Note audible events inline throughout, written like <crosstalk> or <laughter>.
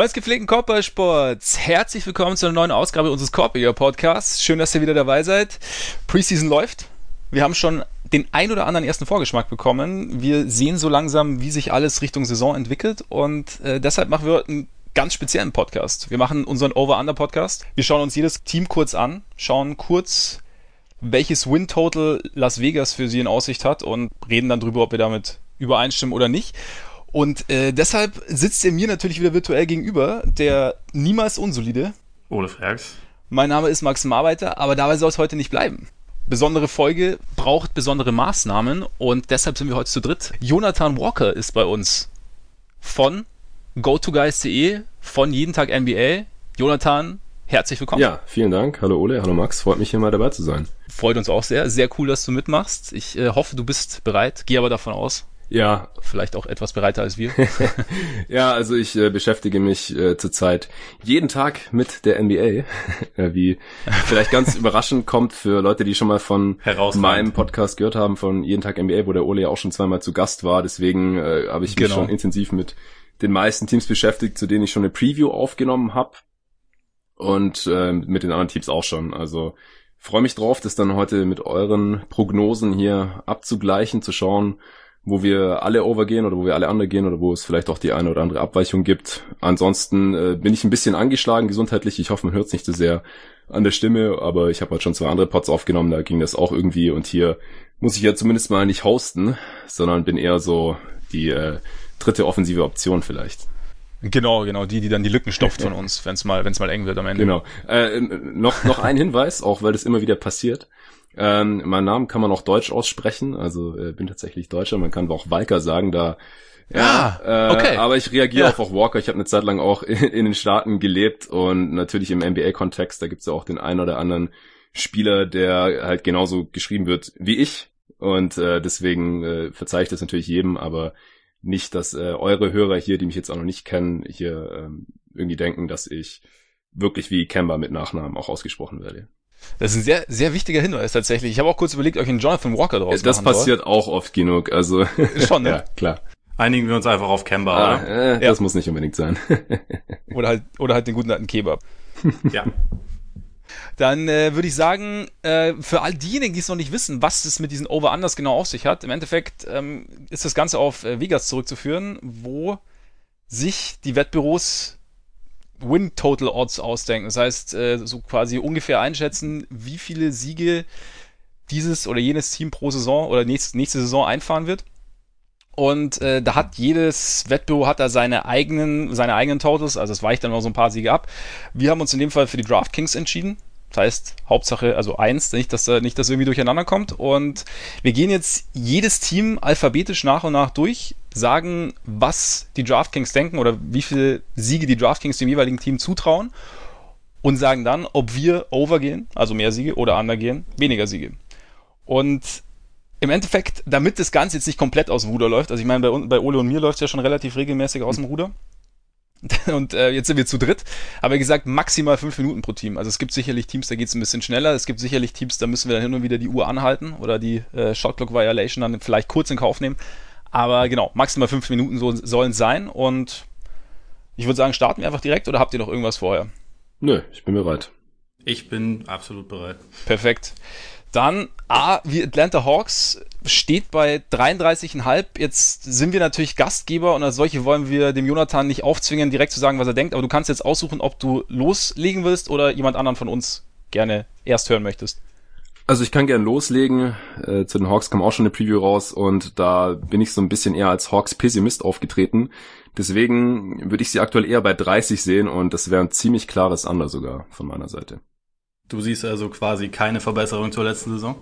Freunde gepflegten Korbballsports, herzlich willkommen zu einer neuen Ausgabe unseres Korbball Podcasts. Schön, dass ihr wieder dabei seid. Preseason läuft. Wir haben schon den ein oder anderen ersten Vorgeschmack bekommen. Wir sehen so langsam, wie sich alles Richtung Saison entwickelt und äh, deshalb machen wir einen ganz speziellen Podcast. Wir machen unseren Over-Under-Podcast. Wir schauen uns jedes Team kurz an, schauen kurz, welches Win-Total Las Vegas für sie in Aussicht hat und reden dann drüber, ob wir damit übereinstimmen oder nicht. Und äh, deshalb sitzt er mir natürlich wieder virtuell gegenüber, der niemals unsolide. Ole Frags. Mein Name ist Max Marbeiter, aber dabei soll es heute nicht bleiben. Besondere Folge braucht besondere Maßnahmen und deshalb sind wir heute zu dritt. Jonathan Walker ist bei uns von GoToGuys.de, von Jeden Tag NBA. Jonathan, herzlich willkommen. Ja, vielen Dank. Hallo Ole, hallo Max. Freut mich hier mal dabei zu sein. Freut uns auch sehr. Sehr cool, dass du mitmachst. Ich äh, hoffe, du bist bereit. Gehe aber davon aus. Ja. Vielleicht auch etwas breiter als wir. <laughs> <laughs> ja, also ich äh, beschäftige mich äh, zurzeit jeden Tag mit der NBA, <laughs> äh, wie vielleicht ganz überraschend kommt für Leute, die schon mal von meinem Podcast gehört haben, von jeden Tag NBA, wo der Ole ja auch schon zweimal zu Gast war. Deswegen äh, habe ich mich genau. schon intensiv mit den meisten Teams beschäftigt, zu denen ich schon eine Preview aufgenommen habe. Und äh, mit den anderen Teams auch schon. Also freue mich drauf, das dann heute mit euren Prognosen hier abzugleichen, zu schauen, wo wir alle overgehen oder wo wir alle undergehen oder wo es vielleicht auch die eine oder andere Abweichung gibt. Ansonsten äh, bin ich ein bisschen angeschlagen gesundheitlich. Ich hoffe, man hört es nicht so sehr an der Stimme, aber ich habe halt schon zwei andere Pots aufgenommen, da ging das auch irgendwie und hier muss ich ja zumindest mal nicht hosten, sondern bin eher so die äh, dritte offensive Option vielleicht. Genau, genau, die, die dann die Lücken stopft <laughs> von uns, wenn es mal, wenn's mal eng wird am Ende. Genau. Äh, noch, noch ein Hinweis, auch weil das immer wieder passiert. Ähm, mein Namen kann man auch deutsch aussprechen, also äh, bin tatsächlich Deutscher, man kann auch Walker sagen, da ja, ah, okay. Äh, aber ich reagiere ja. auf Walker. Ich habe eine Zeit lang auch <laughs> in, in, den Staaten gelebt und natürlich im NBA-Kontext, da gibt's ja auch den einen oder anderen Spieler, der halt genauso geschrieben wird wie ich. Und äh, deswegen äh, verzeihe ich das natürlich jedem, aber nicht, dass äh, eure Hörer hier, die mich jetzt auch noch nicht kennen, hier ähm, irgendwie denken, dass ich wirklich wie Kemba mit Nachnamen auch ausgesprochen werde. Das ist ein sehr, sehr wichtiger Hinweis tatsächlich. Ich habe auch kurz überlegt, euch einen Jonathan Walker draus Das passiert soll. auch oft genug, also. <laughs> Schon, ne? ja, klar. Einigen wir uns einfach auf Kemba, ah, oder? Äh, das ja. muss nicht unbedingt sein. <laughs> oder halt, oder halt den guten alten Kebab. <laughs> ja. Dann äh, würde ich sagen, äh, für all diejenigen, die es noch nicht wissen, was es mit diesen Over-Unders genau auf sich hat, im Endeffekt ähm, ist das Ganze auf äh, Vegas zurückzuführen, wo sich die Wettbüros Win-Total-Odds ausdenken. Das heißt, äh, so quasi ungefähr einschätzen, wie viele Siege dieses oder jenes Team pro Saison oder nächste, nächste Saison einfahren wird. Und äh, da hat jedes Wettbüro hat da seine eigenen, seine eigenen Totals, also es weicht dann noch so ein paar Siege ab. Wir haben uns in dem Fall für die DraftKings entschieden. Das heißt, Hauptsache, also eins, nicht, dass da nicht, dass irgendwie durcheinander kommt. Und wir gehen jetzt jedes Team alphabetisch nach und nach durch, sagen, was die DraftKings denken oder wie viele Siege die DraftKings dem jeweiligen Team zutrauen und sagen dann, ob wir overgehen, also mehr Siege, oder undergehen, weniger Siege. Und im Endeffekt, damit das Ganze jetzt nicht komplett aus dem Ruder läuft, also ich meine, bei, bei Ole und mir läuft es ja schon relativ regelmäßig aus dem Ruder, <laughs> Und äh, jetzt sind wir zu dritt. Aber wie gesagt, maximal fünf Minuten pro Team. Also es gibt sicherlich Teams, da geht es ein bisschen schneller. Es gibt sicherlich Teams, da müssen wir dann hin und wieder die Uhr anhalten oder die äh, Shotclock Violation dann vielleicht kurz in Kauf nehmen. Aber genau, maximal fünf Minuten so, sollen sein. Und ich würde sagen, starten wir einfach direkt oder habt ihr noch irgendwas vorher? Nö, ich bin bereit. Ich bin absolut bereit. Perfekt. Dann A, wie Atlanta Hawks steht bei 33,5. Jetzt sind wir natürlich Gastgeber und als solche wollen wir dem Jonathan nicht aufzwingen, direkt zu sagen, was er denkt. Aber du kannst jetzt aussuchen, ob du loslegen willst oder jemand anderen von uns gerne erst hören möchtest. Also ich kann gern loslegen. Äh, zu den Hawks kam auch schon eine Preview raus und da bin ich so ein bisschen eher als Hawks Pessimist aufgetreten. Deswegen würde ich sie aktuell eher bei 30 sehen und das wäre ein ziemlich klares Under sogar von meiner Seite. Du siehst also quasi keine Verbesserung zur letzten Saison?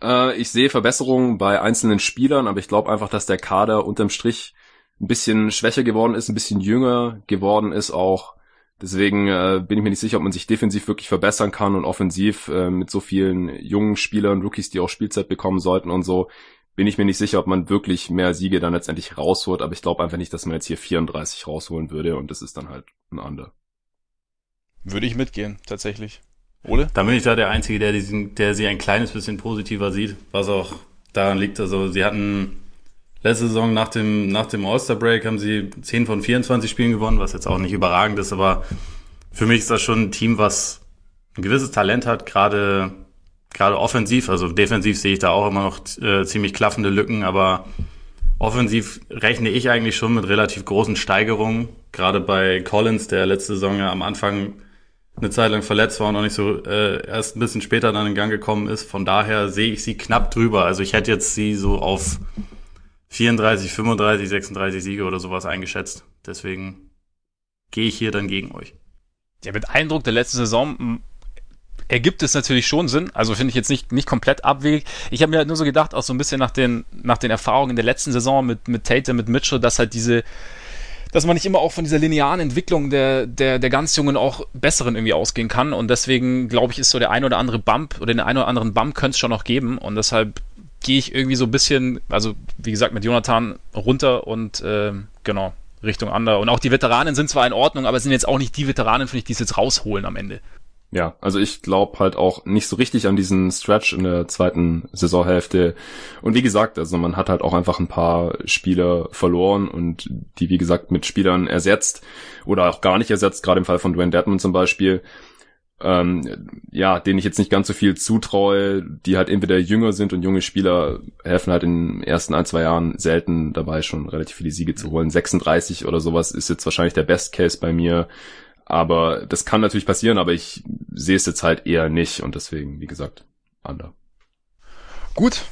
Äh, ich sehe Verbesserungen bei einzelnen Spielern, aber ich glaube einfach, dass der Kader unterm Strich ein bisschen schwächer geworden ist, ein bisschen jünger geworden ist auch. Deswegen äh, bin ich mir nicht sicher, ob man sich defensiv wirklich verbessern kann und offensiv äh, mit so vielen jungen Spielern, Rookies, die auch Spielzeit bekommen sollten und so, bin ich mir nicht sicher, ob man wirklich mehr Siege dann letztendlich rausholt. Aber ich glaube einfach nicht, dass man jetzt hier 34 rausholen würde und das ist dann halt ein Under. Würde ich mitgehen, tatsächlich. Ole? Dann bin ich da der Einzige, der, diesen, der sie ein kleines bisschen positiver sieht, was auch daran liegt. Also sie hatten letzte Saison nach dem, nach dem All-Star-Break haben sie 10 von 24 Spielen gewonnen, was jetzt auch nicht überragend ist, aber für mich ist das schon ein Team, was ein gewisses Talent hat, gerade gerade offensiv, also defensiv sehe ich da auch immer noch äh, ziemlich klaffende Lücken, aber offensiv rechne ich eigentlich schon mit relativ großen Steigerungen. Gerade bei Collins, der letzte Saison ja am Anfang eine Zeit lang verletzt war und noch nicht so äh, erst ein bisschen später dann in Gang gekommen ist. Von daher sehe ich sie knapp drüber. Also ich hätte jetzt sie so auf 34, 35, 36 Siege oder sowas eingeschätzt. Deswegen gehe ich hier dann gegen euch. Ja, mit Eindruck der letzten Saison ergibt es natürlich schon Sinn. Also finde ich jetzt nicht, nicht komplett abwegig. Ich habe mir halt nur so gedacht, auch so ein bisschen nach den, nach den Erfahrungen der letzten Saison mit, mit Tate, mit Mitchell, dass halt diese, dass man nicht immer auch von dieser linearen Entwicklung der, der, der ganz Jungen auch besseren irgendwie ausgehen kann. Und deswegen glaube ich, ist so der ein oder andere Bump oder den ein oder anderen Bump könnte es schon noch geben. Und deshalb gehe ich irgendwie so ein bisschen, also wie gesagt, mit Jonathan runter und äh, genau, Richtung Under. Und auch die Veteranen sind zwar in Ordnung, aber sind jetzt auch nicht die Veteranen, finde ich, die es jetzt rausholen am Ende. Ja, also ich glaube halt auch nicht so richtig an diesen Stretch in der zweiten Saisonhälfte. Und wie gesagt, also man hat halt auch einfach ein paar Spieler verloren und die, wie gesagt, mit Spielern ersetzt oder auch gar nicht ersetzt, gerade im Fall von Dwayne Dedman zum Beispiel. Ähm, ja, denen ich jetzt nicht ganz so viel zutraue, die halt entweder jünger sind und junge Spieler helfen halt in den ersten ein, zwei Jahren selten dabei, schon relativ viele Siege zu holen. 36 oder sowas ist jetzt wahrscheinlich der Best Case bei mir. Aber das kann natürlich passieren, aber ich sehe es jetzt halt eher nicht und deswegen, wie gesagt, under. Gut,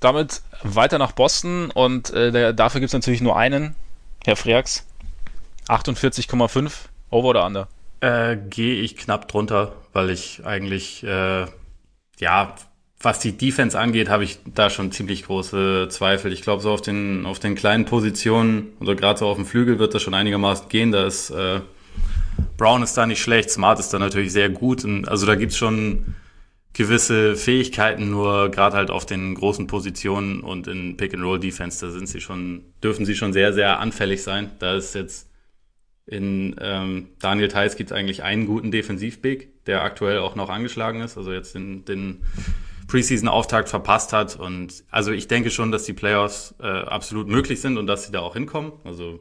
damit weiter nach Boston und äh, der, dafür gibt es natürlich nur einen, Herr Freaks. 48,5, over oder under? Äh, Gehe ich knapp drunter, weil ich eigentlich, äh, ja, was die Defense angeht, habe ich da schon ziemlich große Zweifel. Ich glaube, so auf den, auf den kleinen Positionen, oder gerade so auf dem Flügel wird das schon einigermaßen gehen. Da ist äh, Brown ist da nicht schlecht, Smart ist da natürlich sehr gut. Und also da gibt's schon gewisse Fähigkeiten, nur gerade halt auf den großen Positionen und in Pick-and-Roll-Defense, da sind sie schon, dürfen sie schon sehr, sehr anfällig sein. Da ist jetzt in ähm, Daniel Theiss gibt es eigentlich einen guten Defensiv-Big, der aktuell auch noch angeschlagen ist, also jetzt den, den Preseason-Auftakt verpasst hat. Und also ich denke schon, dass die Playoffs äh, absolut möglich sind und dass sie da auch hinkommen. Also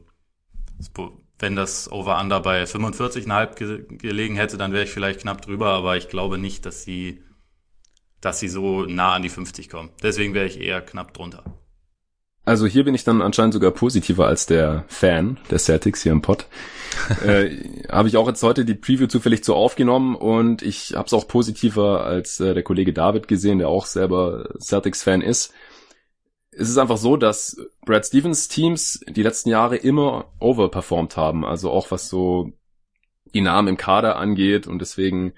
wenn das Over-Under bei 45,5 ge gelegen hätte, dann wäre ich vielleicht knapp drüber, aber ich glaube nicht, dass sie, dass sie so nah an die 50 kommen. Deswegen wäre ich eher knapp drunter. Also hier bin ich dann anscheinend sogar positiver als der Fan der Celtics hier im Pod. <laughs> äh, habe ich auch jetzt heute die Preview zufällig so aufgenommen und ich habe es auch positiver als äh, der Kollege David gesehen, der auch selber Celtics-Fan ist es ist einfach so, dass Brad Stevens Teams die letzten Jahre immer overperformed haben. Also auch was so die Namen im Kader angeht und deswegen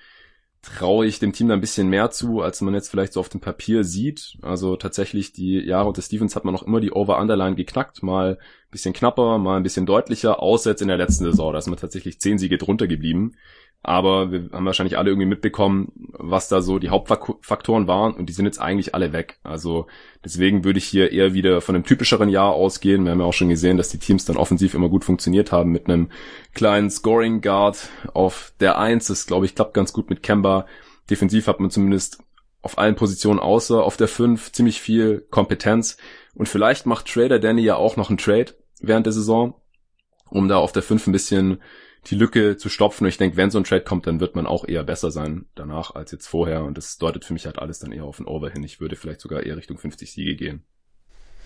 traue ich dem Team da ein bisschen mehr zu, als man jetzt vielleicht so auf dem Papier sieht. Also tatsächlich die Jahre unter Stevens hat man noch immer die Over-Underline geknackt, mal ein bisschen knapper, mal ein bisschen deutlicher, außer jetzt in der letzten Saison, da ist man tatsächlich zehn Siege drunter geblieben. Aber wir haben wahrscheinlich alle irgendwie mitbekommen, was da so die Hauptfaktoren waren und die sind jetzt eigentlich alle weg. Also deswegen würde ich hier eher wieder von einem typischeren Jahr ausgehen. Wir haben ja auch schon gesehen, dass die Teams dann offensiv immer gut funktioniert haben mit einem kleinen Scoring Guard auf der Eins. Das glaube ich klappt ganz gut mit Kemba. Defensiv hat man zumindest auf allen Positionen außer auf der Fünf ziemlich viel Kompetenz. Und vielleicht macht Trader Danny ja auch noch einen Trade während der Saison, um da auf der Fünf ein bisschen die Lücke zu stopfen. Und ich denke, wenn so ein Trade kommt, dann wird man auch eher besser sein danach als jetzt vorher. Und das deutet für mich halt alles dann eher auf ein Over hin. Ich würde vielleicht sogar eher Richtung 50 Siege gehen.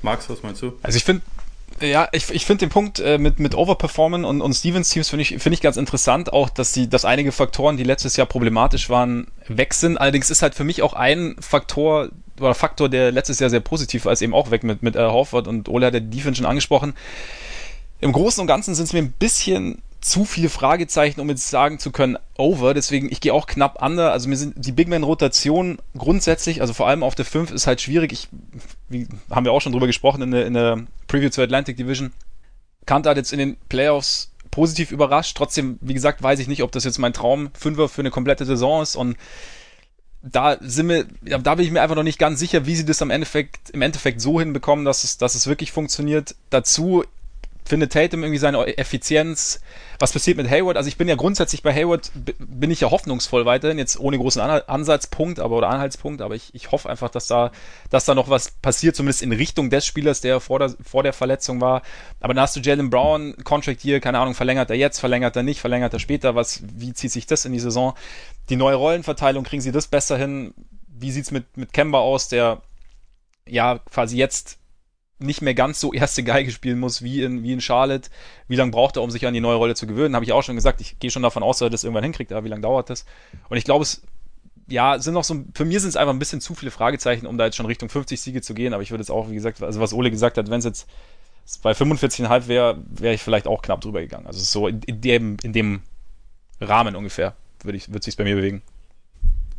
Max, was meinst du? Also ich finde, ja, ich, ich finde den Punkt äh, mit, mit Overperformen und, und Stevens Teams finde ich, finde ich ganz interessant, auch dass die, dass einige Faktoren, die letztes Jahr problematisch waren, weg sind. Allerdings ist halt für mich auch ein Faktor oder Faktor, der letztes Jahr sehr positiv war, ist eben auch weg mit, mit äh, Horford und Ole hat der Defense schon angesprochen. Im Großen und Ganzen sind es mir ein bisschen zu viele Fragezeichen, um jetzt sagen zu können, over. Deswegen, ich gehe auch knapp under. Also mir sind die Big Man-Rotation grundsätzlich, also vor allem auf der 5, ist halt schwierig. Ich, wie, haben wir auch schon drüber gesprochen in der, in der Preview zur Atlantic Division. Kant hat jetzt in den Playoffs positiv überrascht. Trotzdem, wie gesagt, weiß ich nicht, ob das jetzt mein Traum Fünfer für eine komplette Saison ist und da sind wir, da bin ich mir einfach noch nicht ganz sicher, wie sie das am Endeffekt, im Endeffekt so hinbekommen, dass es, dass es wirklich funktioniert. Dazu findet Tatum irgendwie seine Effizienz? Was passiert mit Hayward? Also ich bin ja grundsätzlich bei Hayward, bin ich ja hoffnungsvoll weiterhin, jetzt ohne großen Ansatzpunkt aber, oder Anhaltspunkt, aber ich, ich hoffe einfach, dass da, dass da noch was passiert, zumindest in Richtung des Spielers, der vor der, vor der Verletzung war. Aber dann hast du Jalen Brown, Contract hier, keine Ahnung, verlängert er jetzt, verlängert er nicht, verlängert er später, was, wie zieht sich das in die Saison? Die neue Rollenverteilung, kriegen sie das besser hin? Wie sieht's mit, mit Kemba aus, der ja quasi jetzt nicht mehr ganz so erste Geige spielen muss wie in, wie in Charlotte. Wie lange braucht er, um sich an die neue Rolle zu gewöhnen? Habe ich auch schon gesagt. Ich gehe schon davon aus, dass er das irgendwann hinkriegt, aber wie lange dauert das? Und ich glaube, es, ja, sind noch so, für mich sind es einfach ein bisschen zu viele Fragezeichen, um da jetzt schon Richtung 50 Siege zu gehen. Aber ich würde jetzt auch, wie gesagt, also was Ole gesagt hat, wenn es jetzt bei 45,5 wäre, wäre ich vielleicht auch knapp drüber gegangen. Also so in, dem, in dem Rahmen ungefähr würde ich, würde sich bei mir bewegen.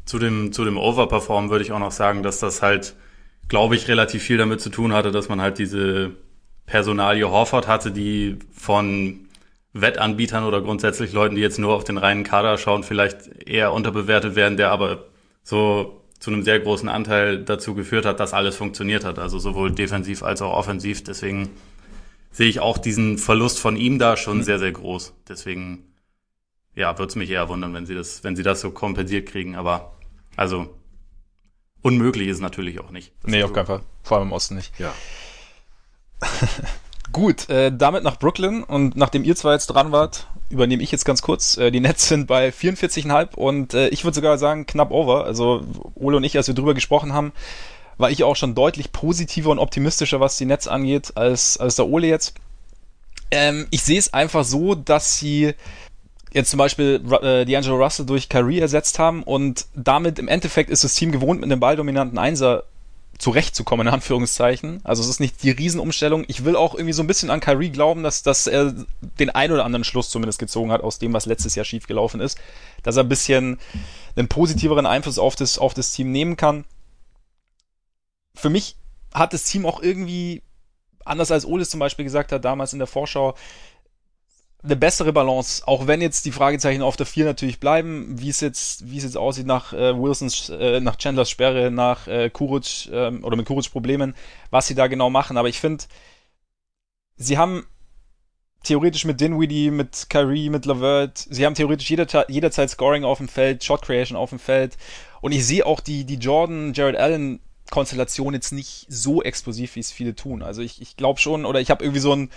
Zu dem, zu dem Overperform würde ich auch noch sagen, dass das halt glaube ich, relativ viel damit zu tun hatte, dass man halt diese Personalie Horford hatte, die von Wettanbietern oder grundsätzlich Leuten, die jetzt nur auf den reinen Kader schauen, vielleicht eher unterbewertet werden, der aber so zu einem sehr großen Anteil dazu geführt hat, dass alles funktioniert hat, also sowohl defensiv als auch offensiv. Deswegen sehe ich auch diesen Verlust von ihm da schon mhm. sehr, sehr groß. Deswegen, ja, würde es mich eher wundern, wenn sie das, wenn sie das so kompensiert kriegen. Aber also Unmöglich ist natürlich auch nicht. Das nee, auf so. keinen Fall. Vor allem im Osten nicht. Ja. <laughs> Gut, äh, damit nach Brooklyn und nachdem ihr zwei jetzt dran wart, übernehme ich jetzt ganz kurz. Äh, die Nets sind bei 44,5 und äh, ich würde sogar sagen knapp over. Also Ole und ich, als wir drüber gesprochen haben, war ich auch schon deutlich positiver und optimistischer, was die Nets angeht, als, als der Ole jetzt. Ähm, ich sehe es einfach so, dass sie jetzt zum Beispiel äh, D'Angelo Russell durch Kyrie ersetzt haben und damit im Endeffekt ist das Team gewohnt, mit einem balldominanten Einser zurechtzukommen, in Anführungszeichen. Also es ist nicht die Riesenumstellung. Ich will auch irgendwie so ein bisschen an Kyrie glauben, dass, dass er den ein oder anderen Schluss zumindest gezogen hat aus dem, was letztes Jahr schiefgelaufen ist. Dass er ein bisschen einen positiveren Einfluss auf das, auf das Team nehmen kann. Für mich hat das Team auch irgendwie, anders als Olis zum Beispiel gesagt hat, damals in der Vorschau, eine bessere Balance, auch wenn jetzt die Fragezeichen auf der 4 natürlich bleiben, wie es jetzt, wie es jetzt aussieht nach äh, Wilsons, äh, nach Chandlers Sperre, nach äh, Kuric ähm, oder mit Kuric Problemen, was sie da genau machen. Aber ich finde, sie haben theoretisch mit Dinwiddie, mit Kyrie, mit Lavert, sie haben theoretisch jeder, jederzeit Scoring auf dem Feld, Shot Creation auf dem Feld. Und ich sehe auch die, die Jordan, Jared Allen Konstellation jetzt nicht so explosiv, wie es viele tun. Also ich, ich glaube schon, oder ich habe irgendwie so ein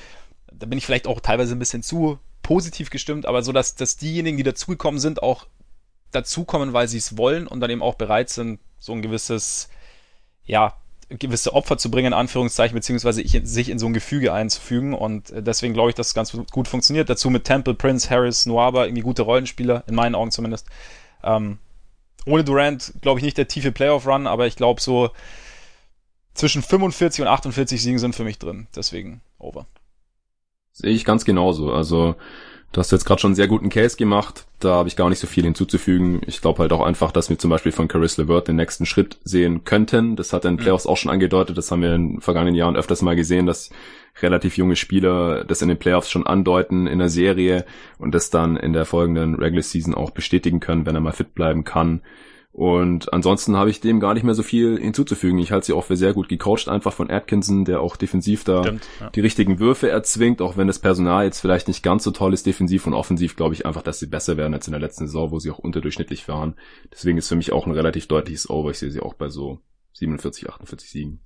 da bin ich vielleicht auch teilweise ein bisschen zu positiv gestimmt, aber so, dass, dass diejenigen, die dazugekommen sind, auch dazukommen, weil sie es wollen und dann eben auch bereit sind, so ein gewisses, ja, gewisse Opfer zu bringen, in Anführungszeichen, beziehungsweise ich, sich in so ein Gefüge einzufügen. Und deswegen glaube ich, dass es ganz gut funktioniert. Dazu mit Temple, Prince, Harris, Noaba, irgendwie gute Rollenspieler, in meinen Augen zumindest. Ähm, ohne Durant glaube ich nicht der tiefe Playoff-Run, aber ich glaube so zwischen 45 und 48 Siegen sind für mich drin. Deswegen over. Sehe ich ganz genauso. Also du hast jetzt gerade schon einen sehr guten Case gemacht. Da habe ich gar nicht so viel hinzuzufügen. Ich glaube halt auch einfach, dass wir zum Beispiel von Caris LeVert den nächsten Schritt sehen könnten. Das hat er in mhm. Playoffs auch schon angedeutet. Das haben wir in den vergangenen Jahren öfters mal gesehen, dass relativ junge Spieler das in den Playoffs schon andeuten in der Serie und das dann in der folgenden Regular Season auch bestätigen können, wenn er mal fit bleiben kann. Und ansonsten habe ich dem gar nicht mehr so viel hinzuzufügen. Ich halte sie auch für sehr gut gecoacht, einfach von Atkinson, der auch defensiv da Stimmt, ja. die richtigen Würfe erzwingt, auch wenn das Personal jetzt vielleicht nicht ganz so toll ist, defensiv und offensiv, glaube ich einfach, dass sie besser werden als in der letzten Saison, wo sie auch unterdurchschnittlich waren. Deswegen ist für mich auch ein relativ deutliches Over. Ich sehe sie auch bei so 47, 48 Siegen.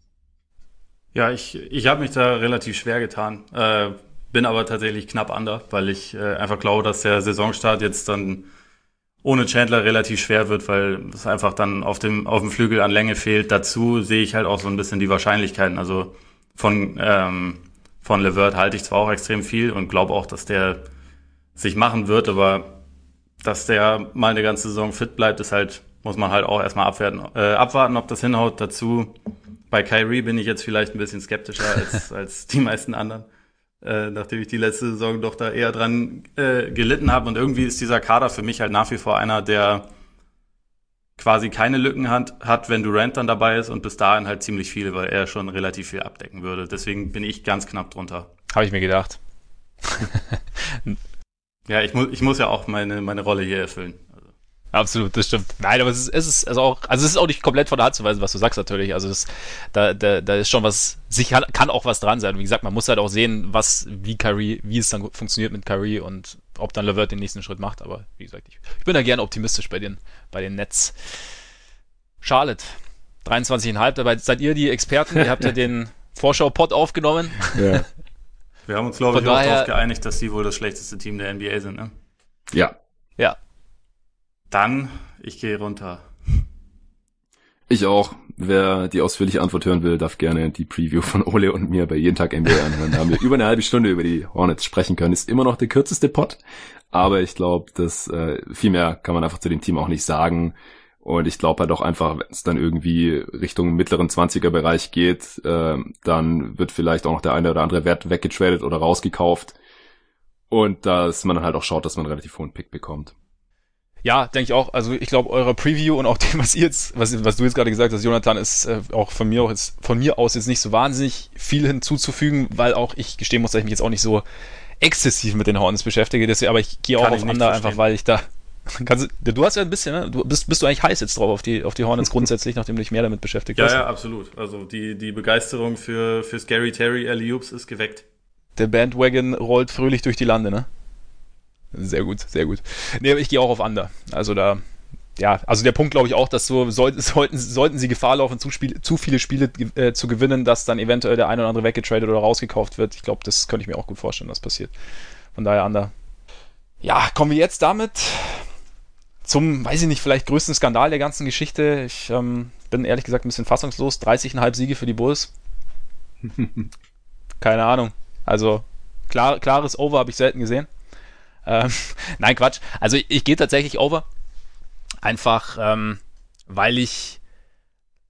Ja, ich, ich habe mich da relativ schwer getan, äh, bin aber tatsächlich knapp under, weil ich äh, einfach glaube, dass der Saisonstart jetzt dann ohne Chandler relativ schwer wird, weil es einfach dann auf dem, auf dem Flügel an Länge fehlt. Dazu sehe ich halt auch so ein bisschen die Wahrscheinlichkeiten. Also von, ähm, von Levert halte ich zwar auch extrem viel und glaube auch, dass der sich machen wird, aber dass der mal eine ganze Saison fit bleibt, ist halt, muss man halt auch erstmal abwerten, äh, abwarten, ob das hinhaut. Dazu bei Kyrie bin ich jetzt vielleicht ein bisschen skeptischer als, als die meisten anderen äh, nachdem ich die letzte Saison doch da eher dran äh, gelitten habe. Und irgendwie ist dieser Kader für mich halt nach wie vor einer, der quasi keine Lücken hat, hat, wenn Durant dann dabei ist und bis dahin halt ziemlich viel, weil er schon relativ viel abdecken würde. Deswegen bin ich ganz knapp drunter. Habe ich mir gedacht. ja, ich, mu ich muss ja auch meine, meine Rolle hier erfüllen. Absolut, das stimmt. Nein, aber es ist, es ist also auch, also es ist auch nicht komplett von der Hand zu weisen, was du sagst natürlich. Also das, da, da, da ist schon was, sicher kann auch was dran sein. Wie gesagt, man muss halt auch sehen, was, wie Curry, wie es dann funktioniert mit Curry und ob dann Levert den nächsten Schritt macht. Aber wie gesagt, ich, ich bin da gerne optimistisch bei den, bei den Nets. Charlotte, 23,5, dabei seid ihr die Experten, ihr habt ja <laughs> den Vorschau-Pod aufgenommen. Ja. Wir haben uns, glaube ich, auch darauf geeinigt, dass sie wohl das schlechteste Team der NBA sind, ne? Ja. Ja, dann, ich gehe runter. Ich auch. Wer die ausführliche Antwort hören will, darf gerne die Preview von Ole und mir bei jeden Tag NBA anhören. Da haben wir über eine halbe Stunde über die Hornets sprechen können. Ist immer noch der kürzeste Pod, aber ich glaube, dass äh, viel mehr kann man einfach zu dem Team auch nicht sagen. Und ich glaube halt auch einfach, wenn es dann irgendwie Richtung mittleren 20er Bereich geht, äh, dann wird vielleicht auch noch der eine oder andere Wert weggetradet oder rausgekauft. Und dass man dann halt auch schaut, dass man einen relativ hohen Pick bekommt. Ja, denke ich auch. Also ich glaube, eure Preview und auch <laughs> dem, was ihr jetzt, was, was du jetzt gerade gesagt hast, Jonathan, ist äh, auch von mir auch jetzt, von mir aus jetzt nicht so wahnsinnig viel hinzuzufügen, weil auch ich gestehen muss, dass ich mich jetzt auch nicht so exzessiv mit den Hornets beschäftige. Deswegen, aber ich gehe auch auf Under einfach, weil ich da. <laughs> Kannst, du hast ja ein bisschen, ne? Du bist, bist du eigentlich heiß jetzt drauf auf die, auf die Hornets <laughs> grundsätzlich, nachdem du dich mehr damit beschäftigt ja, hast? Ja, ja, absolut. Also die, die Begeisterung für, für Scary Terry Alley ist geweckt. Der Bandwagon rollt fröhlich durch die Lande, ne? Sehr gut, sehr gut. Nee, aber ich gehe auch auf Under. Also da, ja, also der Punkt glaube ich auch, dass so soll, <laughs> sollten, sollten sie Gefahr laufen, zu, Spiel, zu viele Spiele äh, zu gewinnen, dass dann eventuell der eine oder andere weggetradet oder rausgekauft wird. Ich glaube, das könnte ich mir auch gut vorstellen, was passiert. Von daher Under. Ja, kommen wir jetzt damit zum, weiß ich nicht, vielleicht größten Skandal der ganzen Geschichte. Ich ähm, bin ehrlich gesagt ein bisschen fassungslos. 30,5 Siege für die Bulls. <laughs> Keine Ahnung. Also klar, klares Over habe ich selten gesehen. Ähm, <laughs> nein, Quatsch. Also ich, ich gehe tatsächlich over. Einfach, ähm, weil ich,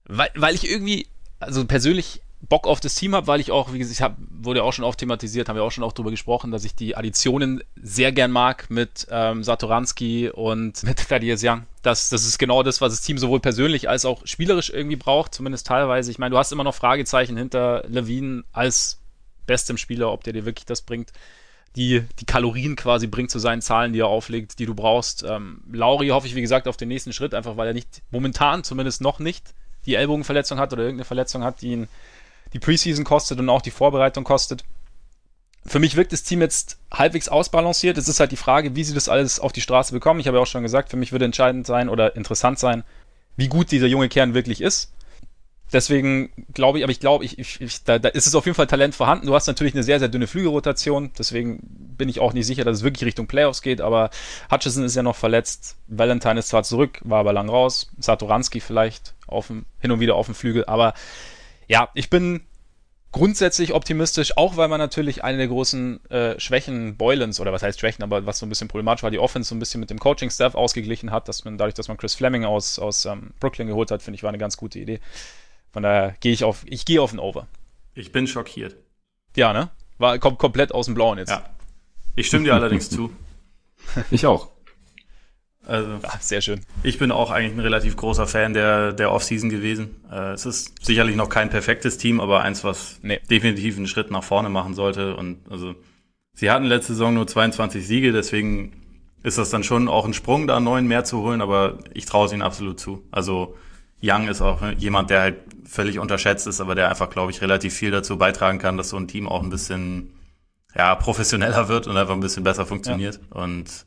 weil, weil ich irgendwie, also persönlich Bock auf das Team habe, weil ich auch, wie gesagt, ich hab, wurde auch schon oft thematisiert, haben wir auch schon auch drüber gesprochen, dass ich die Additionen sehr gern mag mit ähm, Satoranski und mit Thaddeus Young. Das, das ist genau das, was das Team sowohl persönlich als auch spielerisch irgendwie braucht, zumindest teilweise. Ich meine, du hast immer noch Fragezeichen hinter Levine als bestem Spieler, ob der dir wirklich das bringt die, die Kalorien quasi bringt zu seinen Zahlen, die er auflegt, die du brauchst. Ähm, Lauri hoffe ich, wie gesagt, auf den nächsten Schritt, einfach weil er nicht, momentan zumindest noch nicht, die Ellbogenverletzung hat oder irgendeine Verletzung hat, die ihn die Preseason kostet und auch die Vorbereitung kostet. Für mich wirkt das Team jetzt halbwegs ausbalanciert. Es ist halt die Frage, wie sie das alles auf die Straße bekommen. Ich habe ja auch schon gesagt, für mich würde entscheidend sein oder interessant sein, wie gut dieser junge Kern wirklich ist. Deswegen glaube ich, aber ich glaube, ich, ich, ich, da, da ist es auf jeden Fall Talent vorhanden. Du hast natürlich eine sehr, sehr dünne Flügelrotation, deswegen bin ich auch nicht sicher, dass es wirklich Richtung Playoffs geht, aber Hutchison ist ja noch verletzt, Valentine ist zwar zurück, war aber lang raus, Satoranski vielleicht auf dem, hin und wieder auf dem Flügel, aber ja, ich bin grundsätzlich optimistisch, auch weil man natürlich eine der großen äh, Schwächen Boylens, oder was heißt Schwächen, aber was so ein bisschen problematisch war, die Offense so ein bisschen mit dem Coaching-Staff ausgeglichen hat, dass man dadurch, dass man Chris Fleming aus, aus ähm, Brooklyn geholt hat, finde ich, war eine ganz gute Idee. Von daher gehe ich auf, ich gehe auf ein Over. Ich bin schockiert. Ja, ne? War, kommt komplett aus dem Blauen jetzt. Ja. Ich stimme dir allerdings zu. <laughs> Ich auch. Also, Ach, sehr schön. Ich bin auch eigentlich ein relativ großer Fan der, der Offseason gewesen. Äh, es ist sicherlich noch kein perfektes Team, aber eins, was nee. definitiv einen Schritt nach vorne machen sollte. Und also, sie hatten letzte Saison nur 22 Siege, deswegen ist das dann schon auch ein Sprung, da neun mehr zu holen, aber ich traue es ihnen absolut zu. Also, Young ist auch jemand, der halt völlig unterschätzt ist, aber der einfach, glaube ich, relativ viel dazu beitragen kann, dass so ein Team auch ein bisschen ja, professioneller wird und einfach ein bisschen besser funktioniert. Ja. Und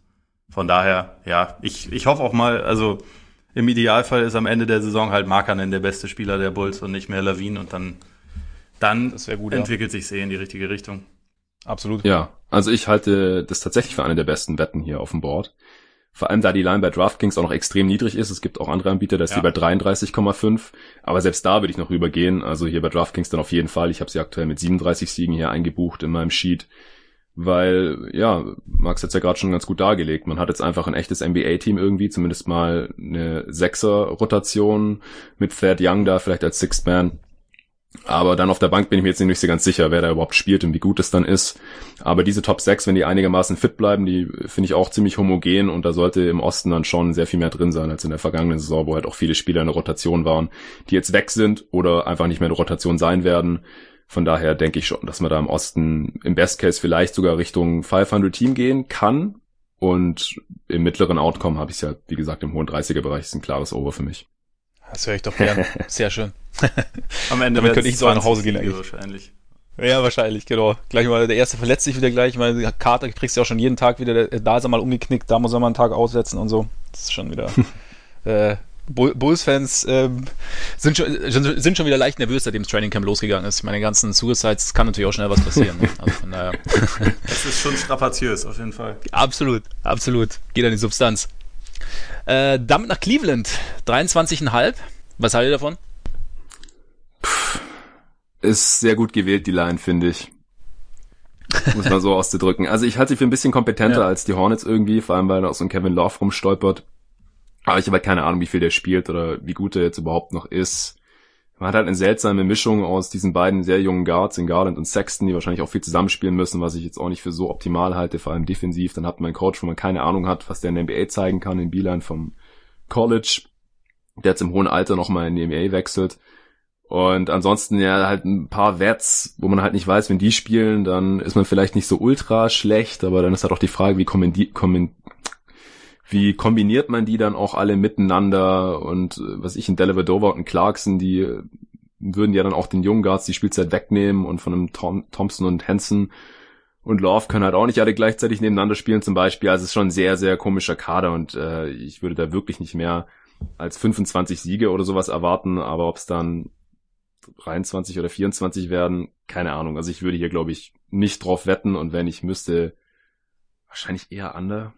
von daher, ja, ich, ich hoffe auch mal, also im Idealfall ist am Ende der Saison halt Markanen der beste Spieler der Bulls und nicht mehr Lawine und dann, dann gut, entwickelt ja. sich sehr in die richtige Richtung. Absolut. Ja, also ich halte das tatsächlich für eine der besten Wetten hier auf dem Board. Vor allem, da die Line bei DraftKings auch noch extrem niedrig ist. Es gibt auch andere Anbieter, da ist ja. die bei 33,5. Aber selbst da würde ich noch rübergehen. Also hier bei DraftKings dann auf jeden Fall. Ich habe sie aktuell mit 37 Siegen hier eingebucht in meinem Sheet. Weil, ja, Max hat ja gerade schon ganz gut dargelegt. Man hat jetzt einfach ein echtes NBA-Team irgendwie, zumindest mal eine Sechser-Rotation mit Thad Young da, vielleicht als Sixth Man. Aber dann auf der Bank bin ich mir jetzt nicht so ganz sicher, wer da überhaupt spielt und wie gut es dann ist. Aber diese Top 6, wenn die einigermaßen fit bleiben, die finde ich auch ziemlich homogen und da sollte im Osten dann schon sehr viel mehr drin sein als in der vergangenen Saison, wo halt auch viele Spieler in der Rotation waren, die jetzt weg sind oder einfach nicht mehr in der Rotation sein werden. Von daher denke ich schon, dass man da im Osten im Best Case vielleicht sogar Richtung 500 Team gehen kann. Und im mittleren Outcome habe ich es ja, wie gesagt, im hohen 30er-Bereich ist ein klares Over für mich. Das höre ich doch gern. <laughs> Sehr schön. <laughs> Am Ende Damit könnte ich so nach Hause gehen eigentlich. Wahrscheinlich. Ja, wahrscheinlich, genau. Gleich mal, der erste verletzt sich wieder gleich. Ich meine, Karte kriegst du ja auch schon jeden Tag wieder, da ist er mal umgeknickt, da muss er mal einen Tag aussetzen und so. Das ist schon wieder. <laughs> äh, Bulls-Fans äh, sind, schon, sind schon wieder leicht nervös, seitdem das Training Camp losgegangen ist. Meine ganzen Suicides kann natürlich auch schnell was passieren. Ne? Also von daher. Das ist schon strapaziös, auf jeden Fall. Absolut, absolut. Geht an die Substanz. Äh, damit nach Cleveland. 23,5. Was haltet ihr davon? Ist sehr gut gewählt, die Line, finde ich. Muss man so <laughs> auszudrücken. Also ich halte sie für ein bisschen kompetenter ja. als die Hornets irgendwie, vor allem weil da auch so ein Kevin Love rumstolpert. Aber ich habe halt keine Ahnung, wie viel der spielt oder wie gut er jetzt überhaupt noch ist. Man hat halt eine seltsame Mischung aus diesen beiden sehr jungen Guards in Garland und Sexton, die wahrscheinlich auch viel zusammenspielen müssen, was ich jetzt auch nicht für so optimal halte, vor allem defensiv. Dann hat man einen Coach, wo man keine Ahnung hat, was der in der NBA zeigen kann, in Beeline vom College, der jetzt im hohen Alter nochmal in die NBA wechselt. Und ansonsten ja halt ein paar Wets, wo man halt nicht weiß, wenn die spielen, dann ist man vielleicht nicht so ultra schlecht, aber dann ist halt auch die Frage, wie kommen die, kommen, wie kombiniert man die dann auch alle miteinander und äh, was ich in Delavadova und Clarkson, die äh, würden ja dann auch den jungen Guards die Spielzeit wegnehmen und von einem Tom, Thompson und Hansen und Love können halt auch nicht alle gleichzeitig nebeneinander spielen zum Beispiel. Also es ist schon ein sehr, sehr komischer Kader und äh, ich würde da wirklich nicht mehr als 25 Siege oder sowas erwarten, aber ob es dann 23 oder 24 werden, keine Ahnung. Also ich würde hier, glaube ich, nicht drauf wetten und wenn ich müsste, wahrscheinlich eher under.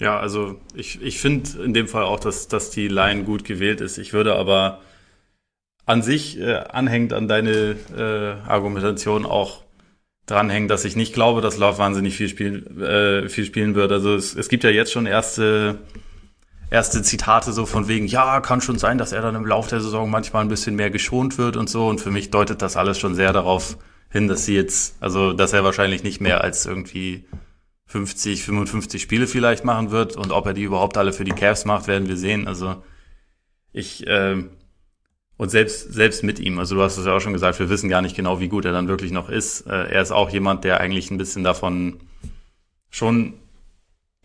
Ja, also ich, ich finde in dem Fall auch, dass, dass die Line gut gewählt ist. Ich würde aber an sich äh, anhängt an deine äh, Argumentation auch dranhängen, dass ich nicht glaube, dass Love wahnsinnig viel, spiel, äh, viel spielen wird. Also es, es gibt ja jetzt schon erste, erste Zitate so von wegen, ja, kann schon sein, dass er dann im Laufe der Saison manchmal ein bisschen mehr geschont wird und so. Und für mich deutet das alles schon sehr darauf hin, dass sie jetzt, also dass er wahrscheinlich nicht mehr als irgendwie 50, 55 Spiele vielleicht machen wird und ob er die überhaupt alle für die Cavs macht, werden wir sehen. Also ich äh, und selbst selbst mit ihm, also du hast es ja auch schon gesagt, wir wissen gar nicht genau, wie gut er dann wirklich noch ist. Äh, er ist auch jemand, der eigentlich ein bisschen davon schon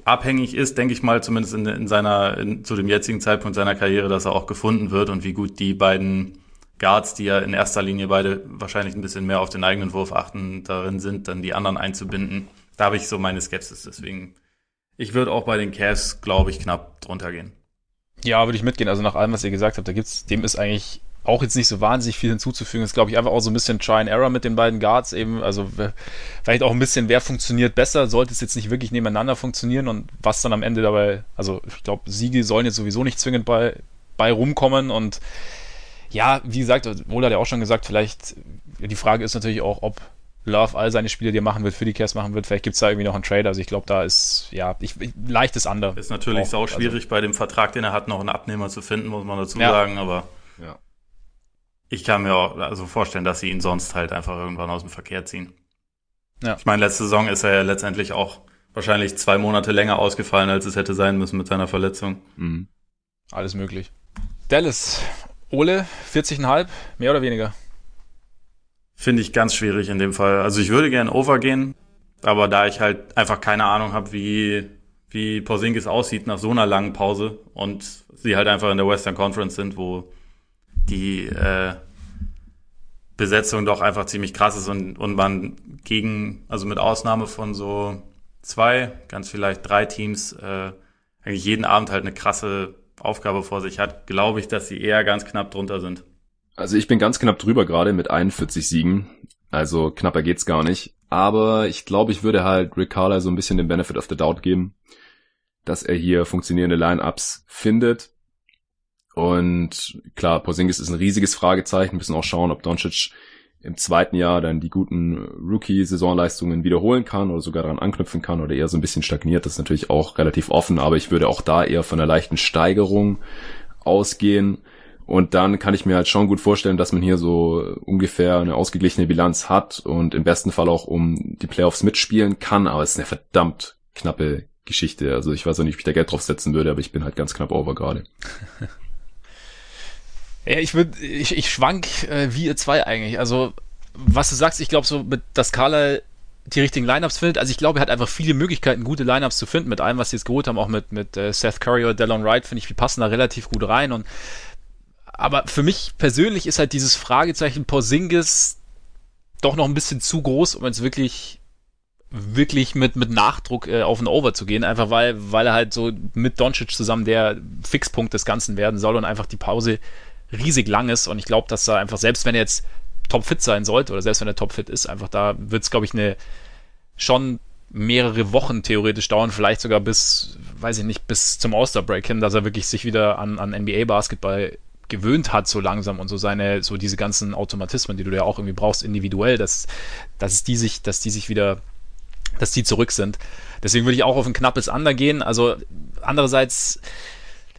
abhängig ist, denke ich mal, zumindest in, in seiner in, zu dem jetzigen Zeitpunkt seiner Karriere, dass er auch gefunden wird und wie gut die beiden Guards, die ja in erster Linie beide wahrscheinlich ein bisschen mehr auf den eigenen Wurf achten, darin sind, dann die anderen einzubinden da habe ich so meine Skepsis. Deswegen, ich würde auch bei den Cavs, glaube ich, knapp drunter gehen. Ja, würde ich mitgehen. Also nach allem, was ihr gesagt habt, da gibt's, dem ist eigentlich auch jetzt nicht so wahnsinnig viel hinzuzufügen. Ist, glaube ich, einfach auch so ein bisschen Try and Error mit den beiden Guards eben. Also vielleicht auch ein bisschen, wer funktioniert besser, sollte es jetzt nicht wirklich nebeneinander funktionieren und was dann am Ende dabei, also ich glaube, Siege sollen jetzt sowieso nicht zwingend bei, bei rumkommen und ja, wie gesagt, Wohl hat ja auch schon gesagt, vielleicht, die Frage ist natürlich auch, ob Love all seine Spiele, die er machen wird, für die Cavs machen wird. Vielleicht gibt es da irgendwie noch einen Trade. Also ich glaube, da ist ja ich, ich, leichtes Under. Ist natürlich sau also schwierig, also. bei dem Vertrag, den er hat, noch einen Abnehmer zu finden, muss man dazu ja. sagen. Aber ja. ich kann mir auch also vorstellen, dass sie ihn sonst halt einfach irgendwann aus dem Verkehr ziehen. Ja. Ich meine, letzte Saison ist er ja letztendlich auch wahrscheinlich zwei Monate länger ausgefallen, als es hätte sein müssen mit seiner Verletzung. Mhm. Alles möglich. Dallas, Ole, 40,5, mehr oder weniger? Finde ich ganz schwierig in dem Fall. Also ich würde gern overgehen, aber da ich halt einfach keine Ahnung habe, wie, wie Porzingis aussieht nach so einer langen Pause und sie halt einfach in der Western Conference sind, wo die äh, Besetzung doch einfach ziemlich krass ist und, und man gegen, also mit Ausnahme von so zwei, ganz vielleicht drei Teams, äh, eigentlich jeden Abend halt eine krasse Aufgabe vor sich hat, glaube ich, dass sie eher ganz knapp drunter sind. Also ich bin ganz knapp drüber gerade mit 41 Siegen. Also knapper geht's gar nicht. Aber ich glaube, ich würde halt Rick Carlisle so ein bisschen den Benefit of the Doubt geben, dass er hier funktionierende Line-Ups findet. Und klar, Porzingis ist ein riesiges Fragezeichen. Wir müssen auch schauen, ob Doncic im zweiten Jahr dann die guten Rookie-Saisonleistungen wiederholen kann oder sogar daran anknüpfen kann oder eher so ein bisschen stagniert. Das ist natürlich auch relativ offen, aber ich würde auch da eher von einer leichten Steigerung ausgehen. Und dann kann ich mir halt schon gut vorstellen, dass man hier so ungefähr eine ausgeglichene Bilanz hat und im besten Fall auch um die Playoffs mitspielen kann. Aber es ist eine verdammt knappe Geschichte. Also ich weiß auch nicht, ob ich da Geld drauf setzen würde, aber ich bin halt ganz knapp over gerade. <laughs> Ja, ich würde, ich, ich schwank äh, wie ihr zwei eigentlich. Also, was du sagst, ich glaube so, mit das Carla die richtigen Lineups findet. Also ich glaube, er hat einfach viele Möglichkeiten, gute Lineups zu finden mit allem, was sie jetzt geholt haben, auch mit, mit äh, Seth Curry oder Delon Wright, finde ich, die passen da relativ gut rein. Und aber für mich persönlich ist halt dieses Fragezeichen Porzingis doch noch ein bisschen zu groß, um jetzt wirklich wirklich mit, mit Nachdruck äh, auf den Over zu gehen, einfach weil, weil er halt so mit Doncic zusammen der Fixpunkt des Ganzen werden soll und einfach die Pause riesig lang ist. Und ich glaube, dass er einfach, selbst wenn er jetzt topfit sein sollte oder selbst wenn er topfit ist, einfach da wird es, glaube ich, eine schon mehrere Wochen theoretisch dauern, vielleicht sogar bis, weiß ich nicht, bis zum All-Star-Break hin, dass er wirklich sich wieder an, an NBA-Basketball gewöhnt hat so langsam und so seine, so diese ganzen Automatismen, die du ja auch irgendwie brauchst, individuell, dass, dass die sich, dass die sich wieder dass die zurück sind. Deswegen würde ich auch auf ein knappes Under gehen. Also andererseits,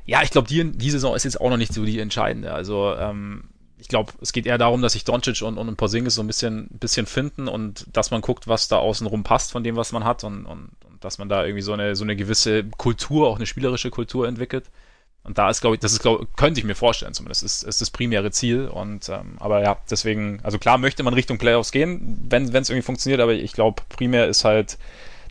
ja, ich glaube, die, die Saison ist jetzt auch noch nicht so die entscheidende. Also ähm, ich glaube, es geht eher darum, dass sich Doncic und, und Porzingis so ein bisschen, bisschen finden und dass man guckt, was da außenrum passt von dem, was man hat und, und, und dass man da irgendwie so eine, so eine gewisse Kultur, auch eine spielerische Kultur entwickelt. Und da ist, glaube ich, das ist, glaube könnte ich mir vorstellen, zumindest ist, ist das primäre Ziel. Und ähm, aber ja, deswegen, also klar möchte man Richtung Playoffs gehen, wenn es irgendwie funktioniert, aber ich glaube, primär ist halt,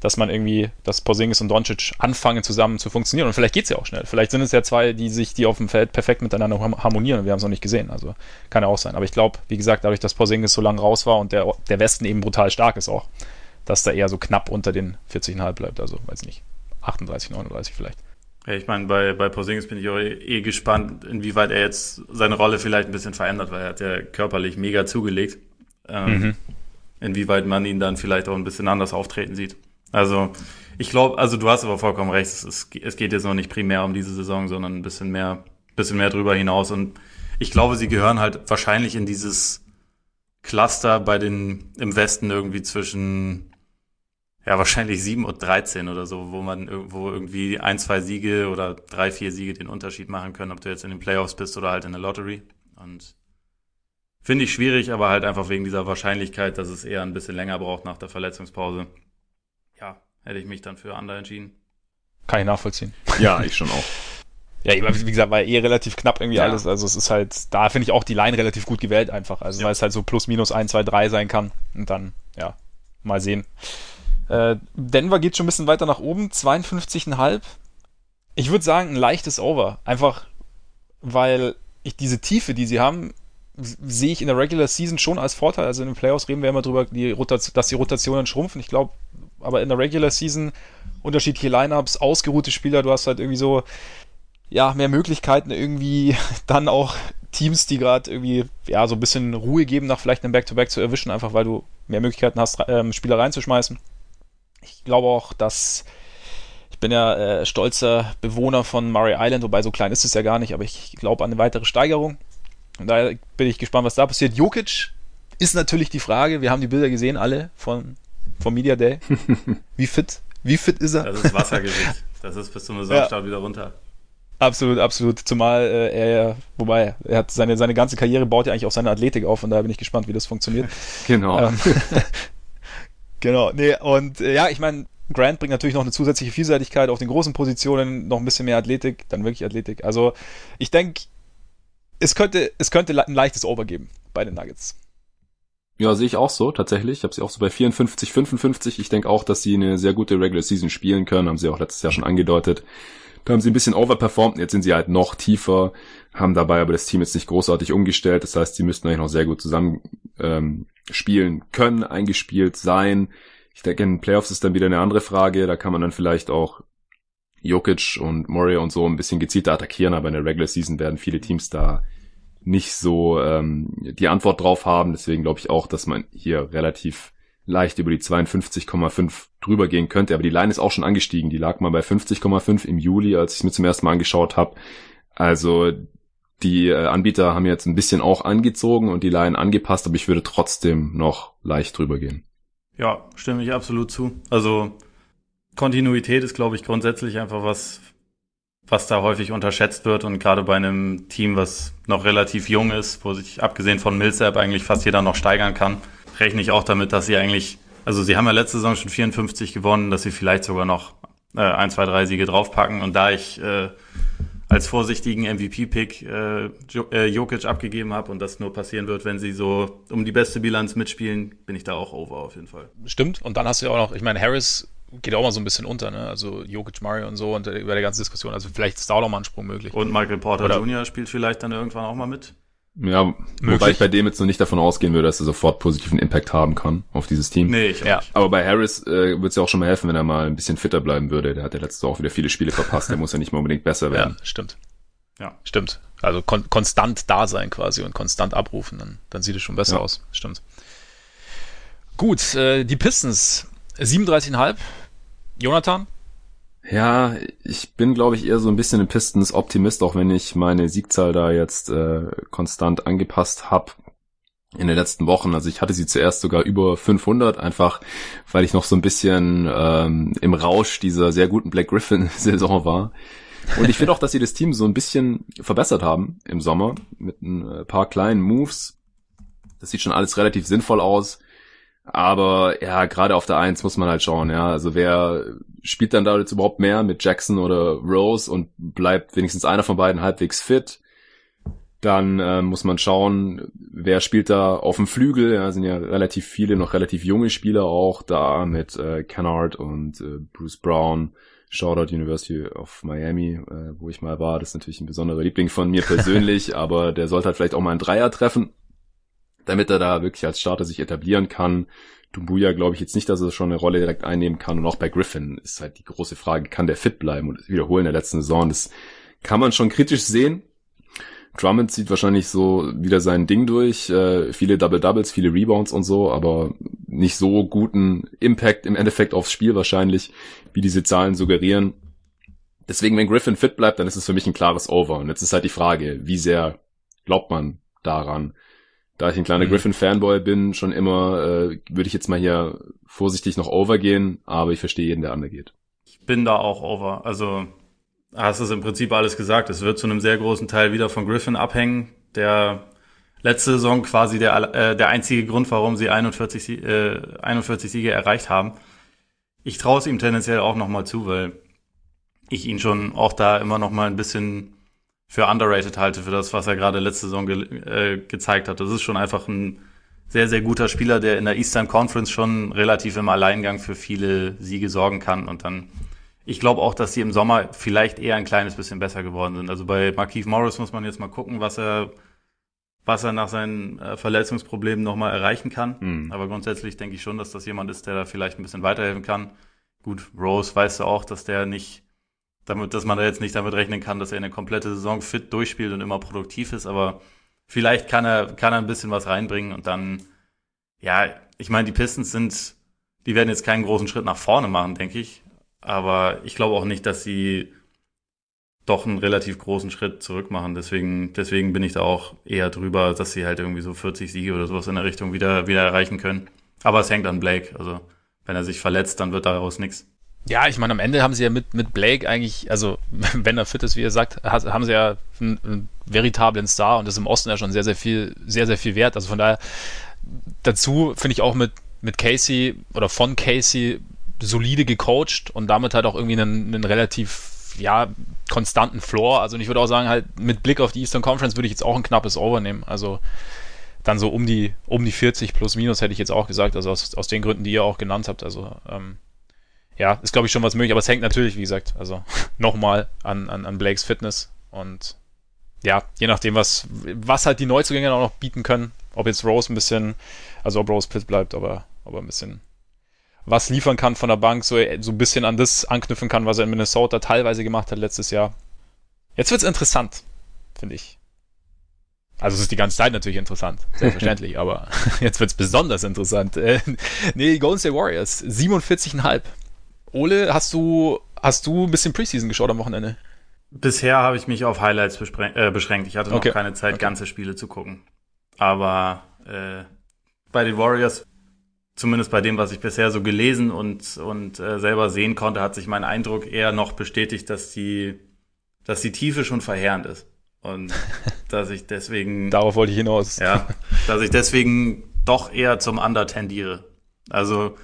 dass man irgendwie, dass Porzingis und Doncic anfangen zusammen zu funktionieren. Und vielleicht geht's ja auch schnell. Vielleicht sind es ja zwei, die sich, die auf dem Feld perfekt miteinander harmonieren und wir haben es noch nicht gesehen. Also kann ja auch sein. Aber ich glaube, wie gesagt, dadurch, dass Porzingis so lange raus war und der, der Westen eben brutal stark ist auch, dass da eher so knapp unter den 40,5 bleibt. Also, weiß nicht, 38, 39 vielleicht. Ja, ich meine, bei, bei Porzingis bin ich auch eh, eh gespannt, inwieweit er jetzt seine Rolle vielleicht ein bisschen verändert, weil er hat ja körperlich mega zugelegt. Ähm, mhm. Inwieweit man ihn dann vielleicht auch ein bisschen anders auftreten sieht. Also, ich glaube, also du hast aber vollkommen recht, es, ist, es geht jetzt noch nicht primär um diese Saison, sondern ein bisschen mehr, bisschen mehr drüber hinaus. Und ich glaube, sie gehören halt wahrscheinlich in dieses Cluster bei den im Westen irgendwie zwischen ja, wahrscheinlich 7 und 13 oder so, wo man irgendwo irgendwie ein, zwei Siege oder drei, vier Siege den Unterschied machen können, ob du jetzt in den Playoffs bist oder halt in der Lottery. Und finde ich schwierig, aber halt einfach wegen dieser Wahrscheinlichkeit, dass es eher ein bisschen länger braucht nach der Verletzungspause. Ja, hätte ich mich dann für Under entschieden. Kann ich nachvollziehen. Ja, ich schon auch. <laughs> Ja, wie gesagt, war eh relativ knapp irgendwie ja. alles. Also es ist halt, da finde ich auch die Line relativ gut gewählt einfach. Also ja. weil es halt so plus minus 1, 2, 3 sein kann. Und dann, ja, mal sehen. Äh, Denver geht schon ein bisschen weiter nach oben, 52,5. Ich würde sagen, ein leichtes Over. Einfach, weil ich diese Tiefe, die sie haben, sehe ich in der Regular Season schon als Vorteil. Also in den Playoffs reden wir immer drüber, die dass die Rotationen schrumpfen. Ich glaube, aber in der Regular Season unterschiedliche Lineups, ausgeruhte Spieler, du hast halt irgendwie so, ja, mehr Möglichkeiten irgendwie <laughs> dann auch Teams, die gerade irgendwie, ja, so ein bisschen Ruhe geben, nach vielleicht einem Back-to-Back -Back zu erwischen, einfach weil du mehr Möglichkeiten hast, ähm, Spieler reinzuschmeißen. Ich glaube auch, dass ich bin ja äh, stolzer Bewohner von Murray Island, wobei so klein ist es ja gar nicht, aber ich glaube an eine weitere Steigerung. Und daher bin ich gespannt, was da passiert. Jokic ist natürlich die Frage, wir haben die Bilder gesehen, alle von, vom Media Day. <laughs> Wie fit? Wie fit ist er? Das ist Wassergewicht. Das ist bis zum Saisonstart ja. wieder runter. Absolut, absolut. Zumal äh, er, wobei, er hat seine, seine ganze Karriere baut ja eigentlich auf seine Athletik auf und daher bin ich gespannt, wie das funktioniert. Genau. Ähm, <laughs> Genau, nee, und äh, ja, ich meine, Grant bringt natürlich noch eine zusätzliche Vielseitigkeit auf den großen Positionen, noch ein bisschen mehr Athletik, dann wirklich Athletik. Also ich denke, es könnte, es könnte ein leichtes Over geben bei den Nuggets. Ja, sehe ich auch so, tatsächlich. Ich habe sie auch so bei 54, 55. Ich denke auch, dass sie eine sehr gute Regular Season spielen können, haben sie auch letztes Jahr schon angedeutet. Da haben sie ein bisschen overperformed, jetzt sind sie halt noch tiefer, haben dabei aber das Team jetzt nicht großartig umgestellt. Das heißt, sie müssten eigentlich noch sehr gut zusammen ähm, spielen können, eingespielt sein. Ich denke, in Playoffs ist dann wieder eine andere Frage. Da kann man dann vielleicht auch Jokic und Moria und so ein bisschen gezielter attackieren, aber in der Regular Season werden viele Teams da nicht so ähm, die Antwort drauf haben. Deswegen glaube ich auch, dass man hier relativ leicht über die 52,5 drüber gehen könnte. Aber die Line ist auch schon angestiegen. Die lag mal bei 50,5 im Juli, als ich es mir zum ersten Mal angeschaut habe. Also die äh, Anbieter haben jetzt ein bisschen auch angezogen und die Line angepasst, aber ich würde trotzdem noch leicht drüber gehen. Ja, stimme ich absolut zu. Also Kontinuität ist, glaube ich, grundsätzlich einfach was, was da häufig unterschätzt wird und gerade bei einem Team, was noch relativ jung ist, wo sich abgesehen von Millsap eigentlich fast jeder noch steigern kann, rechne ich auch damit, dass sie eigentlich, also sie haben ja letzte Saison schon 54 gewonnen, dass sie vielleicht sogar noch äh, ein, zwei, drei Siege draufpacken und da ich äh, als vorsichtigen MVP-Pick äh, äh, Jokic abgegeben habe und das nur passieren wird, wenn sie so um die beste Bilanz mitspielen, bin ich da auch over auf jeden Fall. Stimmt. Und dann hast du ja auch noch, ich meine, Harris geht auch mal so ein bisschen unter, ne? Also Jokic, Mario und so und äh, über der ganzen Diskussion. Also vielleicht ist da auch noch mal ein Sprung möglich. Und Michael Porter Oder Jr. spielt vielleicht dann irgendwann auch mal mit. Ja, Möglich. wobei ich bei dem jetzt noch nicht davon ausgehen würde, dass er sofort positiven Impact haben kann auf dieses Team. Nee, ich auch ja. nicht. Aber bei Harris äh, würde es ja auch schon mal helfen, wenn er mal ein bisschen fitter bleiben würde. Der hat ja letztes Jahr auch wieder viele Spiele verpasst. Der <laughs> muss ja nicht mal unbedingt besser werden. Ja, stimmt. Ja. Stimmt. Also kon konstant da sein quasi und konstant abrufen, dann, dann sieht es schon besser ja. aus. Stimmt. Gut, äh, die Pistons 37,5. Jonathan? Ja, ich bin, glaube ich, eher so ein bisschen ein Pistons-Optimist, auch wenn ich meine Siegzahl da jetzt äh, konstant angepasst habe in den letzten Wochen. Also ich hatte sie zuerst sogar über 500, einfach weil ich noch so ein bisschen ähm, im Rausch dieser sehr guten Black Griffin-Saison war. Und ich finde auch, dass sie das Team so ein bisschen verbessert haben im Sommer mit ein äh, paar kleinen Moves. Das sieht schon alles relativ sinnvoll aus. Aber ja, gerade auf der Eins muss man halt schauen, ja. Also wer spielt dann da jetzt überhaupt mehr mit Jackson oder Rose und bleibt wenigstens einer von beiden halbwegs fit? Dann äh, muss man schauen, wer spielt da auf dem Flügel. Ja, sind ja relativ viele, noch relativ junge Spieler auch da mit äh, Kennard und äh, Bruce Brown. Shoutout University of Miami, äh, wo ich mal war. Das ist natürlich ein besonderer Liebling von mir persönlich, <laughs> aber der sollte halt vielleicht auch mal einen Dreier treffen damit er da wirklich als Starter sich etablieren kann. Dumbuya glaube ich jetzt nicht, dass er schon eine Rolle direkt einnehmen kann. Und auch bei Griffin ist halt die große Frage, kann der fit bleiben und wiederholen der letzten Saison? Das kann man schon kritisch sehen. Drummond zieht wahrscheinlich so wieder sein Ding durch. Äh, viele Double-Doubles, viele Rebounds und so, aber nicht so guten Impact im Endeffekt aufs Spiel wahrscheinlich, wie diese Zahlen suggerieren. Deswegen, wenn Griffin fit bleibt, dann ist es für mich ein klares Over. Und jetzt ist halt die Frage, wie sehr glaubt man daran? Da ich ein kleiner mhm. Griffin-Fanboy bin, schon immer, äh, würde ich jetzt mal hier vorsichtig noch overgehen, aber ich verstehe jeden, der geht. Ich bin da auch over. Also hast du es im Prinzip alles gesagt. Es wird zu einem sehr großen Teil wieder von Griffin abhängen, der letzte Saison quasi der, äh, der einzige Grund, warum sie 41, äh, 41 Siege erreicht haben. Ich traue es ihm tendenziell auch nochmal zu, weil ich ihn schon auch da immer noch mal ein bisschen für underrated halte, für das, was er gerade letzte Saison ge äh, gezeigt hat. Das ist schon einfach ein sehr, sehr guter Spieler, der in der Eastern Conference schon relativ im Alleingang für viele Siege sorgen kann. Und dann, ich glaube auch, dass sie im Sommer vielleicht eher ein kleines bisschen besser geworden sind. Also bei Markeith Morris muss man jetzt mal gucken, was er, was er nach seinen äh, Verletzungsproblemen nochmal erreichen kann. Mhm. Aber grundsätzlich denke ich schon, dass das jemand ist, der da vielleicht ein bisschen weiterhelfen kann. Gut, Rose weißt du auch, dass der nicht damit, dass man da jetzt nicht damit rechnen kann, dass er eine komplette Saison fit durchspielt und immer produktiv ist, aber vielleicht kann er, kann er ein bisschen was reinbringen und dann, ja, ich meine, die Pistons sind, die werden jetzt keinen großen Schritt nach vorne machen, denke ich, aber ich glaube auch nicht, dass sie doch einen relativ großen Schritt zurück machen. Deswegen, deswegen bin ich da auch eher drüber, dass sie halt irgendwie so 40 Siege oder sowas in der Richtung wieder, wieder erreichen können. Aber es hängt an Blake. Also, wenn er sich verletzt, dann wird daraus nichts. Ja, ich meine, am Ende haben sie ja mit, mit Blake eigentlich, also <laughs> wenn er fit ist, wie ihr sagt, haben sie ja einen, einen veritablen Star und das ist im Osten ja schon sehr, sehr viel, sehr, sehr viel wert. Also von daher, dazu finde ich auch mit, mit Casey oder von Casey solide gecoacht und damit halt auch irgendwie einen, einen relativ, ja, konstanten Floor. Also ich würde auch sagen, halt mit Blick auf die Eastern Conference würde ich jetzt auch ein knappes Over nehmen. Also dann so um die, um die 40 plus minus hätte ich jetzt auch gesagt, also aus, aus den Gründen, die ihr auch genannt habt. Also ähm, ja, ist glaube ich schon was möglich, aber es hängt natürlich, wie gesagt, also <laughs> nochmal an, an, an Blakes Fitness und ja, je nachdem, was, was halt die Neuzugänge auch noch bieten können, ob jetzt Rose ein bisschen, also ob Rose fit bleibt, aber, aber ein bisschen was liefern kann von der Bank, so, so ein bisschen an das anknüpfen kann, was er in Minnesota teilweise gemacht hat letztes Jahr. Jetzt wird's interessant, finde ich. Also es ist die ganze Zeit natürlich interessant, selbstverständlich, <laughs> aber <laughs> jetzt wird's besonders interessant. Äh, nee, Golden State Warriors, 47,5. Ole, hast du, hast du ein bisschen Preseason geschaut am Wochenende? Bisher habe ich mich auf Highlights äh, beschränkt. Ich hatte noch okay. keine Zeit, okay. ganze Spiele zu gucken. Aber äh, bei den Warriors, zumindest bei dem, was ich bisher so gelesen und, und äh, selber sehen konnte, hat sich mein Eindruck eher noch bestätigt, dass die, dass die Tiefe schon verheerend ist. Und <laughs> dass ich deswegen. Darauf wollte ich hinaus. Ja, dass ich deswegen doch eher zum Under tendiere. Also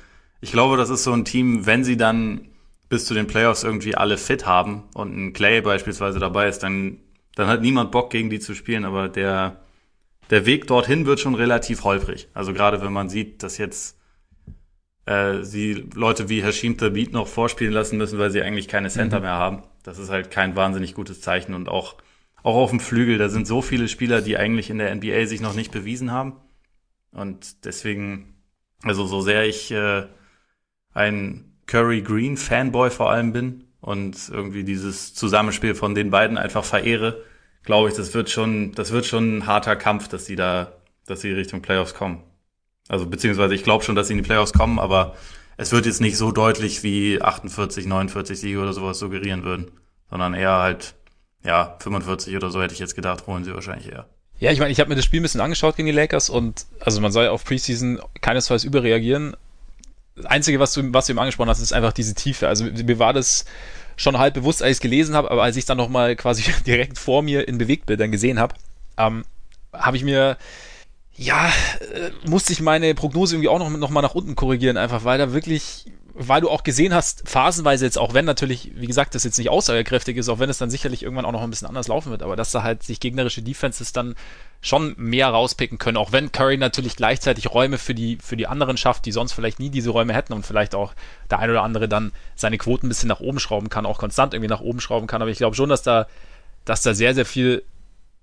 ich glaube, das ist so ein Team, wenn sie dann bis zu den Playoffs irgendwie alle fit haben und ein Clay beispielsweise dabei ist, dann, dann hat niemand Bock, gegen die zu spielen. Aber der, der Weg dorthin wird schon relativ holprig. Also gerade wenn man sieht, dass jetzt äh, sie Leute wie Hashim Thabit noch vorspielen lassen müssen, weil sie eigentlich keine Center mhm. mehr haben. Das ist halt kein wahnsinnig gutes Zeichen. Und auch, auch auf dem Flügel, da sind so viele Spieler, die eigentlich in der NBA sich noch nicht bewiesen haben. Und deswegen, also so sehr ich äh, ein Curry Green Fanboy vor allem bin und irgendwie dieses Zusammenspiel von den beiden einfach verehre, glaube ich, das wird schon, das wird schon ein harter Kampf, dass sie da, dass sie Richtung Playoffs kommen. Also beziehungsweise ich glaube schon, dass sie in die Playoffs kommen, aber es wird jetzt nicht so deutlich wie 48, 49 Siege oder sowas suggerieren würden, sondern eher halt, ja, 45 oder so hätte ich jetzt gedacht, holen sie wahrscheinlich eher. Ja, ich meine, ich habe mir das Spiel ein bisschen angeschaut gegen die Lakers und also man soll auf Preseason keinesfalls überreagieren, das Einzige, was du, was du eben angesprochen hast, ist einfach diese Tiefe. Also mir war das schon halb bewusst, als ich es gelesen habe, aber als ich es dann nochmal quasi <laughs> direkt vor mir in Bewegtbildern gesehen habe, ähm, habe ich mir ja, äh, musste ich meine Prognose irgendwie auch noch, noch nach unten korrigieren, einfach weil da wirklich weil du auch gesehen hast, phasenweise jetzt, auch wenn natürlich, wie gesagt, das jetzt nicht aussagekräftig ist, auch wenn es dann sicherlich irgendwann auch noch ein bisschen anders laufen wird, aber dass da halt sich gegnerische Defenses dann schon mehr rauspicken können, auch wenn Curry natürlich gleichzeitig Räume für die, für die anderen schafft, die sonst vielleicht nie diese Räume hätten und vielleicht auch der ein oder andere dann seine Quoten ein bisschen nach oben schrauben kann, auch konstant irgendwie nach oben schrauben kann, aber ich glaube schon, dass da, dass da sehr, sehr viel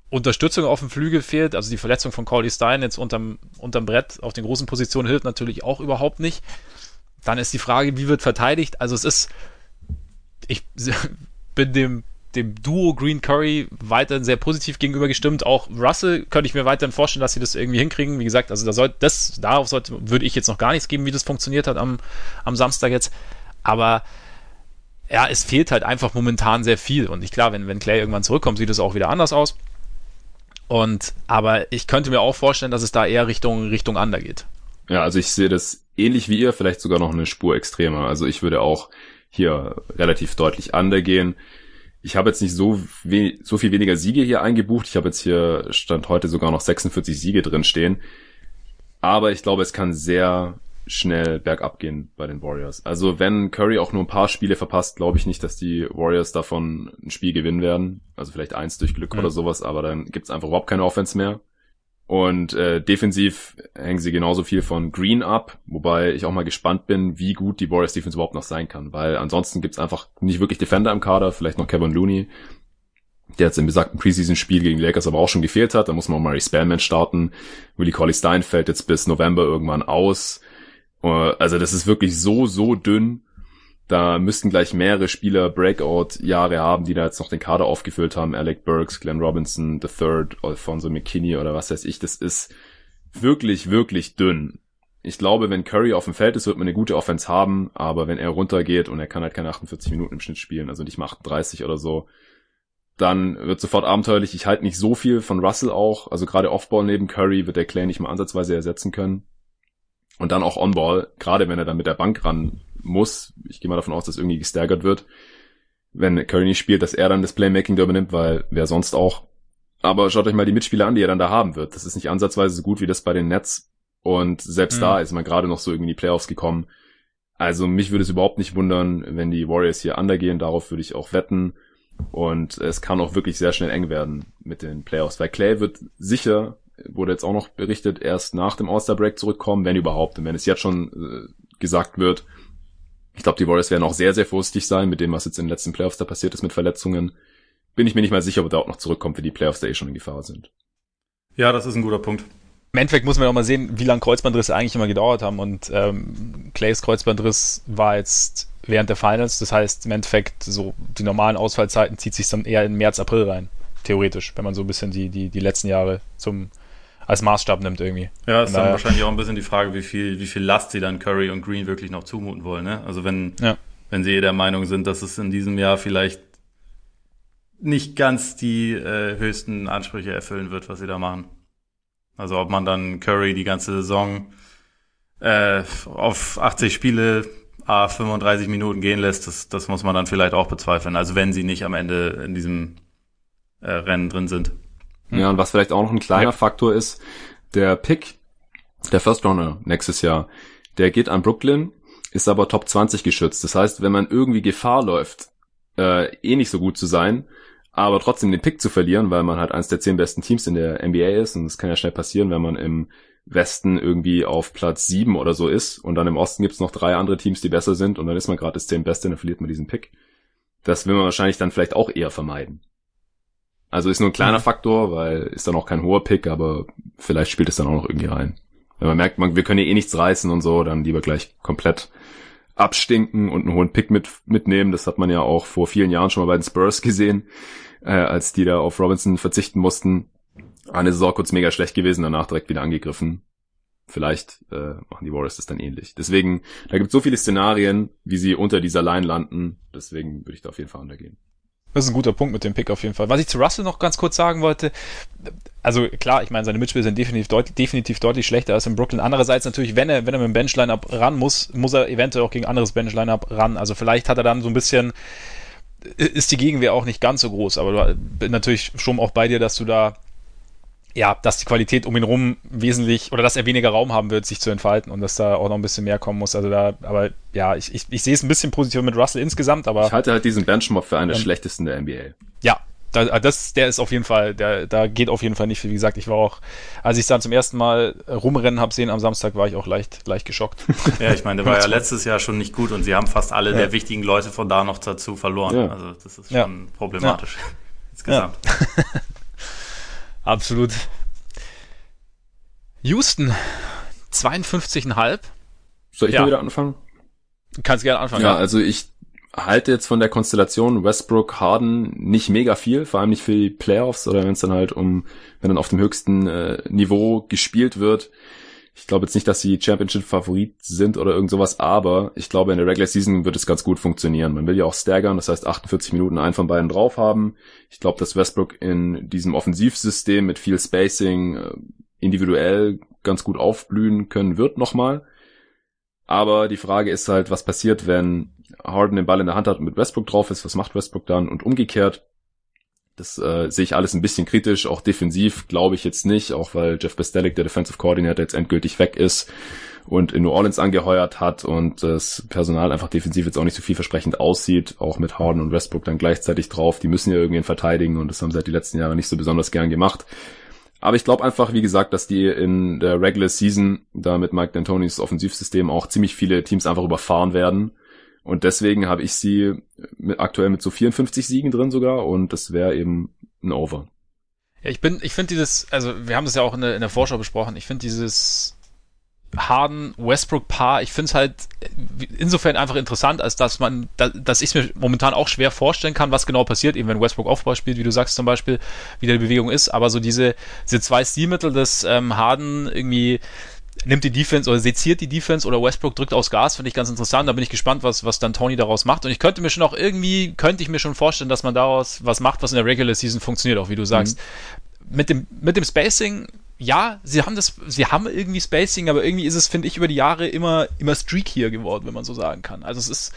Unterstützung auf dem Flügel fehlt, also die Verletzung von Corley Stein jetzt unterm, unterm Brett auf den großen Positionen hilft natürlich auch überhaupt nicht. Dann ist die Frage, wie wird verteidigt? Also es ist, ich <laughs> bin dem, dem Duo Green Curry weiterhin sehr positiv gegenüber gestimmt. Auch Russell könnte ich mir weiterhin vorstellen, dass sie das irgendwie hinkriegen. Wie gesagt, also da soll, das, darauf sollte, würde ich jetzt noch gar nichts geben, wie das funktioniert hat am, am Samstag jetzt. Aber ja, es fehlt halt einfach momentan sehr viel. Und ich klar, wenn, wenn Clay irgendwann zurückkommt, sieht es auch wieder anders aus. Und, aber ich könnte mir auch vorstellen, dass es da eher Richtung, Richtung Under geht. Ja, also ich sehe das ähnlich wie ihr, vielleicht sogar noch eine Spur extremer. Also ich würde auch hier relativ deutlich undergehen. Ich habe jetzt nicht so, so viel weniger Siege hier eingebucht. Ich habe jetzt hier Stand heute sogar noch 46 Siege drin stehen. Aber ich glaube, es kann sehr schnell bergab gehen bei den Warriors. Also wenn Curry auch nur ein paar Spiele verpasst, glaube ich nicht, dass die Warriors davon ein Spiel gewinnen werden. Also vielleicht eins durch Glück mhm. oder sowas, aber dann gibt's einfach überhaupt keine Offense mehr. Und äh, defensiv hängen sie genauso viel von Green ab, wobei ich auch mal gespannt bin, wie gut die Warriors Defense überhaupt noch sein kann, weil ansonsten gibt's einfach nicht wirklich Defender im Kader, vielleicht noch Kevin Looney, der jetzt im besagten Preseason-Spiel gegen Lakers aber auch schon gefehlt hat. Da muss man auch Murray Spellman starten. Willie Colley Stein fällt jetzt bis November irgendwann aus. Äh, also das ist wirklich so, so dünn. Da müssten gleich mehrere Spieler Breakout-Jahre haben, die da jetzt noch den Kader aufgefüllt haben. Alec Burks, Glenn Robinson, The Third, Alfonso McKinney oder was weiß ich. Das ist wirklich, wirklich dünn. Ich glaube, wenn Curry auf dem Feld ist, wird man eine gute Offense haben, aber wenn er runtergeht und er kann halt keine 48 Minuten im Schnitt spielen, also nicht mal 38 oder so, dann wird sofort abenteuerlich. Ich halte nicht so viel von Russell auch, also gerade Offball neben Curry wird der Clay nicht mal ansatzweise ersetzen können. Und dann auch Onball, gerade wenn er dann mit der Bank ran muss. Ich gehe mal davon aus, dass irgendwie gestaggert wird. Wenn Curry nicht spielt, dass er dann das Playmaking da übernimmt, weil wer sonst auch. Aber schaut euch mal die Mitspieler an, die er dann da haben wird. Das ist nicht ansatzweise so gut wie das bei den Nets. Und selbst mhm. da ist man gerade noch so irgendwie in die Playoffs gekommen. Also mich würde es überhaupt nicht wundern, wenn die Warriors hier undergehen. Darauf würde ich auch wetten. Und es kann auch wirklich sehr schnell eng werden mit den Playoffs. Weil Clay wird sicher, wurde jetzt auch noch berichtet, erst nach dem All-Star-Break zurückkommen, wenn überhaupt. Und wenn es jetzt schon äh, gesagt wird, ich glaube, die Warriors werden auch sehr, sehr vorsichtig sein mit dem, was jetzt in den letzten Playoffs da passiert ist mit Verletzungen. Bin ich mir nicht mal sicher, ob er auch noch zurückkommt, wenn die Playoffs da eh schon in Gefahr sind. Ja, das ist ein guter Punkt. Im Endeffekt muss man auch mal sehen, wie lange Kreuzbandrisse eigentlich immer gedauert haben. Und ähm, Clays Kreuzbandriss war jetzt während der Finals. Das heißt, im Endeffekt, so die normalen Ausfallzeiten zieht sich dann eher in März, April rein. Theoretisch, wenn man so ein bisschen die, die, die letzten Jahre zum als Maßstab nimmt irgendwie. Ja, ist dann wahrscheinlich auch ein bisschen die Frage, wie viel, wie viel Last sie dann Curry und Green wirklich noch zumuten wollen. Ne? Also wenn, ja. wenn sie eh der Meinung sind, dass es in diesem Jahr vielleicht nicht ganz die äh, höchsten Ansprüche erfüllen wird, was sie da machen. Also ob man dann Curry die ganze Saison äh, auf 80 Spiele a 35 Minuten gehen lässt, das, das muss man dann vielleicht auch bezweifeln. Also wenn sie nicht am Ende in diesem äh, Rennen drin sind. Ja, und was vielleicht auch noch ein kleiner ja. Faktor ist, der Pick, der First Runner nächstes Jahr, der geht an Brooklyn. ist aber Top 20 geschützt. Das heißt, wenn man irgendwie Gefahr läuft, äh, eh nicht so gut zu sein, aber trotzdem den Pick zu verlieren, weil man halt eines der zehn besten Teams in der NBA ist und das kann ja schnell passieren, wenn man im Westen irgendwie auf Platz sieben oder so ist und dann im Osten gibt's noch drei andere Teams, die besser sind und dann ist man gerade das zehn Beste und dann verliert man diesen Pick. Das will man wahrscheinlich dann vielleicht auch eher vermeiden. Also ist nur ein kleiner mhm. Faktor, weil ist dann auch kein hoher Pick, aber vielleicht spielt es dann auch noch irgendwie rein. Wenn man merkt, man, wir können ja eh nichts reißen und so, dann lieber gleich komplett abstinken und einen hohen Pick mit, mitnehmen. Das hat man ja auch vor vielen Jahren schon mal bei den Spurs gesehen, äh, als die da auf Robinson verzichten mussten. Eine Saison kurz mega schlecht gewesen, danach direkt wieder angegriffen. Vielleicht äh, machen die Warriors das dann ähnlich. Deswegen, da gibt es so viele Szenarien, wie sie unter dieser Line landen. Deswegen würde ich da auf jeden Fall untergehen. Das ist ein guter Punkt mit dem Pick auf jeden Fall. Was ich zu Russell noch ganz kurz sagen wollte, also klar, ich meine, seine Mitspieler sind definitiv, deut definitiv deutlich schlechter als in Brooklyn. Andererseits natürlich, wenn er, wenn er mit dem Benchline-Up ran muss, muss er eventuell auch gegen anderes Benchline-Up ran. Also vielleicht hat er dann so ein bisschen, ist die Gegenwehr auch nicht ganz so groß, aber du bin natürlich schon auch bei dir, dass du da ja, dass die Qualität um ihn rum wesentlich oder dass er weniger Raum haben wird, sich zu entfalten und dass da auch noch ein bisschen mehr kommen muss. Also da, aber ja, ich, ich, ich sehe es ein bisschen positiver mit Russell insgesamt, aber. Ich halte halt diesen Benchmob für einen der schlechtesten der NBA. Ja, da, das, der ist auf jeden Fall, der, da geht auf jeden Fall nicht viel. Wie gesagt, ich war auch, als ich es dann zum ersten Mal rumrennen habe sehen am Samstag, war ich auch leicht, leicht geschockt. <laughs> ja, ich meine, der war ja letztes Jahr schon nicht gut und sie haben fast alle ja. der wichtigen Leute von da noch dazu verloren. Ja. Also das ist schon ja. problematisch <laughs> insgesamt. <laughs> Absolut. Houston, 52,5. Soll ich ja. mal wieder anfangen? Du kannst gerne anfangen. Ja, ja, also ich halte jetzt von der Konstellation Westbrook Harden nicht mega viel, vor allem nicht für die Playoffs oder wenn es dann halt um, wenn dann auf dem höchsten äh, Niveau gespielt wird. Ich glaube jetzt nicht, dass sie Championship-Favorit sind oder irgend sowas, aber ich glaube, in der Regular Season wird es ganz gut funktionieren. Man will ja auch staggern, das heißt 48 Minuten einen von beiden drauf haben. Ich glaube, dass Westbrook in diesem Offensivsystem mit viel Spacing äh, individuell ganz gut aufblühen können wird nochmal. Aber die Frage ist halt, was passiert, wenn Harden den Ball in der Hand hat und mit Westbrook drauf ist, was macht Westbrook dann und umgekehrt. Das äh, sehe ich alles ein bisschen kritisch, auch defensiv glaube ich jetzt nicht, auch weil Jeff Bestelik, der Defensive Coordinator, jetzt endgültig weg ist und in New Orleans angeheuert hat und das Personal einfach defensiv jetzt auch nicht so vielversprechend aussieht, auch mit Harden und Westbrook dann gleichzeitig drauf. Die müssen ja irgendwie verteidigen und das haben sie halt die letzten Jahre nicht so besonders gern gemacht. Aber ich glaube einfach, wie gesagt, dass die in der Regular Season da mit Mike D'Antonis Offensivsystem auch ziemlich viele Teams einfach überfahren werden und deswegen habe ich sie mit, aktuell mit so 54 Siegen drin sogar und das wäre eben ein Over. Ja, ich bin, ich finde dieses, also wir haben das ja auch in der, in der Vorschau besprochen, ich finde dieses Harden-Westbrook-Paar, ich finde es halt insofern einfach interessant, als dass man, dass ich mir momentan auch schwer vorstellen kann, was genau passiert, eben wenn Westbrook Aufbau spielt, wie du sagst zum Beispiel, wie die Bewegung ist, aber so diese, diese zwei Stilmittel des ähm, Harden irgendwie nimmt die Defense oder seziert die Defense oder Westbrook drückt aufs Gas, finde ich ganz interessant. Da bin ich gespannt, was, was dann Tony daraus macht. Und ich könnte mir schon auch irgendwie, könnte ich mir schon vorstellen, dass man daraus was macht, was in der Regular Season funktioniert, auch wie du sagst. Mhm. Mit dem, mit dem Spacing, ja, sie haben das, sie haben irgendwie Spacing, aber irgendwie ist es, finde ich, über die Jahre immer, immer streakier geworden, wenn man so sagen kann. Also es ist,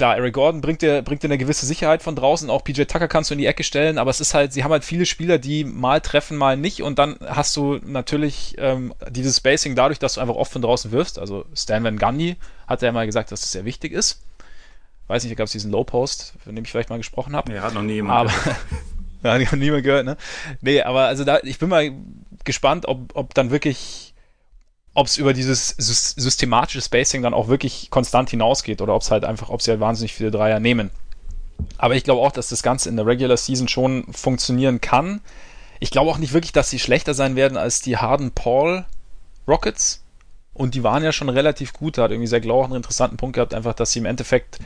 klar, Eric Gordon bringt dir, bringt dir eine gewisse Sicherheit von draußen. Auch PJ Tucker kannst du in die Ecke stellen, aber es ist halt, sie haben halt viele Spieler, die mal treffen, mal nicht. Und dann hast du natürlich ähm, dieses Spacing dadurch, dass du einfach oft von draußen wirfst. Also Stan Van Gundy hat ja mal gesagt, dass das sehr wichtig ist. Weiß nicht, da gab es diesen Low Post, von dem ich vielleicht mal gesprochen habe. Nee, hat noch nie jemand. Aber, ja, <laughs> hat niemand gehört, ne? Nee, aber also da, ich bin mal gespannt, ob, ob dann wirklich ob es über dieses systematische Spacing dann auch wirklich konstant hinausgeht oder ob es halt einfach, ob sie halt wahnsinnig viele Dreier nehmen. Aber ich glaube auch, dass das Ganze in der Regular Season schon funktionieren kann. Ich glaube auch nicht wirklich, dass sie schlechter sein werden als die Harden Paul Rockets. Und die waren ja schon relativ gut. Da hat irgendwie sehr Glauch einen interessanten Punkt gehabt, einfach, dass sie im Endeffekt,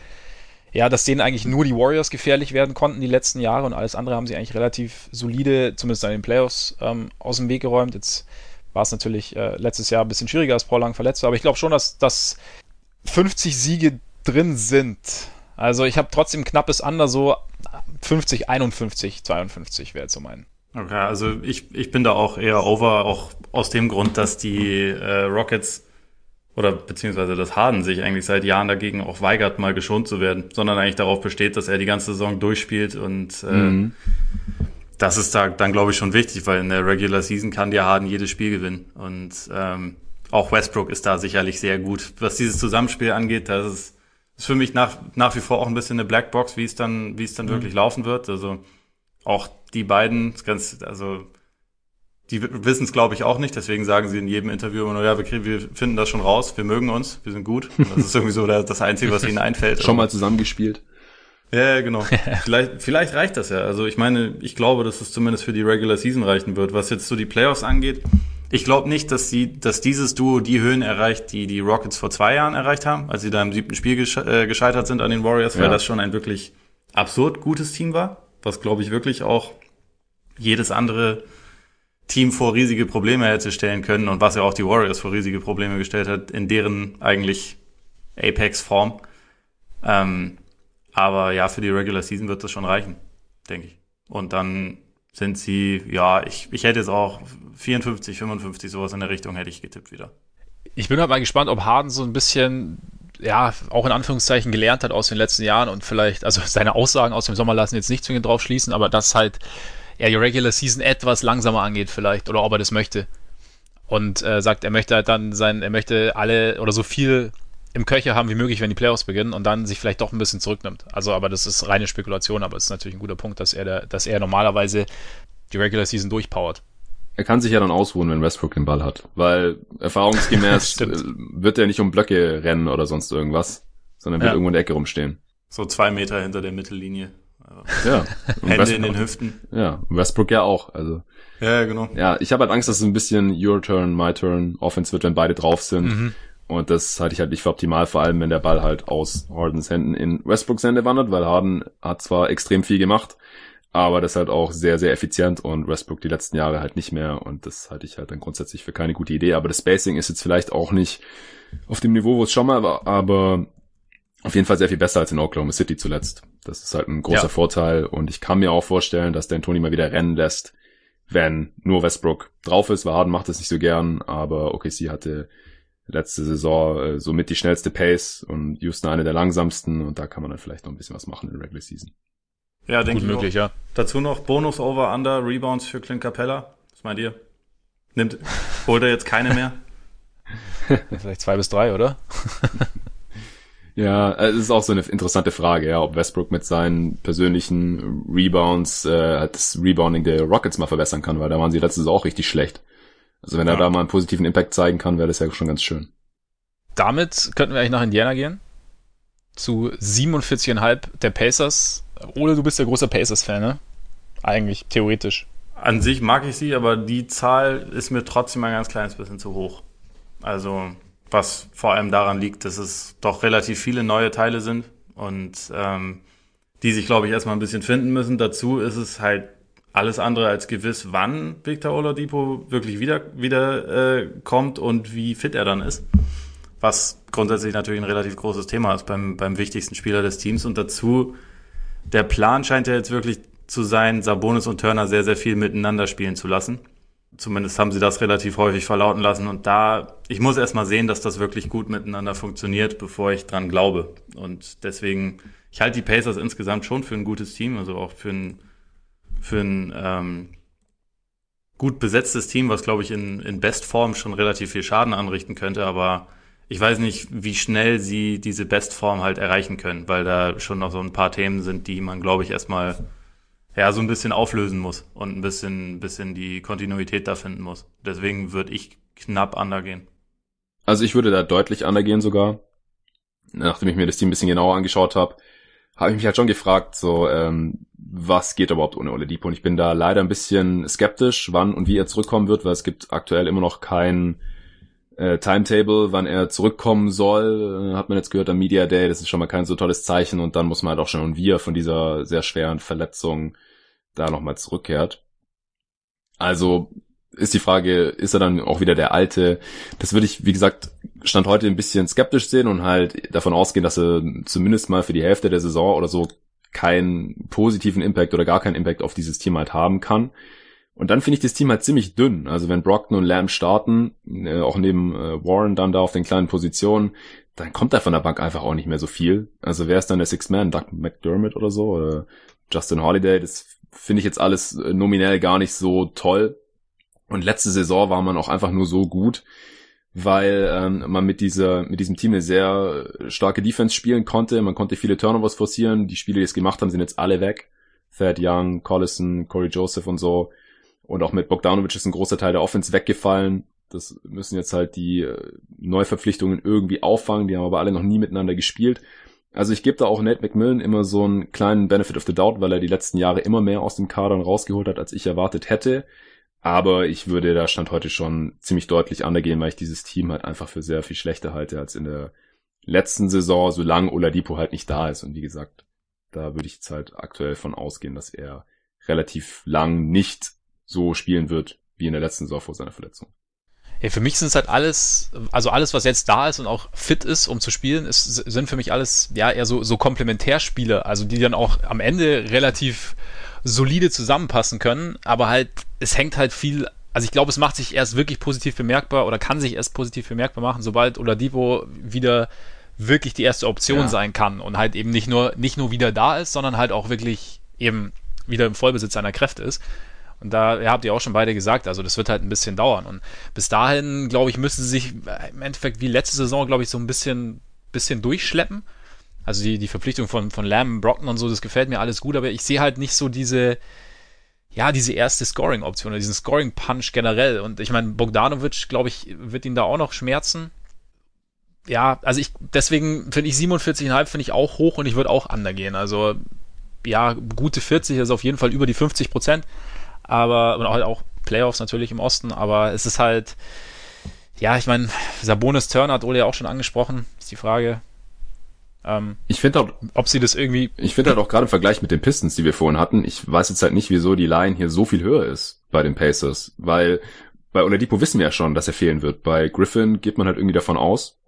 ja, dass denen eigentlich nur die Warriors gefährlich werden konnten die letzten Jahre und alles andere haben sie eigentlich relativ solide, zumindest in den Playoffs, ähm, aus dem Weg geräumt. Jetzt war es natürlich äh, letztes Jahr ein bisschen schwieriger, als Paul lang verletzt war. Aber ich glaube schon, dass, dass 50 Siege drin sind. Also ich habe trotzdem knappes Under, so 50, 51, 52 wäre jetzt so mein. Okay, also ich, ich bin da auch eher over, auch aus dem Grund, dass die äh, Rockets oder beziehungsweise das Harden sich eigentlich seit Jahren dagegen auch weigert, mal geschont zu werden, sondern eigentlich darauf besteht, dass er die ganze Saison durchspielt und äh, mhm das ist da dann, glaube ich, schon wichtig, weil in der Regular Season kann der Harden jedes Spiel gewinnen. Und ähm, auch Westbrook ist da sicherlich sehr gut. Was dieses Zusammenspiel angeht, das ist, ist für mich nach, nach wie vor auch ein bisschen eine Blackbox, wie es dann, wie es dann mhm. wirklich laufen wird. Also auch die beiden, ganz, also die wissen es, glaube ich, auch nicht. Deswegen sagen sie in jedem Interview immer nur, ja, wir, kriegen, wir finden das schon raus, wir mögen uns, wir sind gut. Und das ist <laughs> irgendwie so das Einzige, was ihnen einfällt. schon mal zusammengespielt. Ja, genau. <laughs> vielleicht, vielleicht reicht das ja. Also ich meine, ich glaube, dass es zumindest für die Regular Season reichen wird. Was jetzt so die Playoffs angeht, ich glaube nicht, dass sie, dass dieses Duo die Höhen erreicht, die die Rockets vor zwei Jahren erreicht haben, als sie da im siebten Spiel gesche äh, gescheitert sind an den Warriors, weil ja. das schon ein wirklich absurd gutes Team war, was glaube ich wirklich auch jedes andere Team vor riesige Probleme hätte stellen können und was ja auch die Warriors vor riesige Probleme gestellt hat, in deren eigentlich Apex-Form. Ähm, aber ja, für die Regular Season wird das schon reichen, denke ich. Und dann sind sie, ja, ich, ich hätte jetzt auch 54, 55, sowas in der Richtung hätte ich getippt wieder. Ich bin halt mal gespannt, ob Harden so ein bisschen, ja, auch in Anführungszeichen gelernt hat aus den letzten Jahren und vielleicht, also <laughs> seine Aussagen aus dem Sommer lassen jetzt nicht zwingend drauf schließen, aber dass halt er die Regular Season etwas langsamer angeht vielleicht oder ob er das möchte. Und äh, sagt, er möchte halt dann sein, er möchte alle oder so viel im Köcher haben wie möglich, wenn die Playoffs beginnen und dann sich vielleicht doch ein bisschen zurücknimmt. Also, aber das ist reine Spekulation, aber es ist natürlich ein guter Punkt, dass er, der, dass er normalerweise die Regular Season durchpowert. Er kann sich ja dann ausruhen, wenn Westbrook den Ball hat, weil erfahrungsgemäß <laughs> äh, wird er nicht um Blöcke rennen oder sonst irgendwas, sondern wird ja. irgendwo in der Ecke rumstehen. So zwei Meter hinter der Mittellinie. Ja. <laughs> Hände Westbrook, in den Hüften. Ja, Westbrook ja auch. Also. Ja, genau. Ja, ich habe halt Angst, dass es ein bisschen Your Turn, My Turn Offense wird, wenn beide drauf sind. Mhm. Und das halte ich halt nicht für optimal, vor allem wenn der Ball halt aus Hardens Händen in Westbrooks Hände wandert, weil Harden hat zwar extrem viel gemacht, aber das halt auch sehr, sehr effizient und Westbrook die letzten Jahre halt nicht mehr und das halte ich halt dann grundsätzlich für keine gute Idee. Aber das Spacing ist jetzt vielleicht auch nicht auf dem Niveau, wo es schon mal war, aber auf jeden Fall sehr viel besser als in Oklahoma City zuletzt. Das ist halt ein großer ja. Vorteil und ich kann mir auch vorstellen, dass Dan Tony mal wieder rennen lässt, wenn nur Westbrook drauf ist, weil Harden macht es nicht so gern, aber OKC hatte letzte Saison äh, somit die schnellste Pace und Houston eine der langsamsten und da kann man dann vielleicht noch ein bisschen was machen in der Regular Season. Ja, denke ich möglich, auch. ja. Dazu noch Bonus over under Rebounds für Clint Capella. Was meint ihr? Nimmt holt er jetzt keine mehr? <laughs> Vielleicht zwei bis drei, oder? <laughs> ja, es ist auch so eine interessante Frage, ja, ob Westbrook mit seinen persönlichen Rebounds äh, das Rebounding der Rockets mal verbessern kann, weil da waren sie letztes Saison auch richtig schlecht. Also wenn er da mal einen positiven Impact zeigen kann, wäre das ja schon ganz schön. Damit könnten wir eigentlich nach Indiana gehen. Zu 47,5 der Pacers. Ole, du bist ja großer Pacers-Fan, ne? Eigentlich, theoretisch. An sich mag ich sie, aber die Zahl ist mir trotzdem ein ganz kleines bisschen zu hoch. Also, was vor allem daran liegt, dass es doch relativ viele neue Teile sind und ähm, die sich, glaube ich, erstmal ein bisschen finden müssen. Dazu ist es halt alles andere als gewiss, wann Victor Oladipo wirklich wieder, wieder äh, kommt und wie fit er dann ist. Was grundsätzlich natürlich ein relativ großes Thema ist beim, beim wichtigsten Spieler des Teams. Und dazu, der Plan scheint ja jetzt wirklich zu sein, Sabonis und Turner sehr, sehr viel miteinander spielen zu lassen. Zumindest haben sie das relativ häufig verlauten lassen. Und da, ich muss erst mal sehen, dass das wirklich gut miteinander funktioniert, bevor ich dran glaube. Und deswegen, ich halte die Pacers insgesamt schon für ein gutes Team, also auch für ein für ein ähm, gut besetztes Team, was glaube ich in, in Bestform schon relativ viel Schaden anrichten könnte, aber ich weiß nicht, wie schnell sie diese Bestform halt erreichen können, weil da schon noch so ein paar Themen sind, die man glaube ich erstmal ja so ein bisschen auflösen muss und ein bisschen, bisschen die Kontinuität da finden muss. Deswegen würde ich knapp undergehen. Also ich würde da deutlich undergehen sogar, nachdem ich mir das Team ein bisschen genauer angeschaut habe habe ich mich halt schon gefragt, so, ähm, was geht überhaupt ohne Oladipo? Und ich bin da leider ein bisschen skeptisch, wann und wie er zurückkommen wird, weil es gibt aktuell immer noch kein äh, Timetable, wann er zurückkommen soll. Äh, hat man jetzt gehört am Media Day, das ist schon mal kein so tolles Zeichen und dann muss man halt auch schon und wie er von dieser sehr schweren Verletzung da nochmal zurückkehrt. Also ist die Frage, ist er dann auch wieder der Alte? Das würde ich, wie gesagt, Stand heute ein bisschen skeptisch sehen und halt davon ausgehen, dass er zumindest mal für die Hälfte der Saison oder so keinen positiven Impact oder gar keinen Impact auf dieses Team halt haben kann. Und dann finde ich das Team halt ziemlich dünn. Also wenn Brockton und Lamb starten, äh, auch neben äh, Warren dann da auf den kleinen Positionen, dann kommt da von der Bank einfach auch nicht mehr so viel. Also wer ist dann der Six Man? Doug McDermott oder so? Oder Justin Holiday? Das finde ich jetzt alles äh, nominell gar nicht so toll. Und letzte Saison war man auch einfach nur so gut, weil ähm, man mit dieser mit diesem Team eine sehr starke Defense spielen konnte. Man konnte viele Turnovers forcieren. Die Spiele, die es gemacht haben, sind jetzt alle weg. Thad Young, Collison, Corey Joseph und so. Und auch mit Bogdanovic ist ein großer Teil der Offense weggefallen. Das müssen jetzt halt die äh, Neuverpflichtungen irgendwie auffangen. Die haben aber alle noch nie miteinander gespielt. Also ich gebe da auch Nate McMillan immer so einen kleinen Benefit of the Doubt, weil er die letzten Jahre immer mehr aus dem Kadern rausgeholt hat, als ich erwartet hätte. Aber ich würde da Stand heute schon ziemlich deutlich undergehen, weil ich dieses Team halt einfach für sehr viel schlechter halte als in der letzten Saison, solange Oladipo halt nicht da ist. Und wie gesagt, da würde ich jetzt halt aktuell von ausgehen, dass er relativ lang nicht so spielen wird wie in der letzten Saison vor seiner Verletzung. Ja, für mich sind es halt alles, also alles, was jetzt da ist und auch fit ist, um zu spielen, ist, sind für mich alles ja eher so, so Komplementärspiele, also die dann auch am Ende relativ solide zusammenpassen können, aber halt, es hängt halt viel, also ich glaube, es macht sich erst wirklich positiv bemerkbar oder kann sich erst positiv bemerkbar machen, sobald Oladipo wieder wirklich die erste Option ja. sein kann und halt eben nicht nur, nicht nur wieder da ist, sondern halt auch wirklich eben wieder im Vollbesitz seiner Kräfte ist. Und da ja, habt ihr auch schon beide gesagt, also das wird halt ein bisschen dauern. Und bis dahin, glaube ich, müssen sie sich im Endeffekt wie letzte Saison, glaube ich, so ein bisschen, bisschen durchschleppen. Also die, die Verpflichtung von, von Lamb, Brockton und so, das gefällt mir alles gut, aber ich sehe halt nicht so diese, ja, diese erste Scoring-Option oder diesen Scoring-Punch generell. Und ich meine, Bogdanovic, glaube ich, wird ihn da auch noch schmerzen. Ja, also ich, deswegen finde ich 47,5 finde ich auch hoch und ich würde auch undergehen. Also, ja, gute 40 ist auf jeden Fall über die 50 Prozent aber und auch Playoffs natürlich im Osten, aber es ist halt, ja, ich meine, Sabonis Turner hat Ole ja auch schon angesprochen, ist die Frage. Ähm, ich finde auch, ob sie das irgendwie. Ich finde halt auch gerade im Vergleich mit den Pistons, die wir vorhin hatten, ich weiß jetzt halt nicht, wieso die Line hier so viel höher ist bei den Pacers, weil bei Oladipo wissen wir ja schon, dass er fehlen wird. Bei Griffin geht man halt irgendwie davon aus.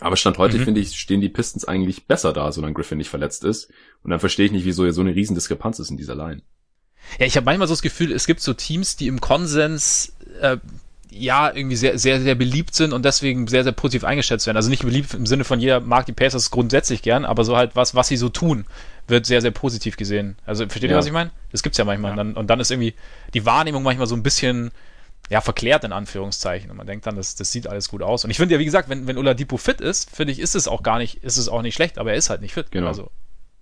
Aber Stand heute, mhm. finde ich, stehen die Pistons eigentlich besser da, solange Griffin nicht verletzt ist. Und dann verstehe ich nicht, wieso hier so eine riesen Diskrepanz ist in dieser Line. Ja, ich habe manchmal so das Gefühl, es gibt so Teams, die im Konsens äh, ja irgendwie sehr, sehr, sehr beliebt sind und deswegen sehr, sehr positiv eingeschätzt werden. Also nicht beliebt im Sinne von jeder mag die Pacers grundsätzlich gern, aber so halt was, was sie so tun, wird sehr, sehr positiv gesehen. Also versteht ja. ihr, was ich meine? Das gibt's ja manchmal. Ja. Und, dann, und dann ist irgendwie die Wahrnehmung manchmal so ein bisschen ja, verklärt in Anführungszeichen. Und man denkt dann, das, das sieht alles gut aus. Und ich finde ja, wie gesagt, wenn, wenn Oladipo fit ist, finde ich, ist es auch gar nicht, ist es auch nicht schlecht, aber er ist halt nicht fit. Genau. Also,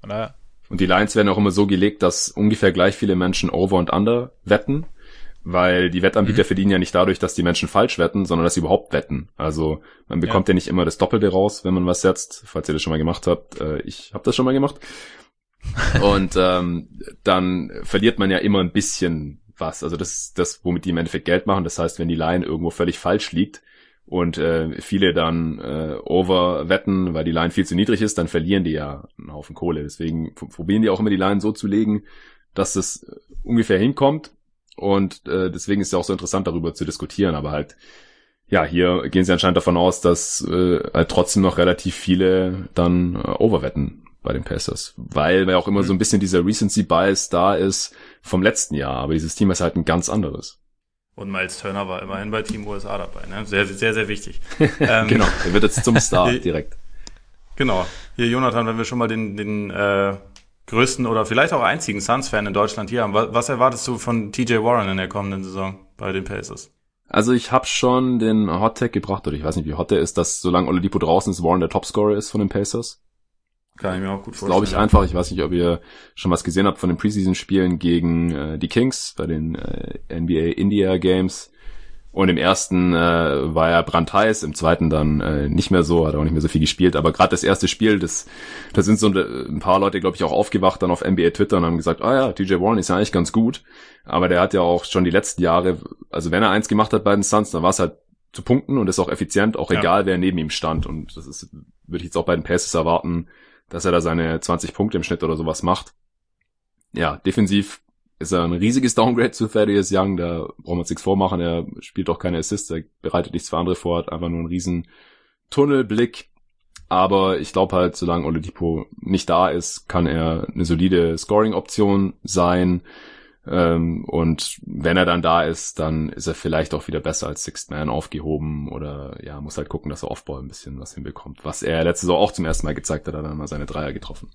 von daher. Und die Lines werden auch immer so gelegt, dass ungefähr gleich viele Menschen over und under wetten, weil die Wettanbieter mhm. verdienen ja nicht dadurch, dass die Menschen falsch wetten, sondern dass sie überhaupt wetten. Also man bekommt ja, ja nicht immer das Doppelte raus, wenn man was setzt, falls ihr das schon mal gemacht habt. Äh, ich habe das schon mal gemacht. <laughs> und ähm, dann verliert man ja immer ein bisschen was. Also das ist das, womit die im Endeffekt Geld machen. Das heißt, wenn die Line irgendwo völlig falsch liegt, und äh, viele dann äh, over wetten, weil die Line viel zu niedrig ist, dann verlieren die ja einen Haufen Kohle. Deswegen probieren die auch immer die Line so zu legen, dass es ungefähr hinkommt. Und äh, deswegen ist es ja auch so interessant, darüber zu diskutieren. Aber halt, ja, hier gehen sie anscheinend davon aus, dass äh, halt trotzdem noch relativ viele dann äh, overwetten bei den Pacers. Weil ja auch immer so ein bisschen dieser Recency Bias da ist vom letzten Jahr. Aber dieses Team ist halt ein ganz anderes. Und Miles Turner war immerhin bei Team USA dabei. Ne? Sehr, sehr, sehr wichtig. <laughs> ähm, genau, er wird jetzt zum Star <laughs> direkt. Genau. Hier, Jonathan, wenn wir schon mal den, den äh, größten oder vielleicht auch einzigen Suns-Fan in Deutschland hier haben, was, erwartest du von TJ Warren in der kommenden Saison bei den Pacers? Also ich habe schon den Hot Tag gebracht, oder ich weiß nicht, wie hot der ist, dass solange Oladipo draußen ist, Warren der Topscorer ist von den Pacers. Kann ich mir auch gut vorstellen. Glaube ich einfach. Ich weiß nicht, ob ihr schon was gesehen habt von den Preseason-Spielen gegen äh, die Kings bei den äh, NBA India Games. Und im ersten äh, war er brandheiß, im zweiten dann äh, nicht mehr so, hat auch nicht mehr so viel gespielt. Aber gerade das erste Spiel, das, da sind so ein paar Leute, glaube ich, auch aufgewacht dann auf NBA Twitter und haben gesagt, ah ja, TJ Warren ist ja eigentlich ganz gut. Aber der hat ja auch schon die letzten Jahre, also wenn er eins gemacht hat bei den Suns, dann war es halt zu punkten und ist auch effizient, auch ja. egal, wer neben ihm stand. Und das ist, würde ich jetzt auch bei den Passes erwarten, dass er da seine 20 Punkte im Schnitt oder sowas macht. Ja, defensiv ist er ein riesiges Downgrade zu Thaddeus Young, da braucht man nichts vormachen, er spielt auch keine Assists, er bereitet nichts für andere vor, hat einfach nur einen riesen Tunnelblick. Aber ich glaube halt, solange Oladipo nicht da ist, kann er eine solide Scoring-Option sein. Ähm, und wenn er dann da ist, dann ist er vielleicht auch wieder besser als Sixth Man aufgehoben oder ja, muss halt gucken, dass er Offball ein bisschen was hinbekommt. Was er letzte Saison auch zum ersten Mal gezeigt hat, hat er dann mal seine Dreier getroffen.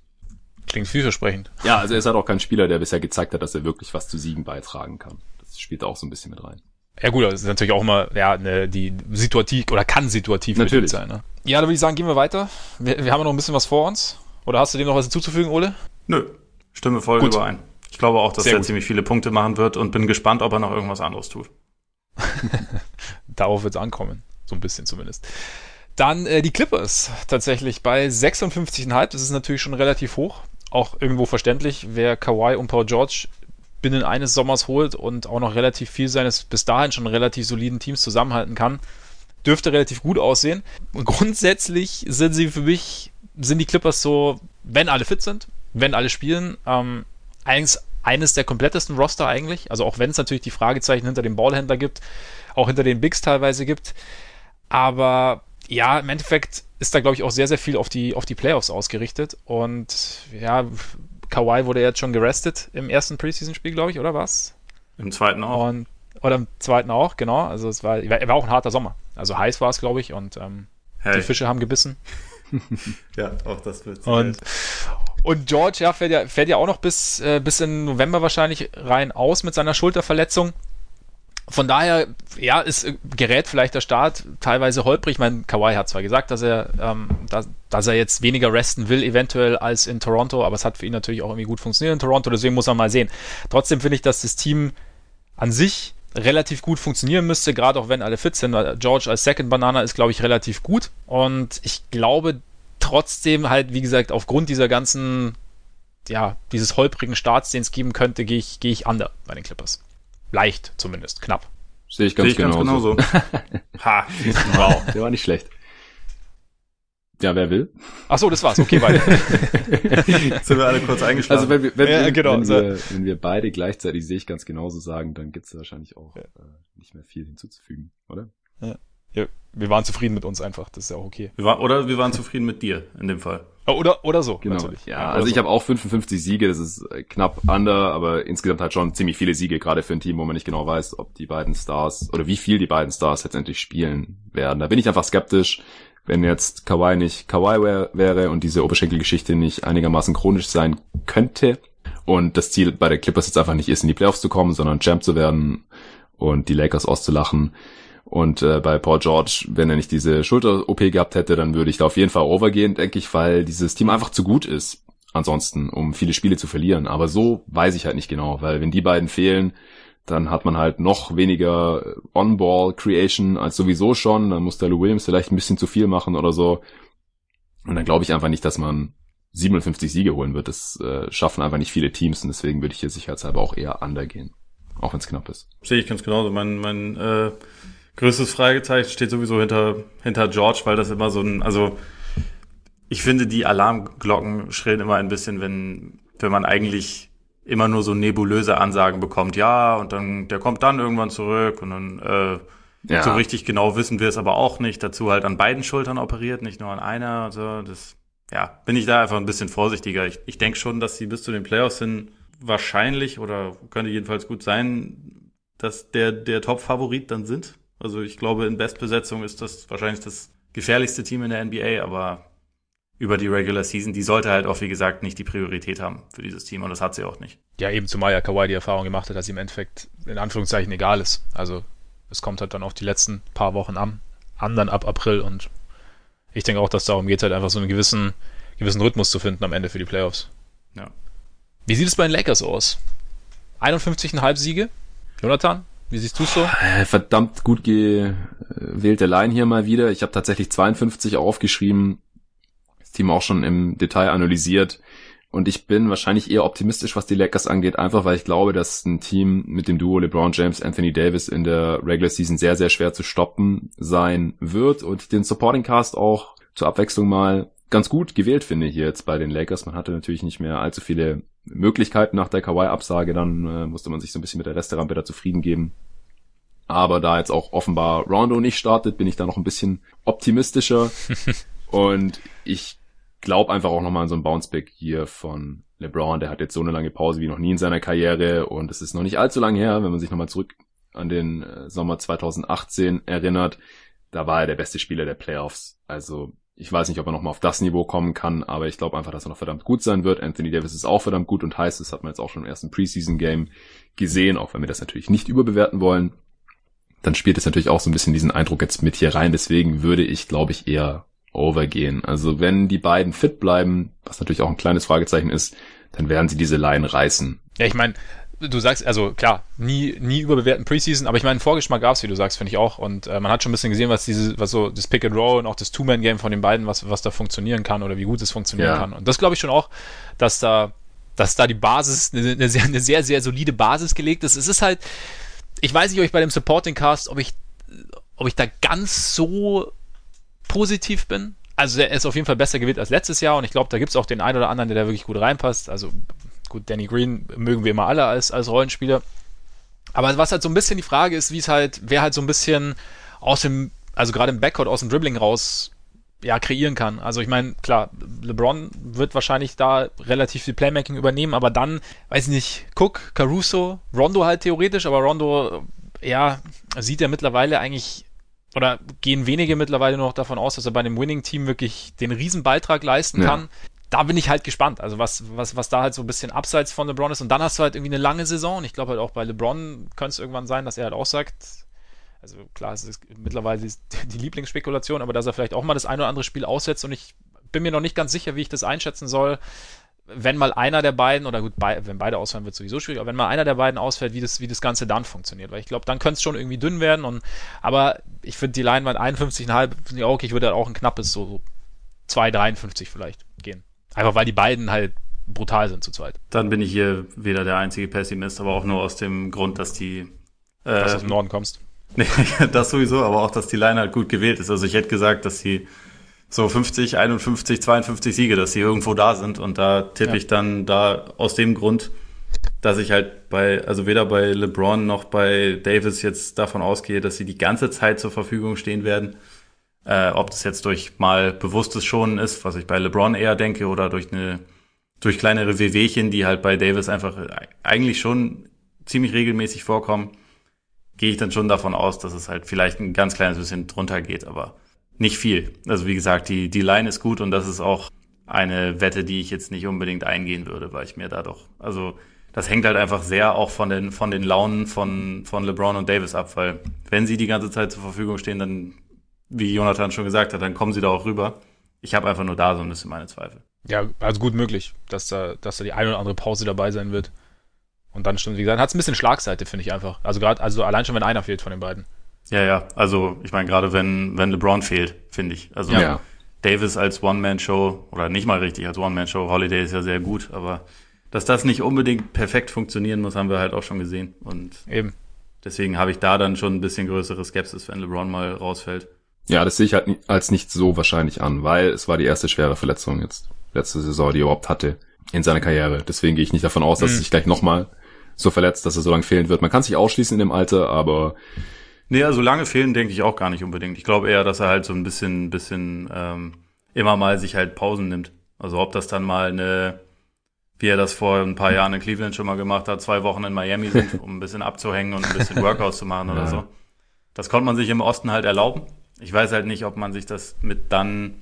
Klingt vielversprechend. Ja, also er ist halt auch kein Spieler, der bisher gezeigt hat, dass er wirklich was zu Siegen beitragen kann. Das spielt auch so ein bisschen mit rein. Ja gut, das ist natürlich auch immer ja, ne, die situativ oder kann situativ natürlich sein. Ne? Ja, dann würde ich sagen, gehen wir weiter. Wir, wir haben noch ein bisschen was vor uns. Oder hast du dem noch was hinzuzufügen, Ole? Nö, stimme voll Gut. überein. Ich glaube auch, dass Sehr er gut. ziemlich viele Punkte machen wird und bin gespannt, ob er noch irgendwas anderes tut. <laughs> Darauf wird es ankommen. So ein bisschen zumindest. Dann äh, die Clippers tatsächlich bei 56,5. Das ist natürlich schon relativ hoch. Auch irgendwo verständlich, wer Kawhi und Paul George binnen eines Sommers holt und auch noch relativ viel seines bis dahin schon relativ soliden Teams zusammenhalten kann, dürfte relativ gut aussehen. Und grundsätzlich sind sie für mich, sind die Clippers so, wenn alle fit sind, wenn alle spielen, ähm, eines, eines der komplettesten Roster eigentlich. Also auch wenn es natürlich die Fragezeichen hinter dem Ballhändler gibt, auch hinter den Bigs teilweise gibt. Aber ja, im Endeffekt ist da, glaube ich, auch sehr, sehr viel auf die, auf die Playoffs ausgerichtet. Und ja, Kawhi wurde jetzt schon gerestet im ersten Preseason-Spiel, glaube ich, oder was? Im zweiten auch. Und, oder im zweiten auch, genau. Also es war, war auch ein harter Sommer. Also heiß war es, glaube ich, und ähm, hey. die Fische haben gebissen. <laughs> ja, auch das wird. Und, und George, ja, fährt ja, fährt ja auch noch bis, äh, bis in November wahrscheinlich rein aus mit seiner Schulterverletzung. Von daher, ja, ist äh, gerät vielleicht der Start teilweise holprig. Ich meine, Kawhi hat zwar gesagt, dass er, ähm, dass, dass er jetzt weniger resten will, eventuell als in Toronto, aber es hat für ihn natürlich auch irgendwie gut funktioniert in Toronto, deswegen muss man mal sehen. Trotzdem finde ich, dass das Team an sich relativ gut funktionieren müsste, gerade auch wenn alle fit sind. George als Second Banana ist, glaube ich, relativ gut. Und ich glaube trotzdem halt, wie gesagt, aufgrund dieser ganzen, ja, dieses holprigen Starts, den es geben könnte, gehe ich, gehe ich under bei den Clippers. Leicht zumindest, knapp. Sehe ich ganz, Seh ich genauso. ganz genauso. <laughs> ha, wow. <laughs> Der war nicht schlecht. Ja, wer will? Ach so, das war's. Okay, weiter. <laughs> Sind wir alle kurz eingeschlafen. Also wenn wir, wenn, ja, genau, wenn, wir, wenn wir beide gleichzeitig sehe ich ganz genauso sagen, dann gibt's wahrscheinlich auch ja. äh, nicht mehr viel hinzuzufügen, oder? Ja. Ja. Wir waren zufrieden mit uns einfach, das ist ja auch okay. Wir war, oder wir waren zufrieden mit dir in dem Fall. Oder, oder so, genau. natürlich. Ja, also so. ich habe auch 55 Siege, das ist äh, knapp under, aber insgesamt halt schon ziemlich viele Siege, gerade für ein Team, wo man nicht genau weiß, ob die beiden Stars oder wie viel die beiden Stars letztendlich spielen werden. Da bin ich einfach skeptisch wenn jetzt Kawhi nicht Kawhi wär, wäre und diese Oberschenkelgeschichte nicht einigermaßen chronisch sein könnte und das Ziel bei der Clippers jetzt einfach nicht ist, in die Playoffs zu kommen, sondern Champ zu werden und die Lakers auszulachen. Und äh, bei Paul George, wenn er nicht diese Schulter-OP gehabt hätte, dann würde ich da auf jeden Fall overgehen, denke ich, weil dieses Team einfach zu gut ist. Ansonsten, um viele Spiele zu verlieren. Aber so weiß ich halt nicht genau, weil wenn die beiden fehlen, dann hat man halt noch weniger äh, On-Ball-Creation als sowieso schon. Dann muss der Lou Williams vielleicht ein bisschen zu viel machen oder so. Und dann glaube ich einfach nicht, dass man 57 Siege holen wird. Das äh, schaffen einfach nicht viele Teams und deswegen würde ich hier sicherheitshalber auch eher undergehen. Auch wenn es knapp ist. Sehe ich ganz genauso. Mein, mein äh, größtes Fragezeichen steht sowieso hinter, hinter George, weil das immer so ein, also ich finde, die Alarmglocken schrillen immer ein bisschen, wenn, wenn man eigentlich immer nur so nebulöse Ansagen bekommt, ja, und dann, der kommt dann irgendwann zurück und dann, äh, ja. so richtig genau wissen wir es aber auch nicht. Dazu halt an beiden Schultern operiert, nicht nur an einer. Also das, ja, bin ich da einfach ein bisschen vorsichtiger. Ich, ich denke schon, dass sie bis zu den Playoffs hin wahrscheinlich oder könnte jedenfalls gut sein, dass der, der Top-Favorit dann sind. Also ich glaube, in Bestbesetzung ist das wahrscheinlich das gefährlichste Team in der NBA, aber über die Regular Season, die sollte halt auch, wie gesagt, nicht die Priorität haben für dieses Team und das hat sie auch nicht. Ja, eben zumal ja Kawhi die Erfahrung gemacht hat, dass ihm im Endeffekt in Anführungszeichen egal ist. Also es kommt halt dann auf die letzten paar Wochen an, an dann ab April und ich denke auch, dass darum geht halt einfach so einen gewissen, gewissen Rhythmus zu finden am Ende für die Playoffs. Ja. Wie sieht es bei den Lakers aus? 51,5 Siege? Jonathan, wie siehst du so? Äh, verdammt gut gewählte Line hier mal wieder. Ich habe tatsächlich 52 aufgeschrieben. Team auch schon im Detail analysiert. Und ich bin wahrscheinlich eher optimistisch, was die Lakers angeht, einfach weil ich glaube, dass ein Team mit dem Duo LeBron James, Anthony Davis in der Regular Season sehr, sehr schwer zu stoppen sein wird und den Supporting Cast auch zur Abwechslung mal ganz gut gewählt finde hier jetzt bei den Lakers. Man hatte natürlich nicht mehr allzu viele Möglichkeiten nach der Kawhi-Absage, dann äh, musste man sich so ein bisschen mit der Resterampe da zufrieden geben. Aber da jetzt auch offenbar Rondo nicht startet, bin ich da noch ein bisschen optimistischer. <laughs> und ich glaube einfach auch nochmal an so ein Bounceback hier von LeBron. Der hat jetzt so eine lange Pause wie noch nie in seiner Karriere und es ist noch nicht allzu lange her, wenn man sich nochmal zurück an den äh, Sommer 2018 erinnert. Da war er der beste Spieler der Playoffs. Also ich weiß nicht, ob er nochmal auf das Niveau kommen kann, aber ich glaube einfach, dass er noch verdammt gut sein wird. Anthony Davis ist auch verdammt gut und heiß. Das hat man jetzt auch schon im ersten Preseason-Game gesehen, auch wenn wir das natürlich nicht überbewerten wollen. dann spielt es natürlich auch so ein bisschen diesen Eindruck jetzt mit hier rein. Deswegen würde ich, glaube ich, eher overgehen. Also wenn die beiden fit bleiben, was natürlich auch ein kleines Fragezeichen ist, dann werden sie diese Line reißen. Ja, ich meine, du sagst, also klar, nie, nie überbewerten Preseason, aber ich meine, Vorgeschmack gab's, wie du sagst, finde ich auch. Und äh, man hat schon ein bisschen gesehen, was diese, was so das Pick and Roll und auch das Two-Man-Game von den beiden, was, was da funktionieren kann oder wie gut es funktionieren ja. kann. Und das glaube ich schon auch, dass da, dass da die Basis, eine, eine, sehr, eine sehr, sehr solide Basis gelegt ist. Es ist halt, ich weiß nicht, ob ich bei dem Supporting Cast, ob ich, ob ich da ganz so positiv bin. Also er ist auf jeden Fall besser gewählt als letztes Jahr und ich glaube, da gibt es auch den einen oder anderen, der da wirklich gut reinpasst. Also gut, Danny Green mögen wir immer alle als, als Rollenspieler. Aber was halt so ein bisschen die Frage ist, wie es halt, wer halt so ein bisschen aus dem, also gerade im Backcourt aus dem Dribbling raus ja, kreieren kann. Also ich meine, klar, LeBron wird wahrscheinlich da relativ viel Playmaking übernehmen, aber dann, weiß ich nicht, Cook, Caruso, Rondo halt theoretisch, aber Rondo, ja, sieht er mittlerweile eigentlich, oder gehen wenige mittlerweile noch davon aus, dass er bei einem Winning-Team wirklich den Riesenbeitrag leisten ja. kann da bin ich halt gespannt. Also was, was, was da halt so ein bisschen abseits von LeBron ist. Und dann hast du halt irgendwie eine lange Saison. Und ich glaube halt auch bei LeBron könnte es irgendwann sein, dass er halt auch sagt, also klar, es ist mittlerweile die Lieblingsspekulation, aber dass er vielleicht auch mal das ein oder andere Spiel aussetzt. Und ich bin mir noch nicht ganz sicher, wie ich das einschätzen soll. Wenn mal einer der beiden, oder gut, bei, wenn beide ausfallen, wird es sowieso schwierig, aber wenn mal einer der beiden ausfällt, wie das, wie das Ganze dann funktioniert. Weil ich glaube, dann könnte es schon irgendwie dünn werden. Und, aber ich finde die Leinwand 51,5, okay, ich würde halt auch ein knappes, so 2,53 vielleicht. Einfach weil die beiden halt brutal sind zu zweit. Dann bin ich hier weder der einzige Pessimist, aber auch nur aus dem Grund, dass die äh, dass du aus dem Norden kommst. <laughs> Nee, das sowieso, aber auch, dass die Line halt gut gewählt ist. Also ich hätte gesagt, dass sie so 50, 51, 52 Siege, dass sie irgendwo da sind und da tippe ja. ich dann da aus dem Grund, dass ich halt bei, also weder bei LeBron noch bei Davis jetzt davon ausgehe, dass sie die ganze Zeit zur Verfügung stehen werden. Äh, ob das jetzt durch mal bewusstes Schonen ist, was ich bei LeBron eher denke, oder durch eine durch kleinere Wehwehchen, die halt bei Davis einfach eigentlich schon ziemlich regelmäßig vorkommen, gehe ich dann schon davon aus, dass es halt vielleicht ein ganz kleines bisschen drunter geht, aber nicht viel. Also wie gesagt, die, die Line ist gut und das ist auch eine Wette, die ich jetzt nicht unbedingt eingehen würde, weil ich mir da doch, also das hängt halt einfach sehr auch von den, von den Launen von, von LeBron und Davis ab, weil wenn sie die ganze Zeit zur Verfügung stehen, dann wie Jonathan schon gesagt hat, dann kommen sie da auch rüber. Ich habe einfach nur da so ein bisschen meine Zweifel. Ja, also gut möglich, dass da, dass da die eine oder andere Pause dabei sein wird. Und dann stimmt, wie gesagt, hat es ein bisschen Schlagseite, finde ich einfach. Also gerade, also allein schon, wenn einer fehlt von den beiden. Ja, ja, also ich meine, gerade wenn, wenn LeBron fehlt, finde ich. Also ja. Davis als One-Man-Show oder nicht mal richtig als One-Man-Show, Holiday ist ja sehr gut, aber dass das nicht unbedingt perfekt funktionieren muss, haben wir halt auch schon gesehen. Und eben. Deswegen habe ich da dann schon ein bisschen größere Skepsis, wenn LeBron mal rausfällt. Ja, das sehe ich halt als nicht so wahrscheinlich an, weil es war die erste schwere Verletzung jetzt letzte Saison, die er überhaupt hatte in seiner Karriere. Deswegen gehe ich nicht davon aus, dass mhm. er sich gleich nochmal so verletzt, dass er so lange fehlen wird. Man kann sich ausschließen in dem Alter, aber Nee, also lange fehlen denke ich auch gar nicht unbedingt. Ich glaube eher, dass er halt so ein bisschen, bisschen ähm, immer mal sich halt Pausen nimmt. Also ob das dann mal eine, wie er das vor ein paar Jahren in Cleveland schon mal gemacht hat, zwei Wochen in Miami sind, <laughs> um ein bisschen abzuhängen und ein bisschen Workouts zu machen oder ja. so. Das konnte man sich im Osten halt erlauben. Ich weiß halt nicht, ob man sich das mit dann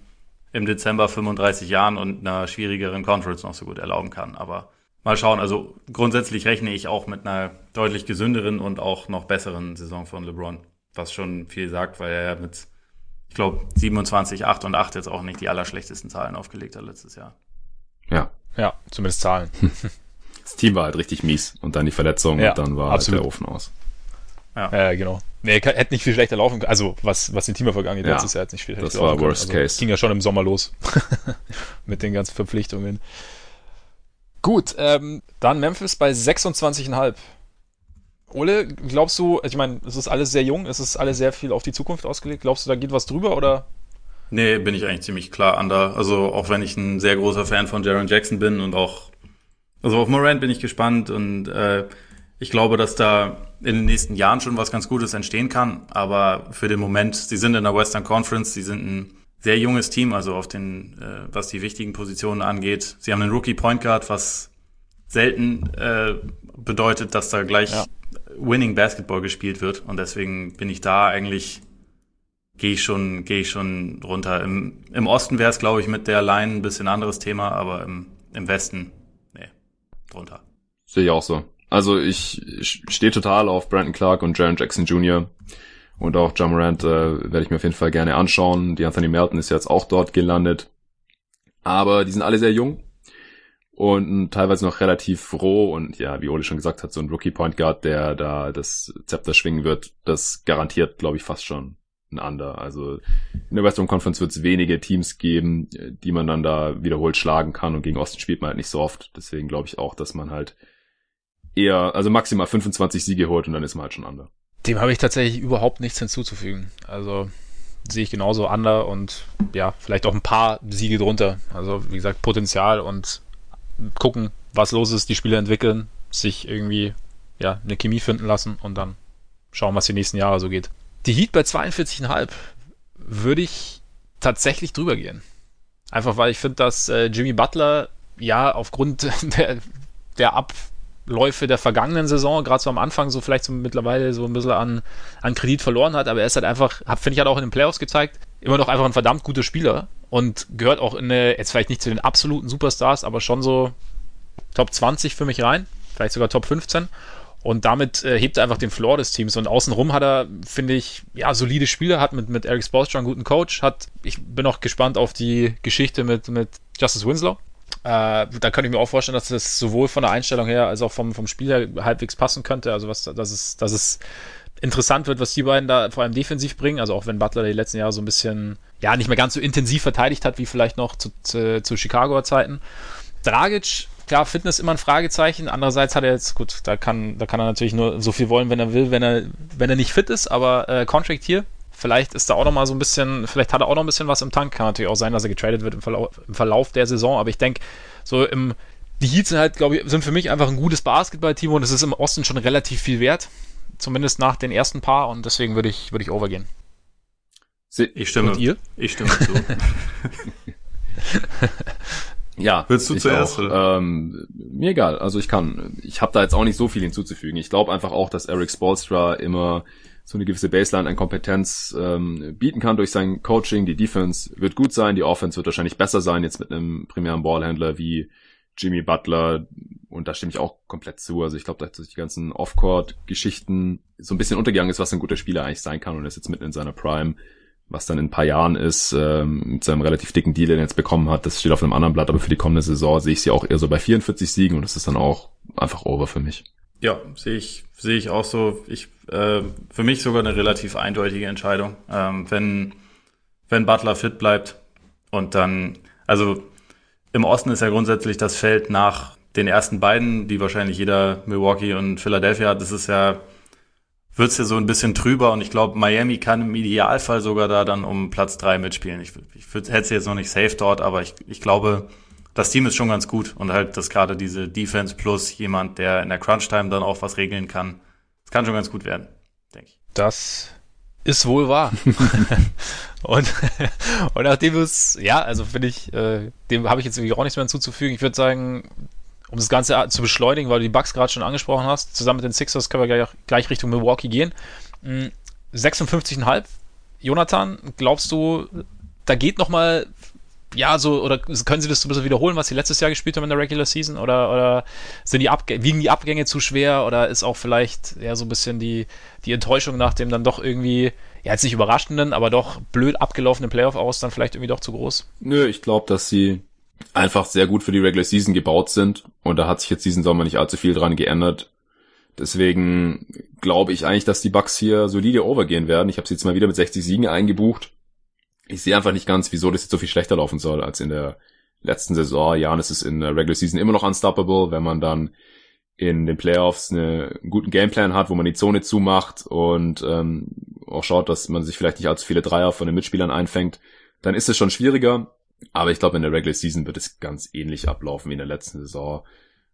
im Dezember 35 Jahren und einer schwierigeren Conference noch so gut erlauben kann. Aber mal schauen. Also grundsätzlich rechne ich auch mit einer deutlich gesünderen und auch noch besseren Saison von LeBron. Was schon viel sagt, weil er mit, ich glaube, 27, 8 und 8 jetzt auch nicht die allerschlechtesten Zahlen aufgelegt hat letztes Jahr. Ja. Ja, zumindest Zahlen. <laughs> Das Team war halt richtig mies und dann die Verletzung ja, und dann war absolut. halt der Ofen aus. Ja, äh, genau. Nee, hätte nicht viel schlechter laufen können. Also, was, was den Teamerfolg angeht, ja. letztes Jahr hätte nicht viel schlechter laufen können. Das war Worst also, Case. Ging ja schon im Sommer los. <laughs> Mit den ganzen Verpflichtungen. Gut, ähm, dann Memphis bei 26,5. Ole, glaubst du, ich meine, es ist alles sehr jung, es ist alles sehr viel auf die Zukunft ausgelegt. Glaubst du, da geht was drüber oder? Nee, bin ich eigentlich ziemlich klar an da. Also auch wenn ich ein sehr großer Fan von Jaron Jackson bin und auch, also auf Morant bin ich gespannt und äh, ich glaube, dass da in den nächsten Jahren schon was ganz Gutes entstehen kann. Aber für den Moment, sie sind in der Western Conference, sie sind ein sehr junges Team, also auf den, äh, was die wichtigen Positionen angeht. Sie haben einen Rookie Point Guard, was selten äh, bedeutet, dass da gleich ja. Winning Basketball gespielt wird. Und deswegen bin ich da eigentlich gehe ich schon gehe ich schon runter. Im, im Osten wäre es, glaube ich, mit der Line ein bisschen anderes Thema, aber im, im Westen, nee, drunter. Sehe ich auch so. Also ich stehe total auf Brandon Clark und Jaron Jackson Jr. Und auch John Morant äh, werde ich mir auf jeden Fall gerne anschauen. Die Anthony Melton ist jetzt auch dort gelandet. Aber die sind alle sehr jung und teilweise noch relativ roh und ja, wie Ole schon gesagt hat, so ein Rookie Point Guard, der da das Zepter schwingen wird, das garantiert, glaube ich, fast schon ein Under. Also in der Western Conference wird es wenige Teams geben, die man dann da wiederholt schlagen kann und gegen Osten spielt man halt nicht so oft. Deswegen glaube ich auch, dass man halt eher, also maximal 25 Siege holt und dann ist man halt schon Under. Dem habe ich tatsächlich überhaupt nichts hinzuzufügen. Also sehe ich genauso Under und ja, vielleicht auch ein paar Siege drunter. Also wie gesagt, Potenzial und gucken, was los ist, die Spieler entwickeln, sich irgendwie ja, eine Chemie finden lassen und dann schauen, was die nächsten Jahre so geht. Die Heat bei 42,5 würde ich tatsächlich drüber gehen. Einfach weil ich finde, dass äh, Jimmy Butler ja aufgrund <laughs> der, der Abläufe der vergangenen Saison, gerade so am Anfang, so vielleicht so mittlerweile so ein bisschen an, an Kredit verloren hat, aber er ist halt einfach, finde ich, hat auch in den Playoffs gezeigt, immer noch einfach ein verdammt guter Spieler und gehört auch in eine, jetzt vielleicht nicht zu den absoluten Superstars, aber schon so Top 20 für mich rein, vielleicht sogar Top 15. Und damit äh, hebt er einfach den Floor des Teams. Und außenrum hat er, finde ich, ja, solide Spieler, hat mit, mit Eric Spoelstra einen guten Coach, hat, ich bin auch gespannt auf die Geschichte mit, mit Justice Winslow. Äh, da könnte ich mir auch vorstellen, dass das sowohl von der Einstellung her als auch vom, vom Spiel halbwegs passen könnte. Also was, dass es, dass es interessant wird, was die beiden da vor allem defensiv bringen. Also auch wenn Butler die letzten Jahre so ein bisschen, ja, nicht mehr ganz so intensiv verteidigt hat, wie vielleicht noch zu, zu, zu Chicagoer Zeiten. Dragic klar, Fitness immer ein Fragezeichen. Andererseits hat er jetzt, gut, da kann, da kann er natürlich nur so viel wollen, wenn er will, wenn er, wenn er nicht fit ist, aber äh, Contract hier, vielleicht ist da auch noch mal so ein bisschen, vielleicht hat er auch noch ein bisschen was im Tank. Kann natürlich auch sein, dass er getradet wird im Verlauf, im Verlauf der Saison, aber ich denke, so im, die Heats sind halt, glaube ich, sind für mich einfach ein gutes Basketballteam und es ist im Osten schon relativ viel wert. Zumindest nach den ersten paar und deswegen würde ich, würde ich overgehen. Ich stimme. Und ihr? Ich stimme zu. <laughs> Ja, willst du zuerst? Auch, ähm, mir egal. Also ich kann. Ich habe da jetzt auch nicht so viel hinzuzufügen. Ich glaube einfach auch, dass Eric Spolstra immer so eine gewisse Baseline an Kompetenz ähm, bieten kann durch sein Coaching. Die Defense wird gut sein, die Offense wird wahrscheinlich besser sein jetzt mit einem primären Ballhändler wie Jimmy Butler. Und da stimme ich auch komplett zu. Also ich glaube, dass die ganzen Off-Court-Geschichten so ein bisschen untergegangen ist, was ein guter Spieler eigentlich sein kann und ist jetzt mitten in seiner Prime was dann in ein paar Jahren ist, ähm, mit seinem relativ dicken Deal, den er jetzt bekommen hat, das steht auf einem anderen Blatt, aber für die kommende Saison sehe ich sie auch eher so bei 44 Siegen und das ist dann auch einfach over für mich. Ja, sehe ich, sehe ich auch so. Ich, äh, für mich sogar eine relativ eindeutige Entscheidung. Ähm, wenn, wenn Butler fit bleibt und dann, also im Osten ist ja grundsätzlich das Feld nach den ersten beiden, die wahrscheinlich jeder Milwaukee und Philadelphia hat, das ist ja wird's ja so ein bisschen trüber und ich glaube, Miami kann im Idealfall sogar da dann um Platz drei mitspielen. Ich, ich hätte sie jetzt noch nicht safe dort, aber ich, ich glaube, das Team ist schon ganz gut und halt, dass gerade diese Defense plus jemand, der in der Crunch-Time dann auch was regeln kann, das kann schon ganz gut werden, denke ich. Das ist wohl wahr. <laughs> und, <laughs> und nachdem es, ja, also finde ich, äh, dem habe ich jetzt irgendwie auch nichts mehr hinzuzufügen. Ich würde sagen, um das Ganze zu beschleunigen, weil du die Bugs gerade schon angesprochen hast, zusammen mit den Sixers können wir gleich, gleich Richtung Milwaukee gehen. 56,5. Hm, Jonathan, glaubst du, da geht noch mal ja, so, oder können sie das so ein bisschen wiederholen, was sie letztes Jahr gespielt haben in der Regular Season? Oder, oder sind die Abg wiegen die Abgänge zu schwer? Oder ist auch vielleicht ja so ein bisschen die, die Enttäuschung nach dem dann doch irgendwie, ja, jetzt nicht überraschenden, aber doch blöd abgelaufenen Playoff aus dann vielleicht irgendwie doch zu groß? Nö, ich glaube, dass sie einfach sehr gut für die Regular Season gebaut sind. Und da hat sich jetzt diesen Sommer nicht allzu viel dran geändert. Deswegen glaube ich eigentlich, dass die Bucks hier solide overgehen werden. Ich habe sie jetzt mal wieder mit 60 Siegen eingebucht. Ich sehe einfach nicht ganz, wieso das jetzt so viel schlechter laufen soll als in der letzten Saison. Janis ist in der Regular Season immer noch unstoppable, wenn man dann in den Playoffs eine, einen guten Gameplan hat, wo man die Zone zumacht und ähm, auch schaut, dass man sich vielleicht nicht allzu viele Dreier von den Mitspielern einfängt, dann ist es schon schwieriger. Aber ich glaube, in der Regular Season wird es ganz ähnlich ablaufen wie in der letzten Saison.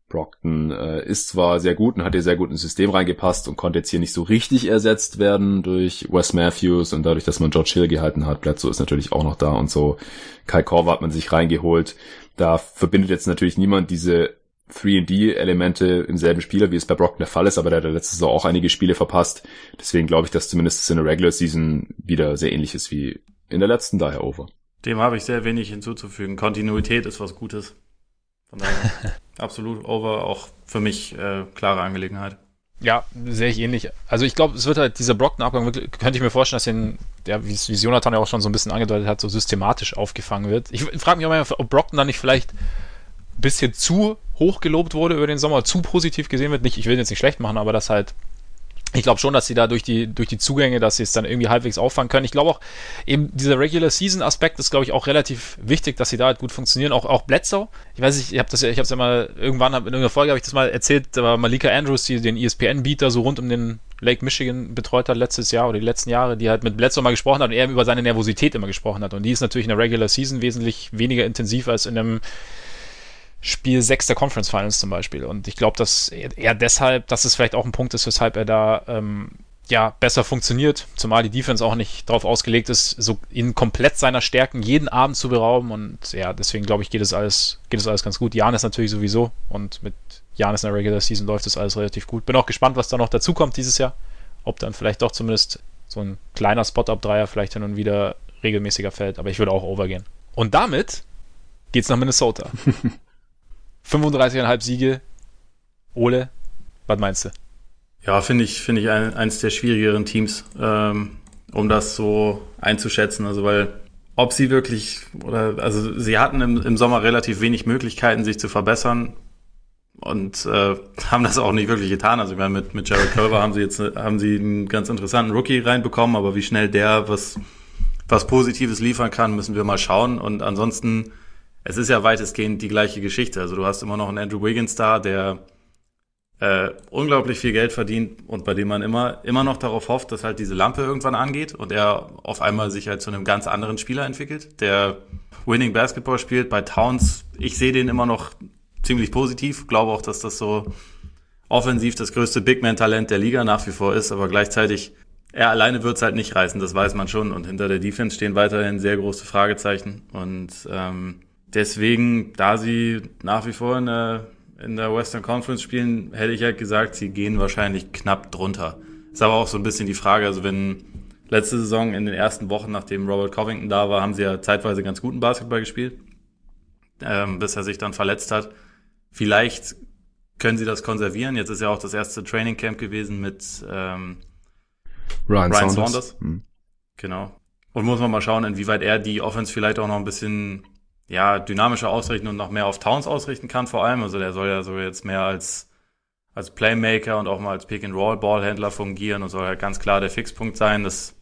Brockton äh, ist zwar sehr gut und hat hier sehr gut ins System reingepasst und konnte jetzt hier nicht so richtig ersetzt werden durch Wes Matthews und dadurch, dass man George Hill gehalten hat. Bledsoe ist natürlich auch noch da und so. Kai Korver hat man sich reingeholt. Da verbindet jetzt natürlich niemand diese 3D-Elemente im selben Spieler, wie es bei Brockton der Fall ist, aber der hat letzte Saison auch einige Spiele verpasst. Deswegen glaube ich, dass zumindest in der Regular Season wieder sehr ähnlich ist wie in der letzten, daher over. Dem habe ich sehr wenig hinzuzufügen. Kontinuität ist was Gutes. Von daher <laughs> absolut over, auch für mich äh, klare Angelegenheit. Ja, sehe ich ähnlich. Also ich glaube, es wird halt dieser Brockton-Abgang, könnte ich mir vorstellen, dass den, ja, wie es Jonathan ja auch schon so ein bisschen angedeutet hat, so systematisch aufgefangen wird. Ich frage mich auch mal, ob Brockton dann nicht vielleicht ein bisschen zu hoch gelobt wurde über den Sommer, zu positiv gesehen wird. Nicht, ich will jetzt nicht schlecht machen, aber dass halt ich glaube schon, dass sie da durch die, durch die Zugänge, dass sie es dann irgendwie halbwegs auffangen können. Ich glaube auch, eben dieser Regular Season Aspekt ist, glaube ich, auch relativ wichtig, dass sie da halt gut funktionieren. Auch, auch Bledsoe. Ich weiß nicht, ich habe das ja, ich habe es ja mal, irgendwann in irgendeiner Folge habe ich das mal erzählt, da war Malika Andrews, die den ESPN-Beater so rund um den Lake Michigan betreut hat letztes Jahr oder die letzten Jahre, die halt mit Bledsoe mal gesprochen hat und er über seine Nervosität immer gesprochen hat. Und die ist natürlich in der Regular Season wesentlich weniger intensiv als in einem Spiel 6 der Conference Finals zum Beispiel. Und ich glaube, dass er deshalb, dass es vielleicht auch ein Punkt ist, weshalb er da ähm, ja besser funktioniert, zumal die Defense auch nicht darauf ausgelegt ist, so in komplett seiner Stärken jeden Abend zu berauben. Und ja, deswegen glaube ich, geht es alles, geht es alles ganz gut. Jan ist natürlich sowieso und mit Jan ist in der Regular Season läuft es alles relativ gut. Bin auch gespannt, was da noch dazu kommt dieses Jahr. Ob dann vielleicht doch zumindest so ein kleiner Spot-Up-Dreier vielleicht hin und wieder regelmäßiger fällt, aber ich würde auch overgehen. Und damit geht's nach Minnesota. <laughs> 35,5 Siege. Ole, was meinst du? Ja, finde ich, finde ich ein, eins der schwierigeren Teams, ähm, um das so einzuschätzen. Also, weil, ob sie wirklich, oder, also, sie hatten im, im Sommer relativ wenig Möglichkeiten, sich zu verbessern und äh, haben das auch nicht wirklich getan. Also, ich meine, mit, mit Jared Culver haben sie jetzt, haben sie einen ganz interessanten Rookie reinbekommen, aber wie schnell der was, was Positives liefern kann, müssen wir mal schauen. Und ansonsten, es ist ja weitestgehend die gleiche Geschichte. Also du hast immer noch einen Andrew Wiggins da, der äh, unglaublich viel Geld verdient und bei dem man immer, immer noch darauf hofft, dass halt diese Lampe irgendwann angeht und er auf einmal sich halt zu einem ganz anderen Spieler entwickelt, der Winning Basketball spielt. Bei Towns, ich sehe den immer noch ziemlich positiv, glaube auch, dass das so offensiv das größte Big Man-Talent der Liga nach wie vor ist, aber gleichzeitig er alleine wird's halt nicht reißen, das weiß man schon. Und hinter der Defense stehen weiterhin sehr große Fragezeichen. Und ähm, Deswegen, da sie nach wie vor in der, in der Western Conference spielen, hätte ich halt gesagt, sie gehen wahrscheinlich knapp drunter. Ist aber auch so ein bisschen die Frage, also wenn letzte Saison in den ersten Wochen, nachdem Robert Covington da war, haben sie ja zeitweise ganz guten Basketball gespielt, ähm, bis er sich dann verletzt hat. Vielleicht können sie das konservieren. Jetzt ist ja auch das erste Training Camp gewesen mit ähm, Ryan, Ryan Saunders. Saunders. Mhm. Genau. Und muss man mal schauen, inwieweit er die Offense vielleicht auch noch ein bisschen ja, dynamischer ausrichten und noch mehr auf Towns ausrichten kann vor allem. Also der soll ja so jetzt mehr als, als Playmaker und auch mal als Pick-and-Roll-Ballhändler fungieren und soll halt ganz klar der Fixpunkt sein. Das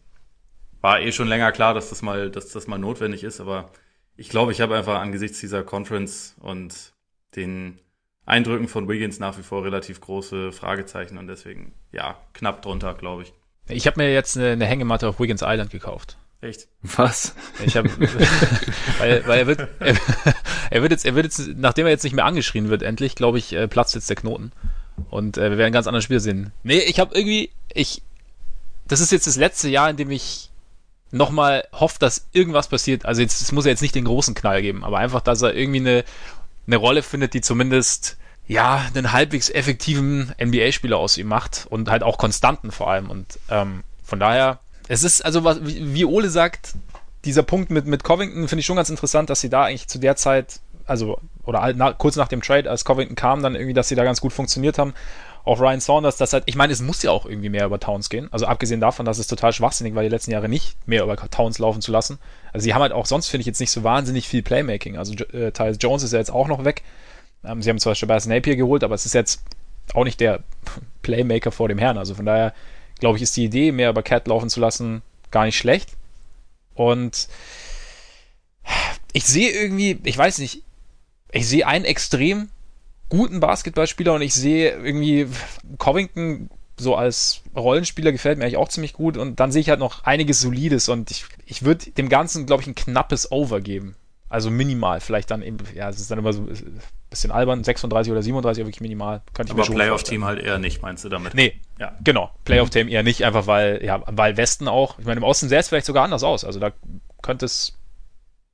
war eh schon länger klar, dass das mal, dass das mal notwendig ist, aber ich glaube, ich habe einfach angesichts dieser Conference und den Eindrücken von Wiggins nach wie vor relativ große Fragezeichen und deswegen, ja, knapp drunter, glaube ich. Ich habe mir jetzt eine, eine Hängematte auf Wiggins Island gekauft. Echt? Was? Ich habe, <laughs> weil, weil er wird, er, er, wird jetzt, er wird jetzt, nachdem er jetzt nicht mehr angeschrien wird, endlich, glaube ich, äh, platzt jetzt der Knoten und äh, wir werden ein ganz anderes Spiel sehen. Nee, ich habe irgendwie, ich, das ist jetzt das letzte Jahr, in dem ich nochmal hoffe, dass irgendwas passiert. Also jetzt, es muss ja jetzt nicht den großen Knall geben, aber einfach, dass er irgendwie eine, eine Rolle findet, die zumindest ja, einen halbwegs effektiven NBA-Spieler aus ihm macht und halt auch konstanten vor allem. Und ähm, von daher, es ist, also was, wie Ole sagt, dieser Punkt mit, mit Covington finde ich schon ganz interessant, dass sie da eigentlich zu der Zeit, also, oder halt nach, kurz nach dem Trade, als Covington kam, dann irgendwie, dass sie da ganz gut funktioniert haben. Auch Ryan Saunders, das halt, ich meine, es muss ja auch irgendwie mehr über Towns gehen. Also abgesehen davon, dass es total schwachsinnig war, die letzten Jahre nicht mehr über Towns laufen zu lassen. Also sie haben halt auch sonst, finde ich, jetzt nicht so wahnsinnig viel Playmaking. Also äh, Tyus Jones ist ja jetzt auch noch weg. Ähm, sie haben zwar Shabazz Napier geholt, aber es ist jetzt auch nicht der Playmaker vor dem Herrn. Also von daher glaube ich, ist die Idee, mehr über Cat laufen zu lassen, gar nicht schlecht. Und ich sehe irgendwie, ich weiß nicht, ich sehe einen extrem guten Basketballspieler und ich sehe irgendwie Covington so als Rollenspieler gefällt mir eigentlich auch ziemlich gut und dann sehe ich halt noch einiges Solides und ich, ich würde dem Ganzen, glaube ich, ein knappes Over geben. Also minimal, vielleicht dann eben, ja, es ist dann immer so bisschen albern, 36 oder 37, wirklich minimal. Könnte ich Aber Playoff-Team halt eher nicht, meinst du damit? Nee, ja. genau. Playoff-Team eher nicht, einfach weil, ja, weil Westen auch, ich meine, im Osten sähe es vielleicht sogar anders aus. Also da könnte es,